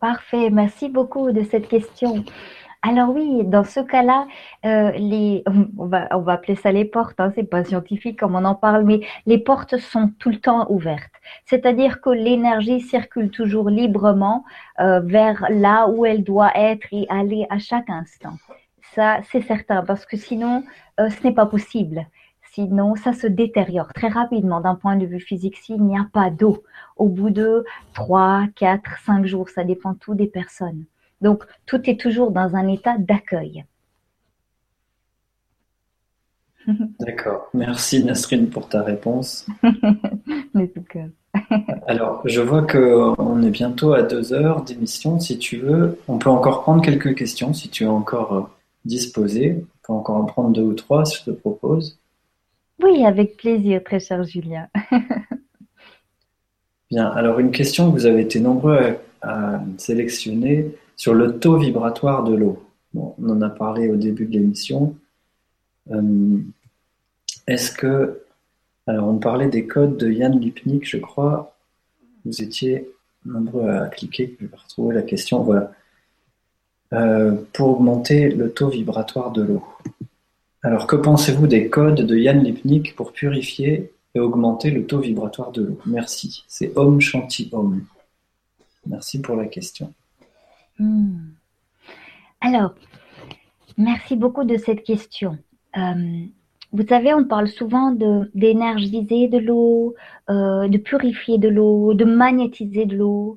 Parfait, merci beaucoup de cette question. Alors oui, dans ce cas-là, euh, les, on va, on va appeler ça les portes, hein, c'est pas scientifique comme on en parle, mais les portes sont tout le temps ouvertes. C'est-à-dire que l'énergie circule toujours librement euh, vers là où elle doit être et aller à chaque instant. Ça, c'est certain, parce que sinon, euh, ce n'est pas possible. Sinon, ça se détériore très rapidement d'un point de vue physique s'il n'y a pas d'eau. Au bout de 3, 4, 5 jours, ça dépend tout des personnes. Donc, tout est toujours dans un état d'accueil. D'accord. Merci Nasrine pour ta réponse. Alors, je vois qu'on est bientôt à deux heures d'émission. Si tu veux, on peut encore prendre quelques questions si tu es encore euh, disposé. On peut encore en prendre deux ou trois si je te propose. Oui, avec plaisir, très cher Julien. Bien, alors une question que vous avez été nombreux à, sélectionner sur le taux vibratoire de l'eau. on en a parlé au début de l'émission. Euh, est-ce que. Alors, on parlait des codes de Yann Lipnik, je crois. Vous étiez nombreux à cliquer. Je vais retrouver la question. Voilà. Euh, pour augmenter le taux vibratoire de l'eau. Alors, que pensez-vous des codes de Yann Lipnik pour purifier et augmenter le taux vibratoire de l'eau? Merci. C'est Om Shanti Om. Merci pour la question. Hmm. Alors, merci beaucoup de cette question. Euh, vous savez, on parle souvent d'énergiser de, l'eau, euh, de purifier de l'eau, de magnétiser de l'eau,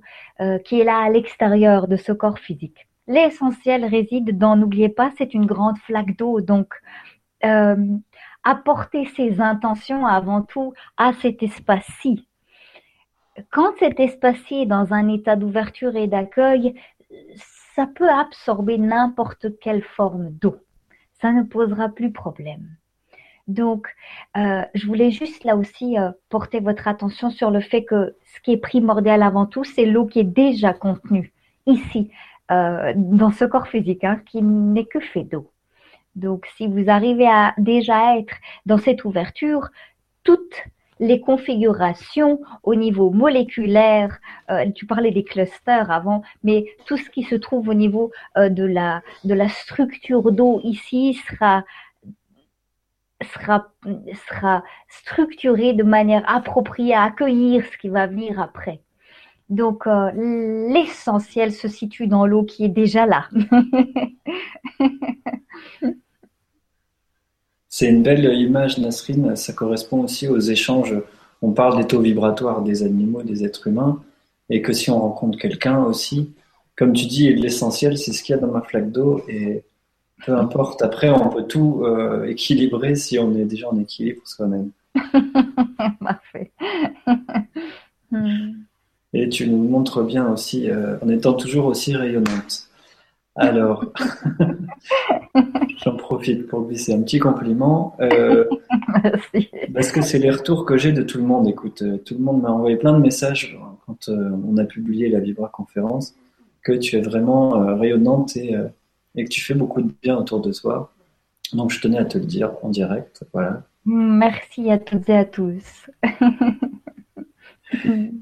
qui est là à l'extérieur de ce corps physique. L'essentiel réside dans, n'oubliez pas, c'est une grande flaque d'eau. Donc, euh, apporter ses intentions avant tout à cet espace-ci. Quand cet espace-ci est dans un état d'ouverture et d'accueil, ça peut absorber n'importe quelle forme d'eau. Ça ne posera plus problème. Donc, euh, je voulais juste là aussi euh, porter votre attention sur le fait que ce qui est primordial avant tout, c'est l'eau qui est déjà contenue ici. Euh, dans ce corps physique hein, qui n'est que fait d'eau. Donc, si vous arrivez à déjà être dans cette ouverture, toute les configurations au niveau moléculaire, euh, tu parlais des clusters avant, mais tout ce qui se trouve au niveau euh, de, la, de la structure d'eau ici sera, sera, sera structuré de manière appropriée à accueillir ce qui va venir après. Donc, euh, l'essentiel se situe dans l'eau qui est déjà là. C'est une belle image, Nasrine. Ça correspond aussi aux échanges. On parle des taux vibratoires des animaux, des êtres humains, et que si on rencontre quelqu'un aussi, comme tu dis, l'essentiel, c'est ce qu'il y a dans ma flaque d'eau, et peu importe. Après, on peut tout euh, équilibrer si on est déjà en équilibre soi-même. Parfait. Et tu nous montres bien aussi, euh, en étant toujours aussi rayonnante. Alors, j'en profite pour glisser un petit compliment. Euh, Merci. Parce que c'est les retours que j'ai de tout le monde. Écoute, euh, tout le monde m'a envoyé plein de messages quand euh, on a publié la Vibra conférence que tu es vraiment rayonnante et, et, que tu fais beaucoup de bien autour de toi. Donc, je tenais à te le dire en direct. Voilà. Merci à toutes et à tous.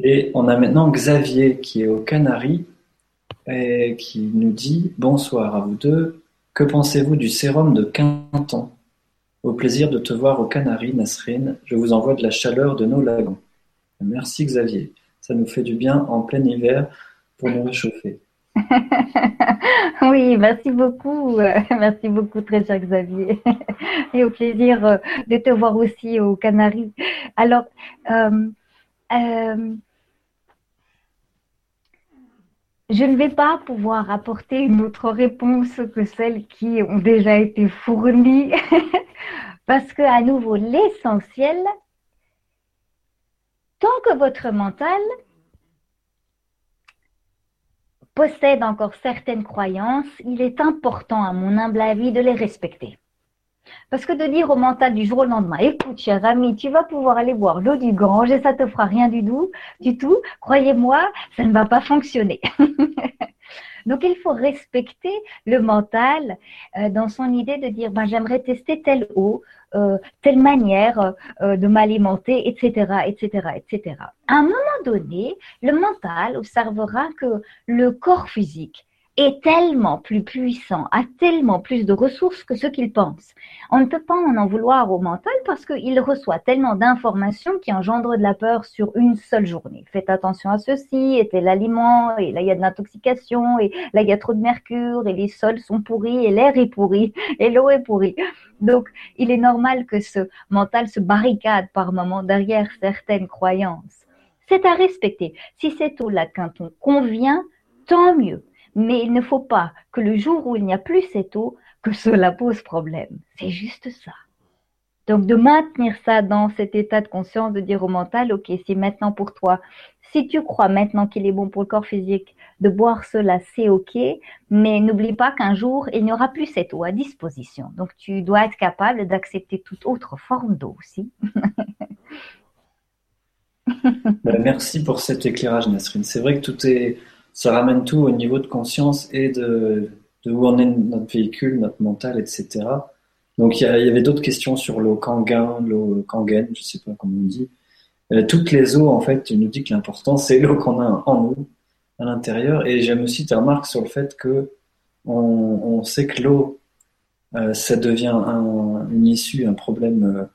et on a maintenant Xavier qui est aux Canaries et qui nous dit Bonsoir à vous deux. Que pensez-vous du sérum de Quinton Au plaisir de te voir aux Canaries, Nasrine. Je vous envoie de la chaleur de nos lagons. Merci Xavier. Ça nous fait du bien en plein hiver pour nous réchauffer. oui, merci beaucoup. Merci beaucoup, très cher Xavier. Et au plaisir euh, de te voir aussi aux Canaries. Alors, euh, euh, je ne vais pas pouvoir apporter une autre réponse que celles qui ont déjà été fournies, parce que à nouveau, l'essentiel, tant que votre mental possède encore certaines croyances, il est important, à mon humble avis, de les respecter. Parce que de dire au mental du jour au lendemain, écoute, cher ami, tu vas pouvoir aller boire l'eau du Gange et ça te fera rien du tout, du tout, croyez-moi, ça ne va pas fonctionner. Donc il faut respecter le mental euh, dans son idée de dire ben, j'aimerais tester telle eau, euh, telle manière euh, de m'alimenter, etc., etc., etc. À un moment donné, le mental observera que le corps physique est tellement plus puissant, a tellement plus de ressources que ce qu'il pense. On ne peut pas en en vouloir au mental parce qu'il reçoit tellement d'informations qui engendrent de la peur sur une seule journée. Faites attention à ceci, et tel aliment, et là il y a de l'intoxication, et là il y a trop de mercure, et les sols sont pourris, et l'air est pourri, et l'eau est pourrie. Donc il est normal que ce mental se barricade par moments derrière certaines croyances. C'est à respecter. Si au latin on convient, tant mieux. Mais il ne faut pas que le jour où il n'y a plus cette eau, que cela pose problème. C'est juste ça. Donc de maintenir ça dans cet état de conscience, de dire au mental, ok, c'est maintenant pour toi. Si tu crois maintenant qu'il est bon pour le corps physique de boire cela, c'est ok, mais n'oublie pas qu'un jour, il n'y aura plus cette eau à disposition. Donc tu dois être capable d'accepter toute autre forme d'eau aussi. Ben, merci pour cet éclairage, Nasrine. C'est vrai que tout est ça ramène tout au niveau de conscience et de, où en est notre véhicule, notre mental, etc. Donc il y, avait d'autres questions sur l'eau Kangen, l'eau Kangen, je sais pas comment on dit. Euh, toutes les eaux, en fait, tu nous dis que l'important, c'est l'eau qu'on a en nous, à l'intérieur. Et j'aime aussi ta remarque sur le fait que on, sait que l'eau, euh, ça devient une issue, un problème euh,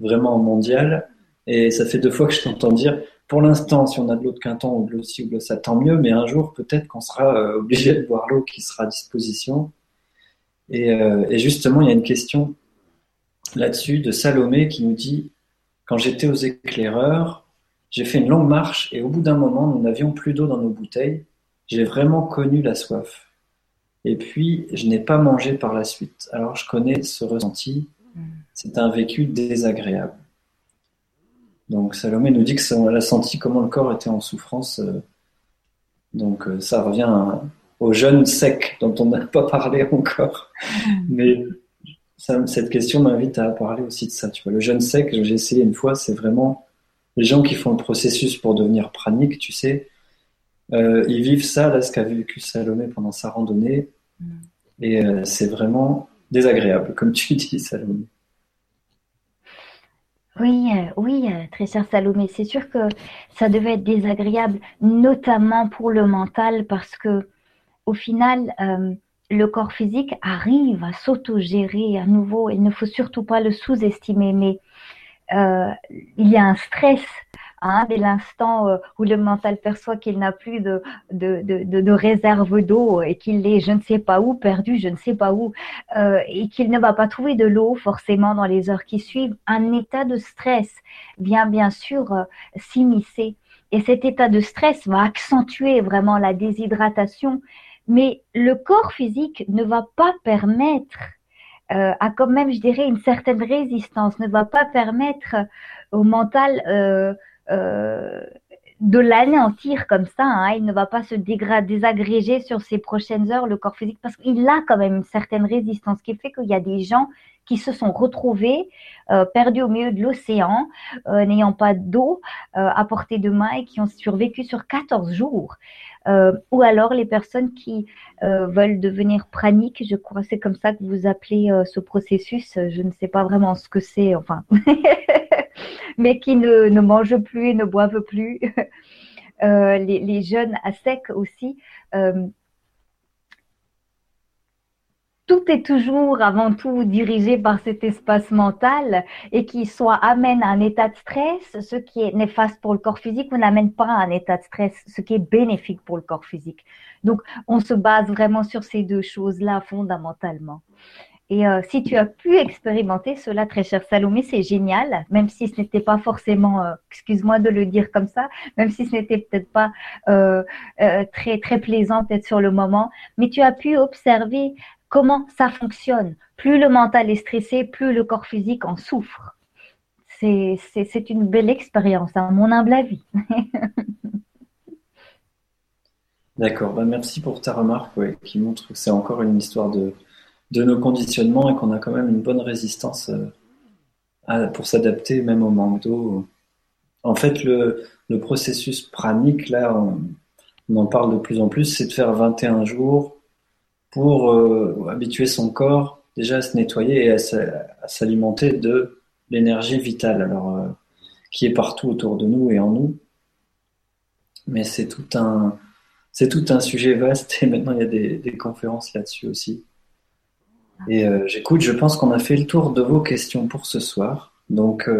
vraiment mondial. Et ça fait deux fois que je t'entends dire, pour l'instant, si on a de l'eau de Quinton ou de l'eau ci ou de l'eau ça, tant mieux, mais un jour, peut-être qu'on sera euh, obligé de boire l'eau qui sera à disposition. Euh, et, justement, il y a une question là-dessus de Salomé qui nous dit Quand j'étais aux éclaireurs, j'ai fait une longue marche et au bout d'un moment, nous n'avions plus d'eau dans nos bouteilles. J'ai vraiment connu la soif. Et puis, je n'ai pas mangé par la suite. Alors, je connais ce ressenti. Mm. C'est un vécu désagréable. Donc Salomé nous dit que ça, a senti comment le corps était en souffrance. Euh. donc euh, ça revient au jeûne sec dont on n'a pas parlé encore. Mais cette question m'invite à parler aussi de ça. Tu vois, le jeûne sec, j'ai essayé une fois, c'est vraiment les gens qui font le processus pour devenir pranique, tu sais. Euh, ils vivent ça, là, ce qu'a vécu Salomé pendant sa randonnée. Mm. Et c'est vraiment désagréable, comme tu dis, Salomé. Oui, euh, oui, euh, très cher Salomé, c'est sûr que ça devait être désagréable, notamment pour le mental, parce que au final, euh, le corps physique arrive à s'autogérer à nouveau. Il ne faut surtout pas le sous-estimer, mais il y a un stress Hein, dès l'instant euh, où le mental perçoit qu'il n'a plus de, de, de, de réserve d'eau et qu'il est je ne sais pas où, perdu je ne sais pas où, euh, et qu'il ne va pas trouver de l'eau forcément dans les heures qui suivent, un état de stress vient bien sûr euh, s'immiscer. Et cet état de stress va accentuer vraiment la déshydratation, mais le corps physique ne va pas permettre euh, a quand même, je dirais, une certaine résistance, ne va pas permettre au mental euh, de l'anéantir comme ça. Hein. Il ne va pas se désagréger sur ses prochaines heures, le corps physique, parce qu'il a quand même une certaine résistance, qui fait qu'il y a des gens qui se sont retrouvés euh, perdus au milieu de l'océan, euh, n'ayant pas d'eau à portée de main et qui ont survécu sur 14 jours. Ou alors les personnes qui veulent devenir praniques, je crois c'est comme ça que vous appelez ce processus, je ne sais pas vraiment ce que c'est, enfin. mais qui ne, ne mangent plus et ne boivent plus. Euh, les, les, jeunes à sec aussi. Euh, tout est toujours avant tout dirigé par cet espace mental et qui soit amène à un état de stress, ce qui est néfaste pour le corps physique, ou n'amène pas à un état de stress, ce qui est bénéfique pour le corps physique. Donc, on se base vraiment sur ces deux choses-là fondamentalement. Et euh, si tu as pu expérimenter cela, très cher Salomé, c'est génial, même si ce n'était pas forcément, euh, excuse-moi de le dire comme ça, même si ce n'était peut-être pas euh, très très plaisant peut-être sur le moment, mais tu as pu observer comment ça fonctionne? Plus le mental est stressé, plus le corps physique en souffre. C'est une belle expérience, à mon humble avis. D'accord, bah, merci pour ta remarque qui montre que c'est encore une histoire de, de nos conditionnements et qu'on a quand même une bonne résistance euh, pour s'adapter même au manque d'eau. En fait, le, processus pranique, là, on, en parle de plus en plus, c'est de faire 21 jours pour euh, habituer son corps déjà à se nettoyer et à, s'alimenter de l'énergie vitale, alors euh, qui est partout autour de nous et en nous. Mais c'est tout un c'est tout un sujet vaste et maintenant il y a des conférences là-dessus aussi. Et euh, j'écoute, je pense qu'on a fait le tour de vos questions pour ce soir. Donc,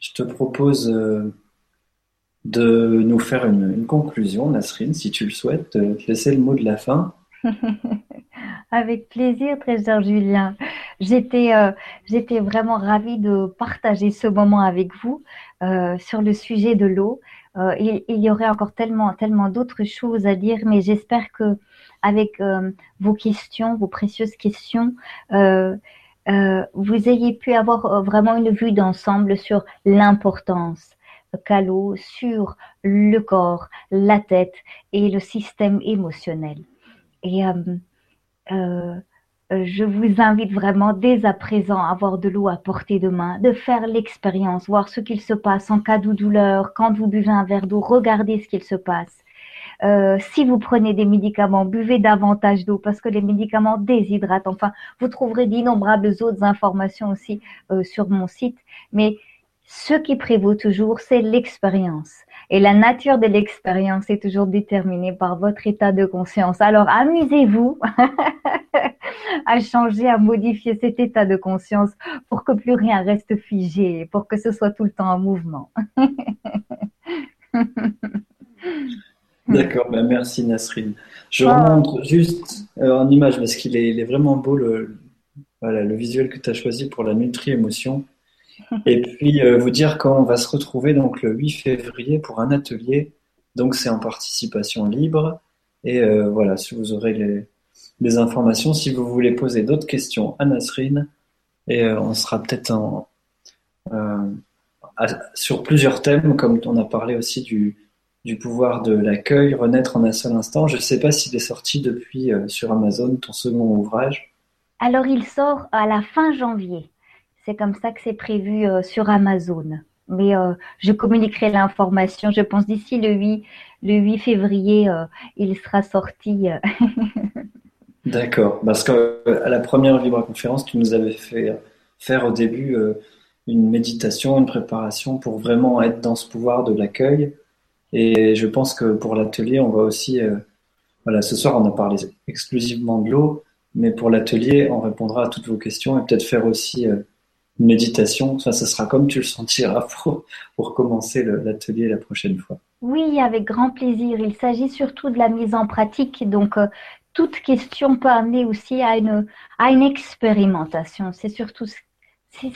je te propose de nous faire une, conclusion, Nasrine, si tu le souhaites, de te laisser le mot de la fin. Avec plaisir, très cher Julien. J'étais, j'étais vraiment ravie de partager ce moment avec vous sur le sujet de l'eau. il, il, y aurait encore tellement, tellement d'autres choses à dire, mais j'espère que avec euh, vos questions, vos précieuses questions, euh, euh, vous ayez pu avoir vraiment une vue d'ensemble sur l'importance qu'a l'eau sur le corps, la tête et le système émotionnel. Et je vous invite vraiment dès à présent à avoir de l'eau à portée de main, de faire l'expérience, voir ce qu'il se passe en cas de douleur, quand vous buvez un verre d'eau, regardez ce qu'il se passe. Euh, si vous prenez des médicaments, buvez davantage d'eau parce que les médicaments déshydratent. Enfin, vous trouverez d'innombrables autres informations aussi euh, sur mon site. Mais ce qui prévaut toujours, c'est l'expérience. Et la nature de l'expérience est toujours déterminée par votre état de conscience. Alors amusez-vous à changer, à modifier cet état de conscience pour que plus rien reste figé, pour que ce soit tout le temps en mouvement. D'accord, ben merci Nasrine. Je remonte juste euh, en image parce qu'il est, vraiment beau le, voilà, le visuel que tu as choisi pour la Nutri-Émotion. Et puis euh, vous dire qu'on va se retrouver donc le 8 février pour un atelier. Donc c'est en participation libre. Et euh, voilà, si vous aurez les, informations, si vous voulez poser d'autres questions à Nasrine, et on sera peut-être en, sur plusieurs thèmes, comme on a parlé aussi du, du pouvoir de l'accueil, renaître en un seul instant. Je ne sais pas s'il est sorti depuis euh, sur Amazon, ton second ouvrage. Alors il sort à la fin janvier. C'est comme ça que c'est prévu euh, sur Amazon. Mais euh, je communiquerai l'information, je pense d'ici le 8, le 8 février, il sera sorti. D'accord, parce qu'à la première Vibra conférence, tu nous avais fait faire au début une méditation, une préparation pour vraiment être dans ce pouvoir de l'accueil. Et je pense que pour l'atelier, on va aussi, euh, voilà, ce soir on a parlé exclusivement de l'eau, mais pour l'atelier, on répondra à toutes vos questions et peut-être faire aussi euh, une méditation. Enfin, ce sera comme tu le sentiras pour, pour commencer l'atelier la prochaine fois. Oui, avec grand plaisir. Il s'agit surtout de la mise en pratique. Donc, euh, toute question peut amener aussi à une, à une expérimentation. C'est surtout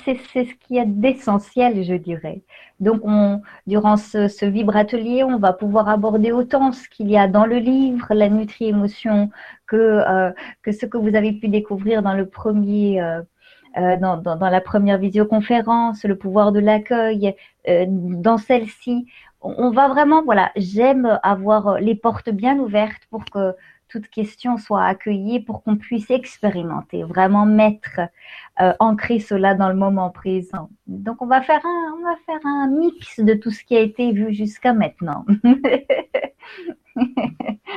c'est ce qui est d'essentiel, je dirais. Donc, on, durant ce, ce Vibre Atelier, on va pouvoir aborder autant ce qu'il y a dans le livre, la nutri-émotion, que, euh, que ce que vous avez pu découvrir dans le premier, euh, euh, dans, la première visioconférence, le pouvoir de l'accueil. Euh, dans celle-ci, on, on va vraiment, voilà, j'aime avoir les portes bien ouvertes pour que toute question soit accueillie pour qu'on puisse expérimenter, vraiment mettre, euh, ancrer cela dans le moment présent. Donc on va faire un, on va faire un mix de tout ce qui a été vu jusqu'à maintenant.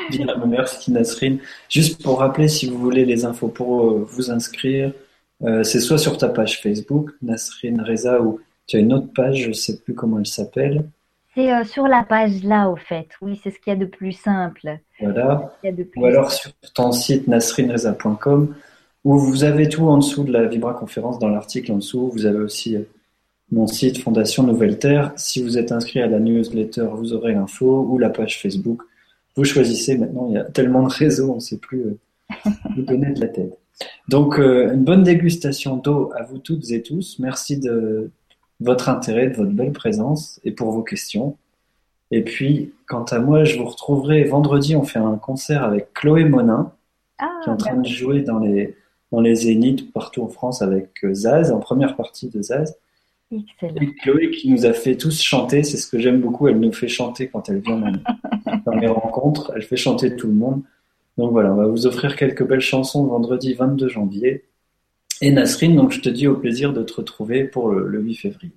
Bien, merci Nasrine. Juste pour rappeler, si vous voulez les infos pour euh, vous inscrire, euh, c'est soit sur ta page Facebook, Nasrine Reza, ou tu as une autre page, je ne sais plus comment elle s'appelle. C'est euh, sur la page là, au fait. Oui, c'est ce qu'il y a de plus simple. Voilà. Ou alors sur ton site nasrinreza.com où vous avez tout en dessous de la Vibra conférence dans l'article en dessous. Vous avez aussi euh, mon site Fondation Nouvelle Terre. Si vous êtes inscrit à la newsletter, vous aurez l'info ou la page Facebook. Vous choisissez. Maintenant, il y a tellement de réseaux, on ne sait plus euh, vous donner de la tête. Donc, une bonne dégustation d'eau à vous toutes et tous. Merci de, votre intérêt, de votre belle présence et pour vos questions. Et puis, quant à moi, je vous retrouverai vendredi. On fait un concert avec Chloé Monin, ah, qui est en train de jouer dans les, dans les zéniths partout en France avec euh, Zaz, en première partie de Zaz. Excellent. Et Chloé qui nous a fait tous chanter, c'est ce que j'aime beaucoup. Elle nous fait chanter quand elle vient dans, les rencontres. Elle fait chanter tout le monde. Donc voilà, on va vous offrir quelques belles chansons vendredi 22 janvier. Et Nasrine, donc je te dis au plaisir de te retrouver pour le, 8 février.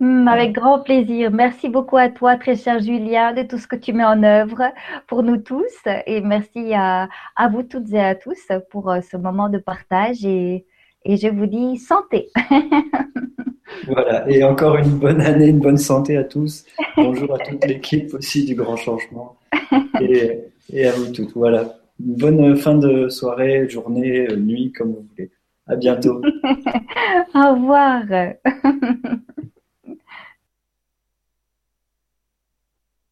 Hmm, avec grand plaisir. Merci beaucoup à toi, très cher Julien, de tout ce que tu mets en œuvre pour nous tous. Et merci à, à vous toutes et à tous pour euh, ce moment de partage. Et, et je vous dis santé. voilà. Et encore une bonne année, une bonne santé à tous. Bonjour à toute l'équipe aussi du Grand Changement. Et, et à vous toutes. Voilà. Bonne fin de soirée, journée, nuit, comme vous voulez. À bientôt. Au revoir.